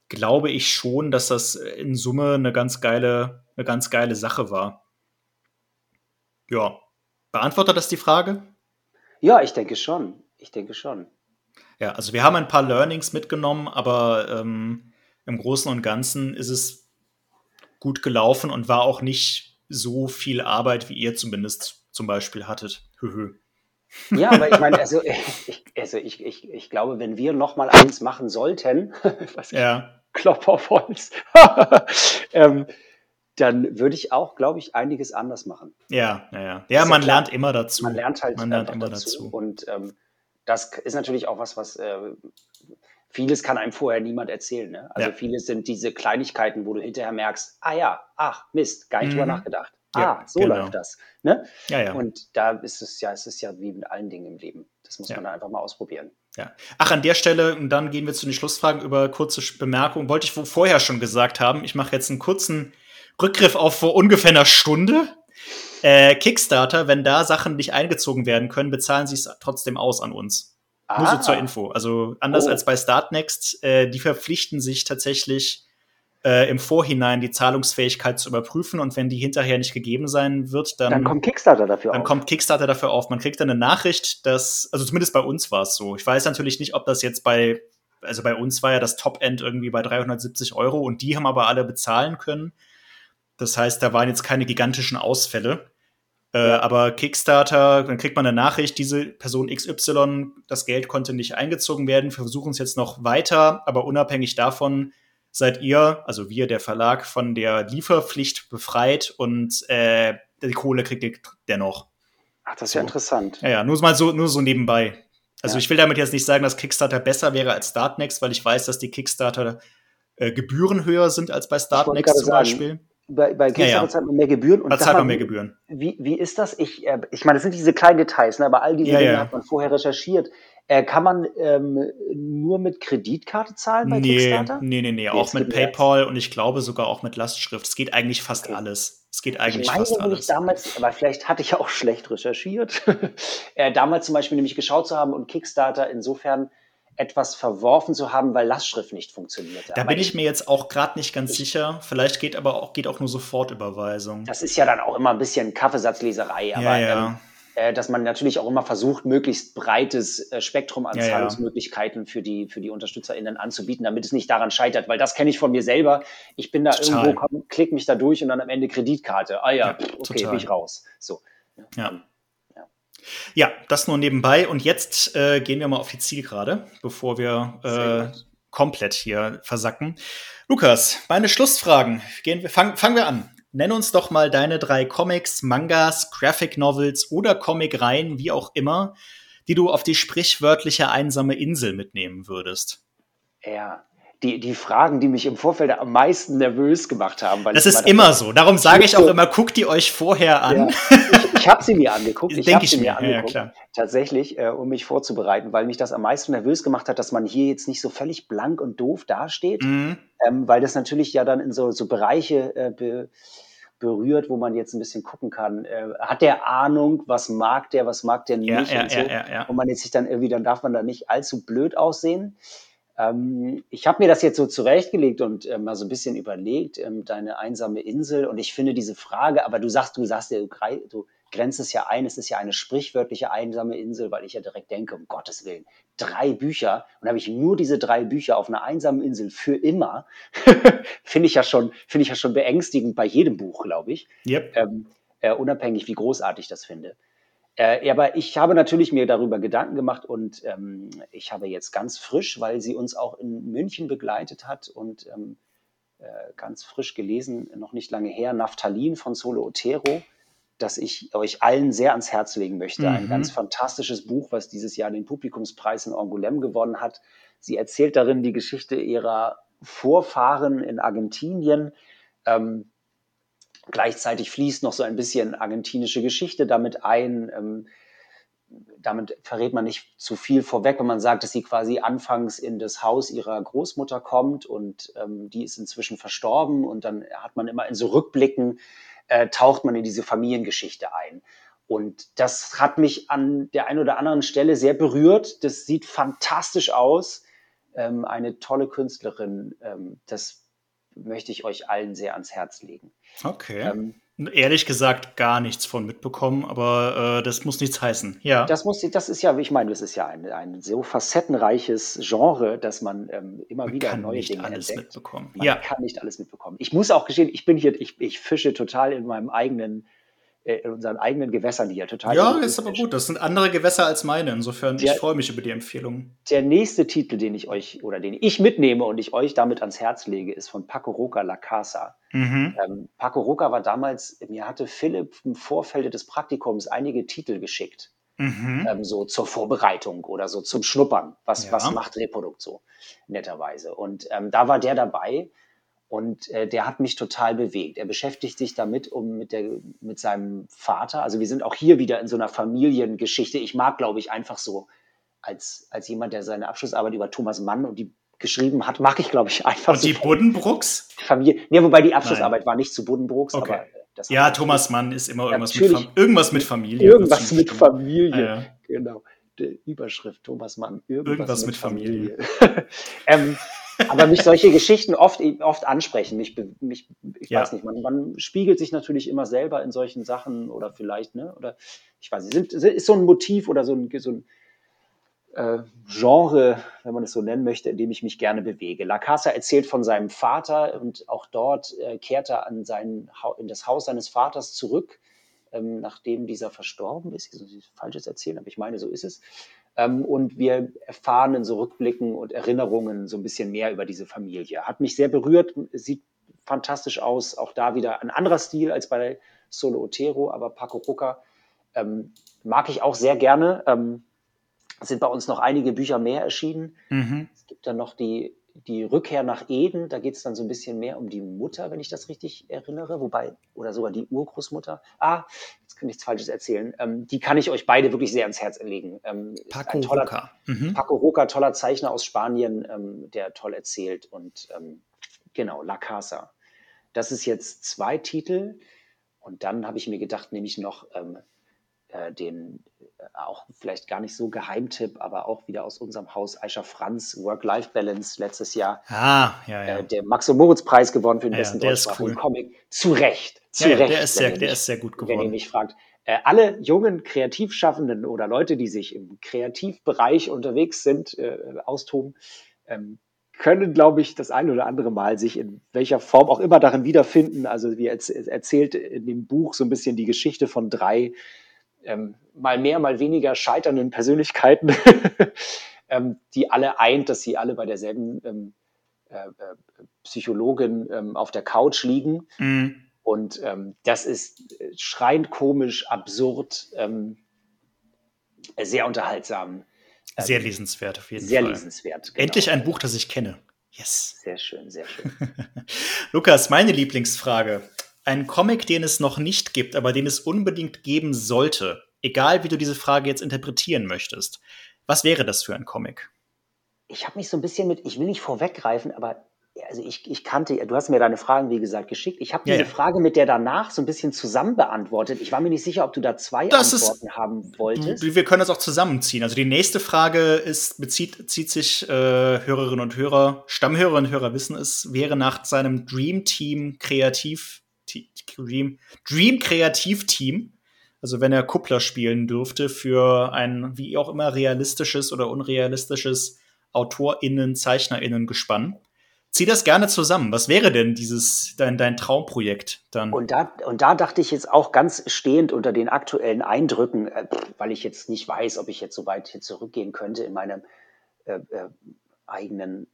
[SPEAKER 1] glaube ich schon, dass das in Summe eine ganz geile, eine ganz geile Sache war. Ja. Beantwortet das die Frage?
[SPEAKER 2] Ja, ich denke schon. Ich denke schon.
[SPEAKER 1] Ja, also wir haben ein paar Learnings mitgenommen, aber ähm, im Großen und Ganzen ist es gut gelaufen und war auch nicht so viel Arbeit, wie ihr zumindest zum Beispiel hattet. Höhö.
[SPEAKER 2] Ja, aber ich meine, also, ich, also ich, ich, ich glaube, wenn wir noch mal eins machen sollten, was ja. Klopf auf Holz, ähm, dann würde ich auch, glaube ich, einiges anders machen.
[SPEAKER 1] Ja, ja, ja. Ja, man ja lernt immer dazu.
[SPEAKER 2] Man lernt halt man lernt immer dazu. dazu. Und ähm, das ist natürlich auch was, was äh, vieles kann einem vorher niemand erzählen. Ne? Also ja. vieles sind diese Kleinigkeiten, wo du hinterher merkst, ah ja, ach Mist, gar nicht mhm. drüber nachgedacht. Ja, ah, so genau. läuft das. Ne? Ja, ja. Und da ist es ja, es ist ja wie mit allen Dingen im Leben. Das muss man einfach mal ausprobieren.
[SPEAKER 1] Ja. Ach, an der Stelle, und dann gehen wir zu den Schlussfragen über kurze Bemerkungen. Wollte ich vorher schon gesagt haben. Ich mache jetzt einen kurzen Rückgriff auf vor ungefähr einer Stunde. Äh, Kickstarter, wenn da Sachen nicht eingezogen werden können, bezahlen sie es trotzdem aus an uns. Ah. Nur so zur ah. Info. Also anders oh. als bei Startnext, äh, die verpflichten sich tatsächlich äh, im Vorhinein die Zahlungsfähigkeit zu überprüfen und wenn die hinterher nicht gegeben sein wird, dann,
[SPEAKER 2] dann kommt Kickstarter dafür
[SPEAKER 1] dann auf. Dann kommt Kickstarter dafür auf. Man kriegt dann eine Nachricht, dass, also zumindest bei uns war es so. Ich weiß natürlich nicht, ob das jetzt bei, also bei uns war ja das Top-End irgendwie bei 370 Euro und die haben aber alle bezahlen können. Das heißt, da waren jetzt keine gigantischen Ausfälle. Äh, aber Kickstarter, dann kriegt man eine Nachricht, diese Person XY, das Geld konnte nicht eingezogen werden, wir versuchen es jetzt noch weiter, aber unabhängig davon seid ihr, also wir, der Verlag, von der Lieferpflicht befreit und äh, die Kohle kriegt ihr dennoch.
[SPEAKER 2] Ach, das ist so. ja interessant.
[SPEAKER 1] Ja, ja, nur mal so, nur so nebenbei. Also ja. ich will damit jetzt nicht sagen, dass Kickstarter besser wäre als Startnext, weil ich weiß, dass die Kickstarter äh, Gebühren höher sind als bei Startnext zum sagen, Beispiel
[SPEAKER 2] bei, bei Kickstarter ja, ja. zahlt man mehr Gebühren.
[SPEAKER 1] Und da zahlt man mehr Gebühren.
[SPEAKER 2] Wie, wie ist das? Ich, äh, ich meine, das sind diese kleinen Details, ne? aber all diese ja, Dinge hat man vorher recherchiert. Äh, kann man ähm, nur mit Kreditkarte zahlen bei
[SPEAKER 1] nee,
[SPEAKER 2] Kickstarter?
[SPEAKER 1] Nee, nee, nee, auch mit PayPal und ich glaube sogar auch mit Lastschrift. Es geht eigentlich fast okay. alles. Es geht eigentlich ich meine, fast alles.
[SPEAKER 2] Ich damals, aber vielleicht hatte ich ja auch schlecht recherchiert, äh, damals zum Beispiel nämlich geschaut zu haben und Kickstarter insofern etwas verworfen zu haben, weil Lastschrift nicht funktioniert.
[SPEAKER 1] Da aber bin ich mir jetzt auch gerade nicht ganz ich, sicher. Vielleicht geht aber auch, geht auch nur Sofortüberweisung.
[SPEAKER 2] Das ist ja dann auch immer ein bisschen Kaffeesatzleserei, aber
[SPEAKER 1] ja, ja. Ähm,
[SPEAKER 2] äh, dass man natürlich auch immer versucht, möglichst breites äh, Spektrum an ja, Zahlungsmöglichkeiten für die, für die UnterstützerInnen anzubieten, damit es nicht daran scheitert, weil das kenne ich von mir selber. Ich bin da Total. irgendwo, komm, klick mich da durch und dann am Ende Kreditkarte. Ah ja, okay, total. bin ich raus. So.
[SPEAKER 1] Ja. Ja, das nur nebenbei. Und jetzt äh, gehen wir mal auf die Zielgerade, bevor wir äh, komplett hier versacken. Lukas, meine Schlussfragen. Gehen wir, fang, fangen wir an. Nenn uns doch mal deine drei Comics, Mangas, Graphic Novels oder Comicreihen, wie auch immer, die du auf die sprichwörtliche einsame Insel mitnehmen würdest.
[SPEAKER 2] Ja, die, die Fragen, die mich im Vorfeld am meisten nervös gemacht haben.
[SPEAKER 1] das ist immer so. Darum sage ich auch immer, guckt die euch vorher an. Ja,
[SPEAKER 2] ich, ich habe sie mir angeguckt. Ich habe sie mir, mir angeguckt, ja, tatsächlich, äh, um mich vorzubereiten, weil mich das am meisten nervös gemacht hat, dass man hier jetzt nicht so völlig blank und doof dasteht, mhm. ähm, weil das natürlich ja dann in so, so Bereiche äh, be, berührt, wo man jetzt ein bisschen gucken kann. Äh, hat der Ahnung, was mag der, was mag der nicht
[SPEAKER 1] ja,
[SPEAKER 2] und so. Und man jetzt sich dann irgendwie, dann darf man da nicht allzu blöd aussehen. Ähm, ich habe mir das jetzt so zurechtgelegt und äh, mal so ein bisschen überlegt, ähm, deine einsame Insel. Und ich finde diese Frage, aber du sagst, du sagst ja, du, du grenzt es ja ein, es ist ja eine sprichwörtliche einsame Insel, weil ich ja direkt denke, um Gottes Willen, drei Bücher und habe ich nur diese drei Bücher auf einer einsamen Insel für immer, finde ich ja schon, finde ich ja schon beängstigend bei jedem Buch, glaube ich.
[SPEAKER 1] Yep.
[SPEAKER 2] Ähm, äh, unabhängig, wie großartig ich das finde. Äh, aber ich habe natürlich mir darüber Gedanken gemacht und ähm, ich habe jetzt ganz frisch, weil sie uns auch in München begleitet hat und ähm, äh, ganz frisch gelesen, noch nicht lange her, Naphthalin von Solo Otero, das ich euch allen sehr ans Herz legen möchte. Mhm. Ein ganz fantastisches Buch, was dieses Jahr den Publikumspreis in Angoulême gewonnen hat. Sie erzählt darin die Geschichte ihrer Vorfahren in Argentinien. Ähm, Gleichzeitig fließt noch so ein bisschen argentinische Geschichte damit ein. Ähm, damit verrät man nicht zu viel vorweg, wenn man sagt, dass sie quasi anfangs in das Haus ihrer Großmutter kommt und ähm, die ist inzwischen verstorben und dann hat man immer in so Rückblicken, äh, taucht man in diese Familiengeschichte ein. Und das hat mich an der einen oder anderen Stelle sehr berührt. Das sieht fantastisch aus. Ähm, eine tolle Künstlerin. Ähm, das möchte ich euch allen sehr ans Herz legen.
[SPEAKER 1] Okay. Ähm, Ehrlich gesagt gar nichts von mitbekommen, aber äh, das muss nichts heißen. Ja.
[SPEAKER 2] Das muss, das ist ja, ich meine, das ist ja ein, ein so facettenreiches Genre, dass man ähm, immer man wieder kann neue
[SPEAKER 1] nicht
[SPEAKER 2] Dinge
[SPEAKER 1] alles
[SPEAKER 2] entdeckt.
[SPEAKER 1] mitbekommen.
[SPEAKER 2] Man ja. kann nicht alles mitbekommen. Ich muss auch gestehen, ich bin hier, ich, ich fische total in meinem eigenen in unseren eigenen Gewässern hier total.
[SPEAKER 1] Ja, ist aber gut. Das sind andere Gewässer als meine. Insofern, der, ich freue mich über die Empfehlung.
[SPEAKER 2] Der nächste Titel, den ich euch oder den ich mitnehme und ich euch damit ans Herz lege, ist von Paco Roca La Casa. Mhm. Ähm, Paco Roca war damals, mir hatte Philipp im Vorfeld des Praktikums einige Titel geschickt. Mhm. Ähm, so zur Vorbereitung oder so zum Schnuppern. Was, ja. was macht Reprodukt so netterweise? Und ähm, da war der dabei und äh, der hat mich total bewegt. Er beschäftigt sich damit, um mit, der, mit seinem Vater, also wir sind auch hier wieder in so einer Familiengeschichte. Ich mag, glaube ich, einfach so, als, als jemand, der seine Abschlussarbeit über Thomas Mann und die geschrieben hat, mag ich, glaube ich, einfach.
[SPEAKER 1] Und die Buddenbrooks?
[SPEAKER 2] Familie. Ja, wobei die Abschlussarbeit Nein. war nicht zu Buddenbrooks,
[SPEAKER 1] okay.
[SPEAKER 2] aber
[SPEAKER 1] das ja, Thomas Mann ist immer irgendwas mit, irgendwas mit Familie.
[SPEAKER 2] Irgendwas mit Familie, ah, ja. genau. Die Überschrift Thomas Mann.
[SPEAKER 1] Irgendwas, irgendwas mit, mit, Familie.
[SPEAKER 2] Familie. ähm, aber mich solche Geschichten oft, oft ansprechen. Mich, mich ich ja. weiß nicht, man, man, spiegelt sich natürlich immer selber in solchen Sachen oder vielleicht, ne, oder ich weiß nicht, sind, ist so ein Motiv oder so ein, so ein äh, Genre, wenn man es so nennen möchte, in dem ich mich gerne bewege. La Casa erzählt von seinem Vater und auch dort äh, kehrt er an sein, in das Haus seines Vaters zurück, ähm, nachdem dieser verstorben ist. Ich soll Falsches erzählen, aber ich meine, so ist es. Ähm, und wir erfahren in so Rückblicken und Erinnerungen so ein bisschen mehr über diese Familie. Hat mich sehr berührt, sieht fantastisch aus. Auch da wieder ein anderer Stil als bei Solo Otero, aber Paco Ruca ähm, mag ich auch sehr gerne. Ähm, sind bei uns noch einige Bücher mehr erschienen. Mhm. Es gibt dann noch die die Rückkehr nach Eden, da geht es dann so ein bisschen mehr um die Mutter, wenn ich das richtig erinnere, wobei, oder sogar die Urgroßmutter. Ah, jetzt kann ich nichts Falsches erzählen. Ähm, die kann ich euch beide wirklich sehr ans Herz legen. Ähm,
[SPEAKER 1] Paco toller, Roca.
[SPEAKER 2] Mhm. Paco Roca, toller Zeichner aus Spanien, ähm, der toll erzählt. Und ähm, genau, La Casa. Das ist jetzt zwei Titel. Und dann habe ich mir gedacht, nehme ich noch ähm, äh, den auch vielleicht gar nicht so Geheimtipp, aber auch wieder aus unserem Haus Aisha Franz, Work-Life-Balance letztes Jahr.
[SPEAKER 1] Ah, ja, ja.
[SPEAKER 2] Äh, der Max- und Moritz-Preis gewonnen für den
[SPEAKER 1] ja,
[SPEAKER 2] besten
[SPEAKER 1] deutschsprachigen
[SPEAKER 2] cool. Comic. Zu Recht. Zu
[SPEAKER 1] ja,
[SPEAKER 2] Recht.
[SPEAKER 1] Der ist, sehr, der mich, ist sehr gut geworden.
[SPEAKER 2] Wenn ihr mich fragt. Äh, alle jungen Kreativschaffenden oder Leute, die sich im Kreativbereich unterwegs sind, äh, austoben, ähm, können, glaube ich, das ein oder andere Mal sich in welcher Form auch immer darin wiederfinden. Also wie er erzählt in dem Buch so ein bisschen die Geschichte von drei ähm, mal mehr, mal weniger scheiternden Persönlichkeiten, ähm, die alle eint, dass sie alle bei derselben ähm, äh, äh, Psychologin ähm, auf der Couch liegen. Mhm. Und ähm, das ist äh, schreiend komisch, absurd, sehr unterhaltsam.
[SPEAKER 1] Sehr lesenswert auf jeden
[SPEAKER 2] sehr
[SPEAKER 1] Fall.
[SPEAKER 2] Sehr lesenswert.
[SPEAKER 1] Genau. Endlich ein Buch, das ich kenne.
[SPEAKER 2] Yes. Sehr schön, sehr schön.
[SPEAKER 1] Lukas, meine Lieblingsfrage. Ein Comic, den es noch nicht gibt, aber den es unbedingt geben sollte. Egal, wie du diese Frage jetzt interpretieren möchtest. Was wäre das für ein Comic?
[SPEAKER 2] Ich habe mich so ein bisschen mit, ich will nicht vorweggreifen, aber also ich, ich kannte, du hast mir deine Fragen, wie gesagt, geschickt. Ich habe diese ja, ja. Frage mit der danach so ein bisschen zusammen beantwortet. Ich war mir nicht sicher, ob du da zwei das Antworten ist, haben wolltest.
[SPEAKER 1] Wir können das auch zusammenziehen. Also die nächste Frage ist, bezieht, zieht sich äh, Hörerinnen und Hörer, Stammhörerinnen und Hörer wissen es, wäre nach seinem Dream Team Kreativ, Dream, Dream Kreativ Team, also wenn er Kuppler spielen dürfte für ein wie auch immer realistisches oder unrealistisches AutorInnen, ZeichnerInnen Gespann Zieh das gerne zusammen. Was wäre denn dieses dein, dein Traumprojekt dann?
[SPEAKER 2] Und da, und da dachte ich jetzt auch ganz stehend unter den aktuellen Eindrücken, äh, weil ich jetzt nicht weiß, ob ich jetzt so weit hier zurückgehen könnte in meinem äh, äh, eigenen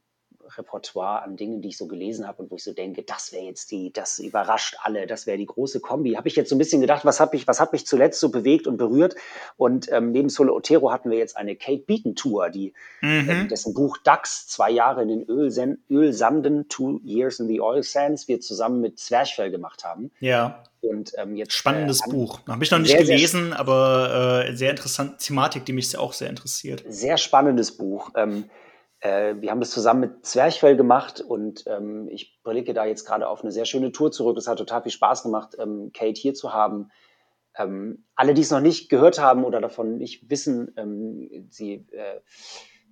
[SPEAKER 2] Repertoire an Dingen, die ich so gelesen habe und wo ich so denke, das wäre jetzt die, das überrascht alle, das wäre die große Kombi. Habe ich jetzt so ein bisschen gedacht, was hat mich, was hat mich zuletzt so bewegt und berührt? Und ähm, neben Solo Otero hatten wir jetzt eine Kate Beaton Tour, die mhm. äh, dessen Buch Dax, zwei Jahre in den Ölsen Ölsanden, Two Years in the Oil Sands, wir zusammen mit Zwerchfell gemacht haben.
[SPEAKER 1] Ja.
[SPEAKER 2] Und ähm, jetzt
[SPEAKER 1] spannendes äh, Buch. Habe ich noch nicht sehr, gelesen, sehr, aber äh, sehr interessant Thematik, die mich auch sehr interessiert.
[SPEAKER 2] Sehr spannendes Buch. Ähm, äh, wir haben das zusammen mit Zwerchfell gemacht und ähm, ich blicke da jetzt gerade auf eine sehr schöne Tour zurück. Es hat total viel Spaß gemacht, ähm, Kate hier zu haben. Ähm, alle, die es noch nicht gehört haben oder davon nicht wissen, ähm, sie äh,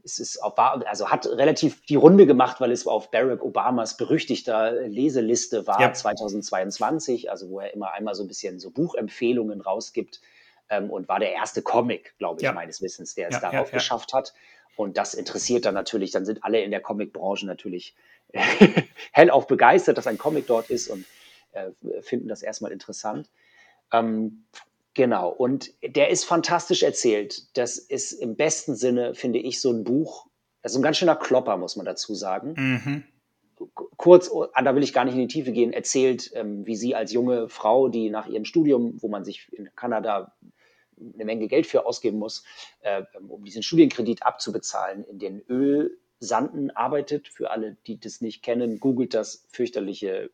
[SPEAKER 2] es ist auf, also hat relativ die Runde gemacht, weil es auf Barack Obamas berüchtigter Leseliste war ja. 2022, also wo er immer einmal so ein bisschen so Buchempfehlungen rausgibt ähm, und war der erste Comic, glaube ich, ja. meines Wissens, der es ja, darauf geschafft hat. Und das interessiert dann natürlich, dann sind alle in der Comicbranche natürlich hellauf begeistert, dass ein Comic dort ist und äh, finden das erstmal interessant. Ähm, genau, und der ist fantastisch erzählt. Das ist im besten Sinne, finde ich, so ein Buch, das ist ein ganz schöner Klopper, muss man dazu sagen. Mhm. Kurz, oh, da will ich gar nicht in die Tiefe gehen, erzählt, ähm, wie sie als junge Frau, die nach ihrem Studium, wo man sich in Kanada eine Menge Geld für ausgeben muss, äh, um diesen Studienkredit abzubezahlen, in den Ölsanden arbeitet. Für alle, die das nicht kennen, googelt das fürchterliche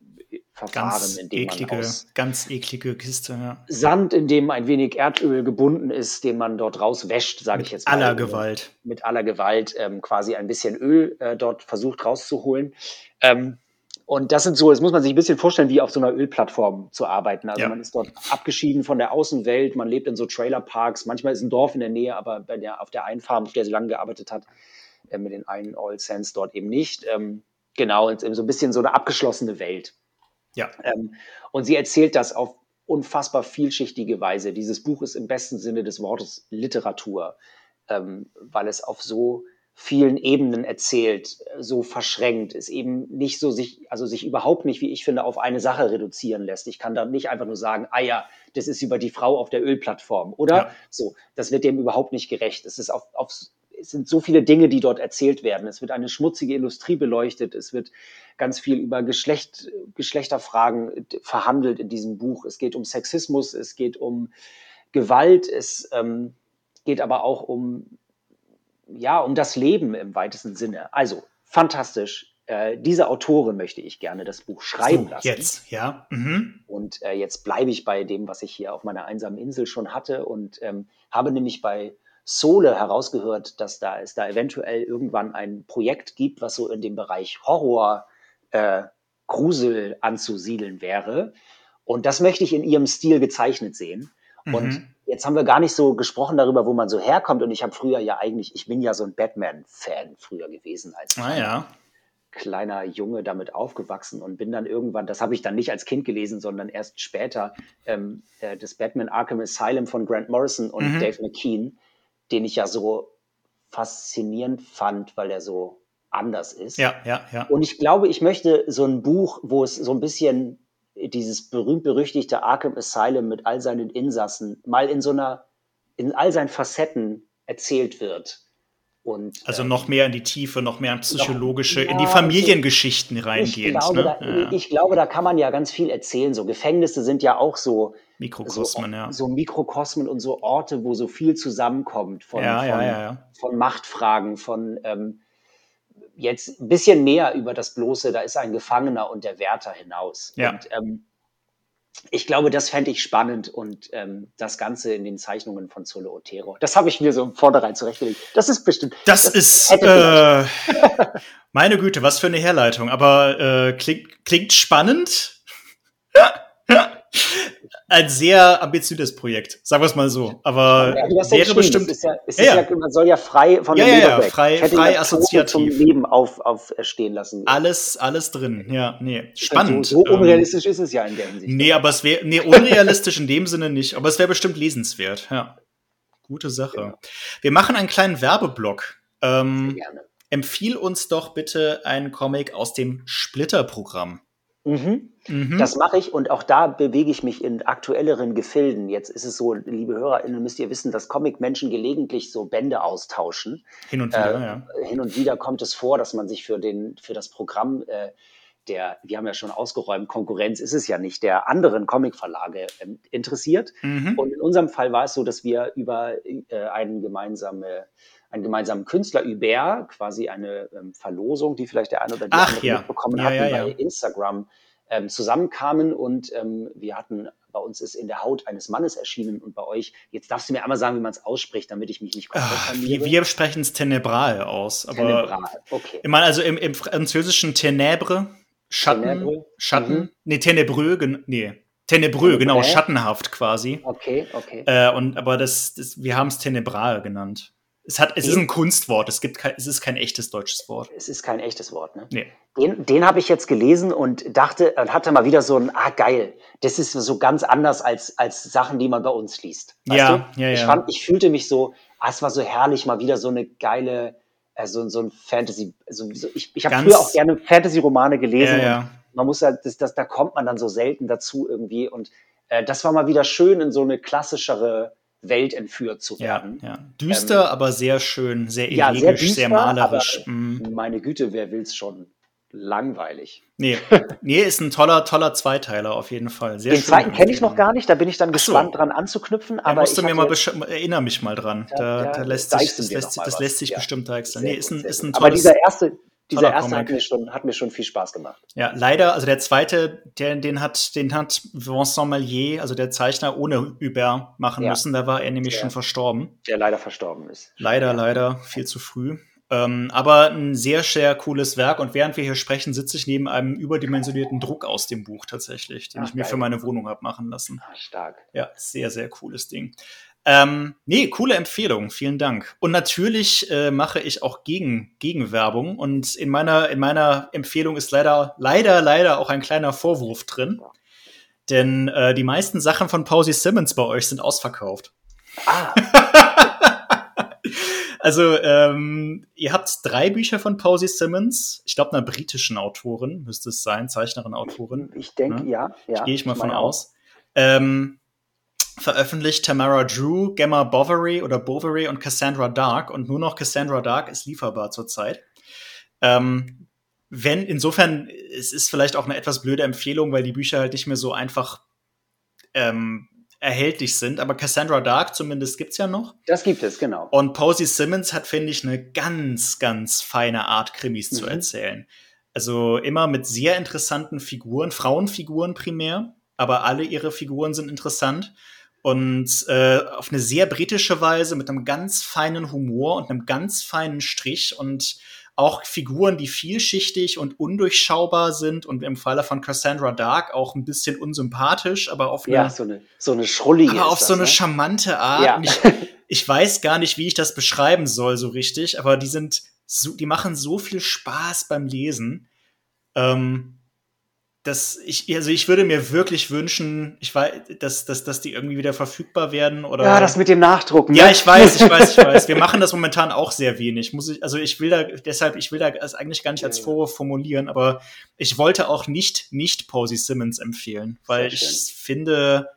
[SPEAKER 2] Verfahren,
[SPEAKER 1] ganz
[SPEAKER 2] in dem
[SPEAKER 1] eklige, man ganz eklige Kiste. Ja.
[SPEAKER 2] Sand, in dem ein wenig Erdöl gebunden ist, den man dort rauswäscht, sage ich jetzt
[SPEAKER 1] mal. Mit aller Gewalt.
[SPEAKER 2] Mit aller Gewalt ähm, quasi ein bisschen Öl äh, dort versucht rauszuholen. Ähm, und das sind so, das muss man sich ein bisschen vorstellen, wie auf so einer Ölplattform zu arbeiten. Also ja. man ist dort abgeschieden von der Außenwelt, man lebt in so Trailerparks, manchmal ist ein Dorf in der Nähe, aber bei der, auf der einen Farm, auf der sie lange gearbeitet hat, äh, mit den einen Oil Sands dort eben nicht. Ähm, genau, und so ein bisschen so eine abgeschlossene Welt.
[SPEAKER 1] Ja.
[SPEAKER 2] Ähm, und sie erzählt das auf unfassbar vielschichtige Weise. Dieses Buch ist im besten Sinne des Wortes Literatur, ähm, weil es auf so vielen Ebenen erzählt, so verschränkt, ist eben nicht so sich, also sich überhaupt nicht, wie ich finde, auf eine Sache reduzieren lässt. Ich kann da nicht einfach nur sagen, ah ja, das ist über die Frau auf der Ölplattform, oder? Ja. So, das wird dem überhaupt nicht gerecht. Es ist auf, auf, es sind so viele Dinge, die dort erzählt werden. Es wird eine schmutzige Industrie beleuchtet. Es wird ganz viel über Geschlecht, Geschlechterfragen verhandelt in diesem Buch. Es geht um Sexismus, es geht um Gewalt, es ähm, geht aber auch um ja, um das Leben im weitesten Sinne. Also, fantastisch. Äh, diese Autorin möchte ich gerne das Buch schreiben so, lassen.
[SPEAKER 1] Jetzt, ja. Mhm.
[SPEAKER 2] Und äh, jetzt bleibe ich bei dem, was ich hier auf meiner einsamen Insel schon hatte und ähm, habe nämlich bei Sole herausgehört, dass da es da eventuell irgendwann ein Projekt gibt, was so in dem Bereich Horror, äh, Grusel anzusiedeln wäre. Und das möchte ich in ihrem Stil gezeichnet sehen. Mhm. Und jetzt haben wir gar nicht so gesprochen darüber, wo man so herkommt. Und ich habe früher ja eigentlich, ich bin ja so ein Batman-Fan früher gewesen als
[SPEAKER 1] ah, ja.
[SPEAKER 2] kleiner Junge damit aufgewachsen und bin dann irgendwann, das habe ich dann nicht als Kind gelesen, sondern erst später, ähm, äh, das Batman Arkham Asylum von Grant Morrison und mhm. Dave McKean, den ich ja so faszinierend fand, weil er so anders ist.
[SPEAKER 1] Ja, ja, ja.
[SPEAKER 2] Und ich glaube, ich möchte so ein Buch, wo es so ein bisschen dieses berühmt-berüchtigte Arkham Asylum mit all seinen Insassen mal in so einer in all seinen Facetten erzählt wird. Und,
[SPEAKER 1] also
[SPEAKER 2] ähm,
[SPEAKER 1] noch mehr in die Tiefe, noch mehr in psychologische,
[SPEAKER 2] noch, ja,
[SPEAKER 1] in die Familiengeschichten reingehend.
[SPEAKER 2] Ich glaube,
[SPEAKER 1] ne?
[SPEAKER 2] da,
[SPEAKER 1] ja.
[SPEAKER 2] ich glaube, da kann man ja ganz viel erzählen. So Gefängnisse sind ja auch so
[SPEAKER 1] Mikrokosmen,
[SPEAKER 2] so,
[SPEAKER 1] ja.
[SPEAKER 2] So Mikrokosmen und so Orte, wo so viel zusammenkommt von,
[SPEAKER 1] ja,
[SPEAKER 2] von, von Machtfragen, von ähm, jetzt ein bisschen mehr über das bloße, da ist ein Gefangener und der Wärter hinaus.
[SPEAKER 1] Ja.
[SPEAKER 2] Und ähm, ich glaube, das fände ich spannend und ähm, das Ganze in den Zeichnungen von Zolo Otero. Das habe ich mir so im Vornherein zurechtgelegt. Das ist bestimmt.
[SPEAKER 1] Das, das ist, äh, meine Güte, was für eine Herleitung. Aber äh, klingt, klingt spannend. Ein sehr ambitioniertes Projekt, sagen wir es mal so. Aber
[SPEAKER 2] ja,
[SPEAKER 1] wäre bestimmt.
[SPEAKER 2] Es ist ja, ist ja, man soll ja frei von
[SPEAKER 1] ja,
[SPEAKER 2] der
[SPEAKER 1] ja, frei, frei assoziativ
[SPEAKER 2] zum Leben aufstehen auf lassen.
[SPEAKER 1] Alles, alles drin. Ja, nee, spannend.
[SPEAKER 2] So, so unrealistisch ähm, ist es ja in der Hinsicht.
[SPEAKER 1] Nee, aber es wäre nee, unrealistisch in dem Sinne nicht. Aber es wäre bestimmt lesenswert. Ja, gute Sache. Ja. Wir machen einen kleinen Werbeblock. Ähm, empfiehl uns doch bitte einen Comic aus dem Splitter-Programm.
[SPEAKER 2] Mhm. Mhm. Das mache ich und auch da bewege ich mich in aktuelleren Gefilden. Jetzt ist es so, liebe HörerInnen, müsst ihr wissen, dass Comic-Menschen gelegentlich so Bände austauschen.
[SPEAKER 1] Hin und wieder,
[SPEAKER 2] äh,
[SPEAKER 1] ja.
[SPEAKER 2] Hin und wieder kommt es vor, dass man sich für, den, für das Programm äh, der, wir haben ja schon ausgeräumt, Konkurrenz ist es ja nicht, der anderen Comicverlage äh, interessiert.
[SPEAKER 1] Mhm.
[SPEAKER 2] Und in unserem Fall war es so, dass wir über äh, einen, gemeinsame, einen gemeinsamen Künstler, Hubert, quasi eine ähm, Verlosung, die vielleicht der eine oder die
[SPEAKER 1] Ach,
[SPEAKER 2] andere
[SPEAKER 1] ja.
[SPEAKER 2] mitbekommen
[SPEAKER 1] Ja,
[SPEAKER 2] hatten,
[SPEAKER 1] ja.
[SPEAKER 2] bei Instagram ähm, zusammenkamen und ähm, wir hatten, bei uns ist in der Haut eines Mannes erschienen und bei euch, jetzt darfst du mir einmal sagen, wie man es ausspricht, damit ich mich nicht komplett
[SPEAKER 1] Ach, wir, wir sprechen es Tenebral aus. Aber
[SPEAKER 2] Tenebral, okay.
[SPEAKER 1] Ich meine, also im, im französischen Ténèbre, Schatten,
[SPEAKER 2] Ténèbre,
[SPEAKER 1] Schatten,
[SPEAKER 2] mhm.
[SPEAKER 1] nee, Ténébreux, gen- nee, Ténébreux. genau, schattenhaft quasi.
[SPEAKER 2] Okay, okay.
[SPEAKER 1] Äh, und, aber das, das, wir haben es Tenebral genannt. Es, hat, es ist
[SPEAKER 2] Mhm.
[SPEAKER 1] ein Kunstwort, es, gibt kein, es ist kein echtes deutsches Wort.
[SPEAKER 2] Es ist kein echtes Wort, ne?
[SPEAKER 1] Nee.
[SPEAKER 2] Den, den habe ich jetzt gelesen und dachte und hatte mal wieder so ein, ah geil, das ist so ganz anders als, als Sachen, die man bei uns liest. Weißt
[SPEAKER 1] Ja,
[SPEAKER 2] du?
[SPEAKER 1] ja,
[SPEAKER 2] Ich,
[SPEAKER 1] ja.
[SPEAKER 2] fand, ich fühlte mich so, ah, es war so herrlich, mal wieder so eine geile, äh, so, ein Fantasy, so, so, ich, ich habe früher auch gerne Fantasy-Romane gelesen.
[SPEAKER 1] Ja, ja.
[SPEAKER 2] Man muss ja, das, das, da kommt man dann so selten dazu irgendwie und äh, das war mal wieder schön, in so eine klassischere Welt entführt zu
[SPEAKER 1] Ja,
[SPEAKER 2] werden.
[SPEAKER 1] ja. Düster, aber sehr schön, sehr
[SPEAKER 2] Ja,
[SPEAKER 1] elegisch,
[SPEAKER 2] sehr
[SPEAKER 1] sehr,
[SPEAKER 2] düster,
[SPEAKER 1] malerisch.
[SPEAKER 2] aber-
[SPEAKER 1] Mm.
[SPEAKER 2] Meine Güte, wer will's schon? Langweilig.
[SPEAKER 1] Nee. nee, ist ein toller, toller Zweiteiler auf jeden Fall. Sehr
[SPEAKER 2] Den
[SPEAKER 1] schön
[SPEAKER 2] zweiten kenne ich noch gar nicht, da bin ich dann
[SPEAKER 1] Ach so.
[SPEAKER 2] gespannt dran anzuknüpfen.
[SPEAKER 1] Ja,
[SPEAKER 2] Aber
[SPEAKER 1] musst du mir mal erinnere mich mal dran.
[SPEAKER 2] Ja,
[SPEAKER 1] Da,
[SPEAKER 2] ja,
[SPEAKER 1] da lässt sich, das lässt, das lässt sich
[SPEAKER 2] Ja.
[SPEAKER 1] bestimmt deichseln.
[SPEAKER 2] Sehr
[SPEAKER 1] Nee, ist ein,
[SPEAKER 2] sehr
[SPEAKER 1] ist ein
[SPEAKER 2] Aber
[SPEAKER 1] tolles.
[SPEAKER 2] dieser erste, dieser erste hat mir, schon, hat mir schon viel Spaß gemacht.
[SPEAKER 1] Ja, leider, also der zweite, der, den hat, den hat Vincent Mallier, also der Zeichner, ohne Hubert machen
[SPEAKER 2] Ja.
[SPEAKER 1] müssen. Da war er nämlich
[SPEAKER 2] Ja.
[SPEAKER 1] schon verstorben.
[SPEAKER 2] Der leider verstorben ist.
[SPEAKER 1] Leider,
[SPEAKER 2] Ja.
[SPEAKER 1] leider, viel zu früh. Ähm, aber ein sehr, sehr cooles Werk. Und während wir hier sprechen, sitze ich neben einem überdimensionierten Druck aus dem Buch tatsächlich, den
[SPEAKER 2] Ach,
[SPEAKER 1] ich mir
[SPEAKER 2] geil.
[SPEAKER 1] für meine Wohnung habe machen lassen.
[SPEAKER 2] Ah, stark.
[SPEAKER 1] Ja, sehr, sehr cooles Ding. Ähm, nee, coole Empfehlung, vielen Dank. Und natürlich äh, mache ich auch gegen, Gegenwerbung. Und in meiner, in meiner Empfehlung ist leider, leider, leider auch ein kleiner Vorwurf drin. Denn äh, die meisten Sachen von Posey Simmons bei euch sind ausverkauft.
[SPEAKER 2] Ah,
[SPEAKER 1] Also, ähm, ihr habt drei Bücher von Posey Simmons. Ich glaube, einer britischen Autorin müsste es sein, Zeichnerin, Autorin.
[SPEAKER 2] ich denke, ja. ja.
[SPEAKER 1] Gehe ich mal von
[SPEAKER 2] meine auch.
[SPEAKER 1] aus. Ähm, veröffentlicht Tamara Drew, Gemma Bovary oder Bovary und Cassandra Dark und nur noch Cassandra Dark ist lieferbar zurzeit. Ähm, wenn, insofern, es ist vielleicht auch eine etwas blöde Empfehlung, weil die Bücher halt nicht mehr so einfach ähm, erhältlich sind, aber Cassandra Dark zumindest gibt's ja noch.
[SPEAKER 2] Das gibt es, genau.
[SPEAKER 1] Und Posey Simmons hat, finde ich, eine ganz, ganz feine Art, Krimis zu
[SPEAKER 2] Mhm.
[SPEAKER 1] erzählen. Also immer mit sehr interessanten Figuren, Frauenfiguren primär, aber alle ihre Figuren sind interessant. Und äh, auf eine sehr britische Weise mit einem ganz feinen Humor und einem ganz feinen Strich und auch Figuren, die vielschichtig und undurchschaubar sind und im Falle von Cassandra Dark auch ein bisschen unsympathisch, aber auf eine
[SPEAKER 2] Ja, so eine, so eine schrullige.
[SPEAKER 1] aber auf
[SPEAKER 2] das,
[SPEAKER 1] so eine
[SPEAKER 2] ne?
[SPEAKER 1] charmante Art.
[SPEAKER 2] Ja.
[SPEAKER 1] Ich, ich weiß gar nicht, wie ich das beschreiben soll so richtig, aber die sind so, die machen so viel Spaß beim Lesen. Ähm, dass ich, also ich würde mir wirklich wünschen, ich weiß, dass, dass, dass die irgendwie wieder verfügbar werden oder.
[SPEAKER 2] Ja, das mit dem Nachdrucken.
[SPEAKER 1] Ja,
[SPEAKER 2] ne?
[SPEAKER 1] ich weiß, ich weiß, ich weiß. Wir machen das momentan auch sehr wenig. Muss ich, also ich will da, deshalb, ich will da es eigentlich gar nicht als
[SPEAKER 2] Ja, ja.
[SPEAKER 1] Vorwurf formulieren, aber ich wollte auch nicht, nicht Posey Simmons empfehlen, weil ich finde,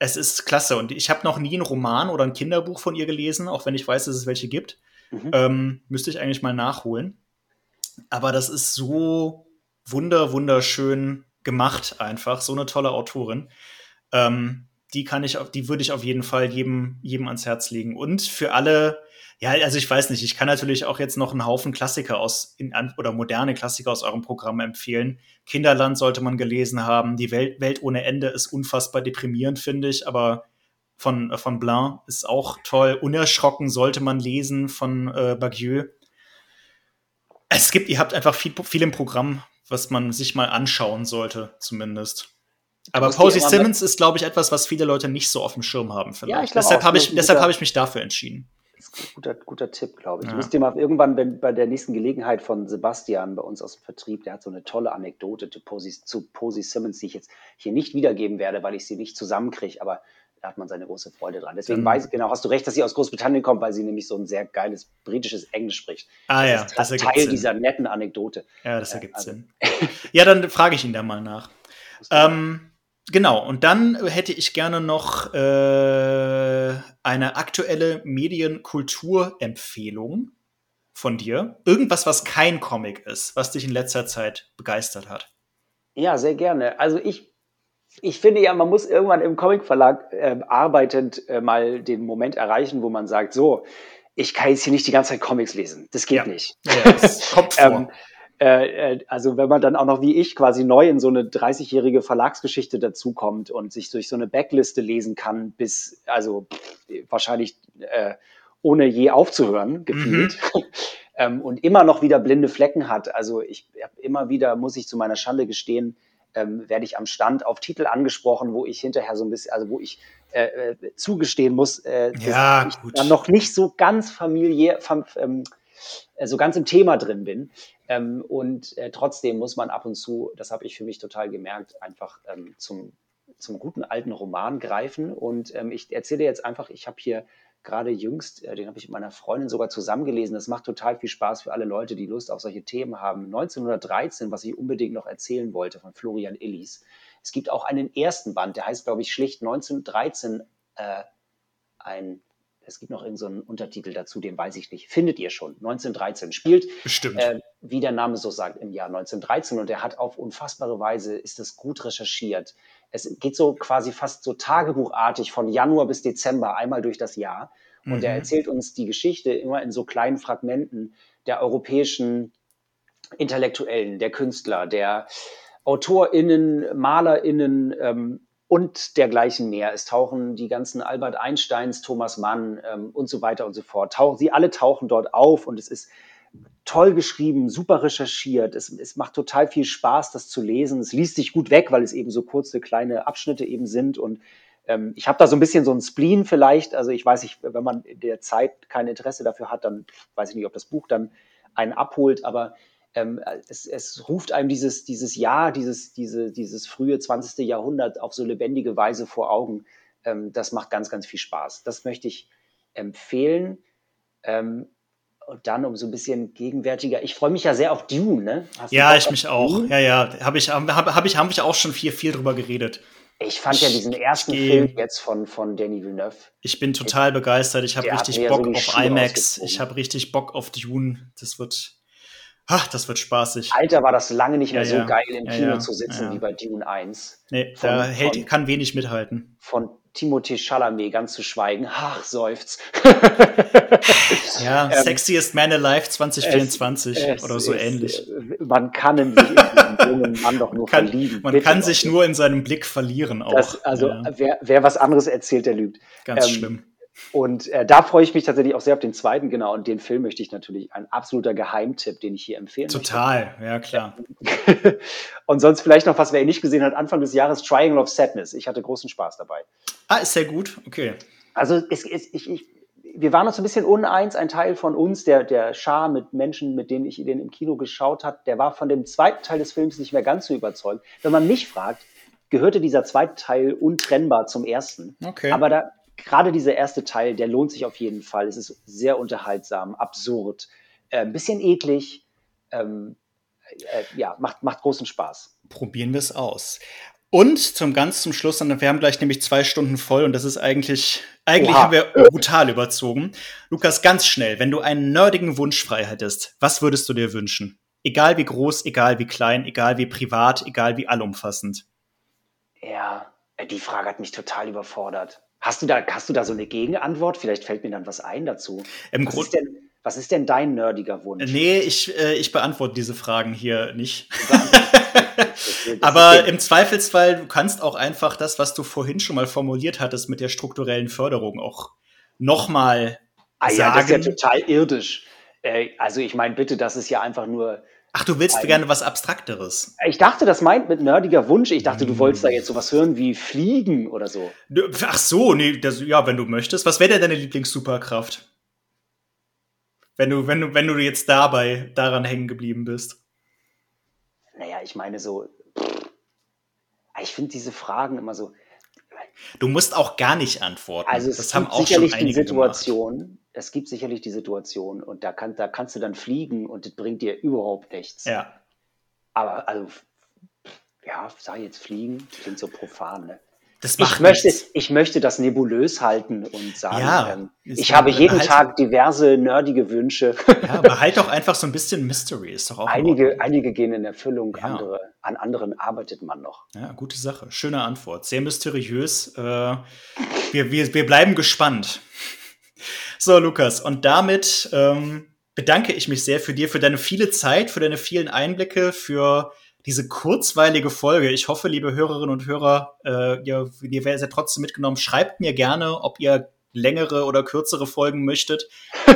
[SPEAKER 1] es ist klasse. Und ich habe noch nie einen Roman oder ein Kinderbuch von ihr gelesen, auch wenn ich weiß, dass es welche gibt. Mhm. Ähm, müsste ich eigentlich mal nachholen. Aber das ist so wunder, wunderschön gemacht, einfach. So eine tolle Autorin. Ähm, die kann ich, die würde ich auf jeden Fall jedem, jedem ans Herz legen. Und für alle, ja, also ich weiß nicht, ich kann natürlich auch jetzt noch einen Haufen Klassiker aus in, oder moderne Klassiker aus eurem Programm empfehlen. Kinderland sollte man gelesen haben. Die Welt, Welt ohne Ende ist unfassbar deprimierend, finde ich, aber von, von Blanc ist auch toll. Unerschrocken sollte man lesen von äh, Bagieux. Es gibt, ihr habt einfach viel, viel im Programm, was man sich mal anschauen sollte, zumindest. Aber Posey Simmons ist, glaube ich, etwas, was viele Leute nicht so auf dem Schirm haben. Vielleicht. Ja, ich deshalb habe ich, deshalb hab ich mich dafür entschieden.
[SPEAKER 2] Das ist ein guter, guter Tipp, glaube ich. Ja. Ich muss dir mal irgendwann wenn, bei der nächsten Gelegenheit von Sebastian bei uns aus dem Vertrieb, der hat so eine tolle Anekdote zu Posey, zu Posey Simmons, die ich jetzt hier nicht wiedergeben werde, weil ich sie nicht zusammenkriege, aber da hat man seine große Freude dran. Deswegen mhm. weiß ich genau, hast du recht, dass sie aus Großbritannien kommt, weil sie nämlich so ein sehr geiles britisches Englisch spricht.
[SPEAKER 1] Ah
[SPEAKER 2] das
[SPEAKER 1] ja,
[SPEAKER 2] ist das, Teil Sinn. dieser netten Anekdote.
[SPEAKER 1] Ja, das ergibt also. Sinn. ja, dann frage ich ihn da mal nach. Ähm, Genau, und dann hätte ich gerne noch äh, eine aktuelle Medienkulturempfehlung von dir. Irgendwas, was kein Comic ist, was dich in letzter Zeit begeistert hat.
[SPEAKER 2] Ja, sehr gerne. Also ich, ich finde ja, man muss irgendwann im Comicverlag äh, arbeitend äh, mal den Moment erreichen, wo man sagt, so, ich kann jetzt hier nicht die ganze Zeit Comics lesen. Das geht ja. nicht. Ja, das kommt vor. ähm, äh, äh, also wenn man dann auch noch wie ich quasi neu in so eine 30-jährige Verlagsgeschichte dazukommt und sich durch so eine Backliste lesen kann, bis, also wahrscheinlich äh, ohne je aufzuhören, gefühlt. Mhm. ähm, und immer noch wieder blinde Flecken hat. Also ich habe immer wieder, muss ich zu meiner Schande gestehen, ähm, werde ich am Stand auf Titel angesprochen, wo ich hinterher so ein bisschen, also wo ich äh, äh zugestehen muss, äh,
[SPEAKER 1] ja, dass
[SPEAKER 2] ich dann noch nicht so ganz familiär, fam, ähm, äh, so ganz im Thema drin bin. Ähm, und äh, trotzdem muss man ab und zu, das habe ich für mich total gemerkt, einfach ähm, zum, zum guten alten Roman greifen. Und ähm, ich erzähle jetzt einfach, ich habe hier gerade jüngst, äh, den habe ich mit meiner Freundin sogar zusammengelesen. Das macht total viel Spaß für alle Leute, die Lust auf solche Themen haben. 1913, was ich unbedingt noch erzählen wollte, von Florian Illis. Es gibt auch einen ersten Band, der heißt, glaube ich, schlicht 1913, äh, ein es gibt noch irgendeinen so Untertitel dazu, den weiß ich nicht. Findet ihr schon. 1913 spielt,
[SPEAKER 1] Bestimmt. Äh,
[SPEAKER 2] wie der Name so sagt, im Jahr 1913 und er hat auf unfassbare Weise, ist das gut recherchiert. Es geht so quasi fast so tagebuchartig von Januar bis Dezember einmal durch das Jahr und mhm. er erzählt uns die Geschichte immer in so kleinen Fragmenten der europäischen Intellektuellen, der Künstler, der AutorInnen, MalerInnen, ähm, und dergleichen mehr. Es tauchen die ganzen Albert Einsteins, Thomas Mann ähm, und so weiter und so fort. Tauchen, sie alle tauchen dort auf und es ist toll geschrieben, super recherchiert. Es, es macht total viel Spaß, das zu lesen. Es liest sich gut weg, weil es eben so kurze, kleine Abschnitte eben sind. Und ähm, ich habe da so ein bisschen so ein Spleen vielleicht. Also ich weiß nicht, wenn man in der Zeit kein Interesse dafür hat, dann weiß ich nicht, ob das Buch dann einen abholt. Aber ähm, es, es, ruft einem dieses, dieses Jahr, dieses, diese, dieses frühe 20. Jahrhundert auf so lebendige Weise vor Augen. Ähm, das macht ganz, ganz viel Spaß. Das möchte ich empfehlen. Ähm, und dann um so ein bisschen gegenwärtiger. Ich freue mich ja sehr auf Dune, ne?
[SPEAKER 1] ja, ich mich auch. Dune? Ja, ja, habe ich, hab, hab ich, hab ich auch schon viel, viel drüber geredet.
[SPEAKER 2] Ich fand ja diesen ersten ich, Film jetzt von, von Denis Villeneuve.
[SPEAKER 1] Ich bin total ich, begeistert. Ich habe richtig Bock so auf IMAX. Ich habe richtig Bock auf Dune. Das wird, Ach, das wird spaßig.
[SPEAKER 2] Alter, war das lange nicht mehr ja, so ja. geil im Kino ja, zu sitzen wie bei Dune 1.
[SPEAKER 1] Nee, von, da hält, von, kann wenig mithalten.
[SPEAKER 2] Von Timothée Chalamet ganz zu schweigen. Ach, seufz.
[SPEAKER 1] ja, ähm, Sexiest Man Alive 2024 es, es oder so ist, ähnlich.
[SPEAKER 2] Äh, man kann in sich in diesen jungen Mann doch nur kann, verlieben.
[SPEAKER 1] Man kann sich nur in seinem Blick verlieren auch. Das,
[SPEAKER 2] also, wer, wer was anderes erzählt, der lügt.
[SPEAKER 1] Ganz ähm, schlimm.
[SPEAKER 2] Und äh, da freue ich mich tatsächlich auch sehr auf den zweiten, genau. Und den Film möchte ich natürlich ein absoluter Geheimtipp, den ich hier empfehlen
[SPEAKER 1] Total, möchte. ja klar.
[SPEAKER 2] und sonst vielleicht noch was, wer ihn nicht gesehen hat, Anfang des Jahres Triangle of Sadness. Ich hatte großen Spaß dabei.
[SPEAKER 1] Ah, ist sehr gut, okay.
[SPEAKER 2] Also es, es, ich, ich, wir waren uns ein bisschen uneins. Ein Teil von uns, der, der Schar mit Menschen, mit denen ich den im Kino geschaut habe, der war von dem zweiten Teil des Films nicht mehr ganz so überzeugt. Wenn man mich fragt, gehörte dieser zweite Teil untrennbar zum ersten.
[SPEAKER 1] Okay.
[SPEAKER 2] Aber da, gerade dieser erste Teil, der lohnt sich auf jeden Fall. Es ist sehr unterhaltsam, absurd, äh, ein bisschen eklig. Ähm, äh, ja, macht, macht großen Spaß.
[SPEAKER 1] Probieren wir es aus. Und zum ganz zum Schluss, wir haben gleich nämlich zwei Stunden voll und das ist eigentlich, eigentlich Oha. haben wir brutal überzogen. Lukas, ganz schnell, wenn du einen nerdigen Wunsch frei hättest, was würdest du dir wünschen? Egal wie groß, egal wie klein, egal wie privat, egal wie allumfassend.
[SPEAKER 2] Ja, die Frage hat mich total überfordert. Hast du da, hast du da so eine Gegenantwort? Vielleicht fällt mir dann was ein dazu.
[SPEAKER 1] Im Grunde.
[SPEAKER 2] Was ist denn dein nerdiger Wunsch?
[SPEAKER 1] Nee, ich, äh, ich beantworte diese Fragen hier nicht. Aber im Zweifelsfall, du kannst auch einfach das, was du vorhin schon mal formuliert hattest mit der strukturellen Förderung auch nochmal
[SPEAKER 2] ah, sagen. Ja, das ist ja total irdisch. Äh, also ich meine, bitte, das ist ja einfach nur
[SPEAKER 1] Ach, du willst ein, gerne was Abstrakteres.
[SPEAKER 2] Ich dachte, das meint mit nerdiger Wunsch. Ich dachte, du wolltest da jetzt sowas hören wie Fliegen oder so.
[SPEAKER 1] Ach so, nee, das, ja, wenn du möchtest. Was wäre denn deine Lieblingssuperkraft? Wenn du, wenn du, wenn du jetzt dabei daran hängen geblieben bist.
[SPEAKER 2] Naja, ich meine so. Pff, ich finde diese Fragen immer so.
[SPEAKER 1] Du musst auch gar nicht antworten.
[SPEAKER 2] Also es das haben auch sicherlich schon einige die Situation. Gemacht. Es gibt sicherlich die Situation und da, kann, da kannst du dann fliegen und das bringt dir überhaupt nichts.
[SPEAKER 1] Ja.
[SPEAKER 2] Aber also ja, sag jetzt fliegen, klingt so profan, ne?
[SPEAKER 1] Das macht
[SPEAKER 2] ich, möchte, ich möchte das nebulös halten und sagen, ja, ähm, ich habe jeden halt, Tag diverse nerdige Wünsche.
[SPEAKER 1] Ja, aber halt doch einfach so ein bisschen Mystery, ist doch auch
[SPEAKER 2] einige, einige gehen in Erfüllung, ja. andere, an anderen arbeitet man noch.
[SPEAKER 1] Ja, gute Sache. Schöne Antwort. Sehr mysteriös. Äh, wir, wir, wir bleiben gespannt. So, Lukas, und damit ähm, bedanke ich mich sehr für dir, für deine viele Zeit, für deine vielen Einblicke, für diese kurzweilige Folge. Ich hoffe, liebe Hörerinnen und Hörer, äh, ihr, ihr werdet ja trotzdem mitgenommen. Schreibt mir gerne, ob ihr längere oder kürzere Folgen möchtet.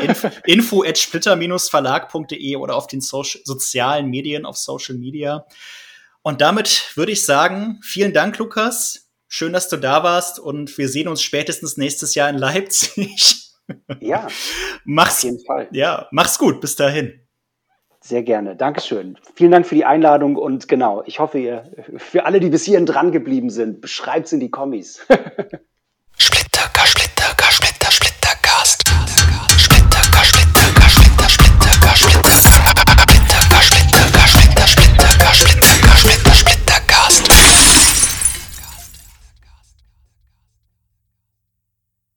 [SPEAKER 1] Inf info at splitter-verlag.de oder auf den so sozialen Medien, auf Social Media. Und damit würde ich sagen, vielen Dank, Lukas. Schön, dass du da warst und wir sehen uns spätestens nächstes Jahr in Leipzig.
[SPEAKER 2] Ja,
[SPEAKER 1] mach's, auf jeden Fall. Ja, mach's gut. Bis dahin.
[SPEAKER 2] Sehr gerne. Dankeschön. Vielen Dank für die Einladung und genau, ich hoffe, ihr, für alle, die bis hierhin dran geblieben sind, beschreibt es in die Kommis.
[SPEAKER 1] Splitter, Splitter, Splitter.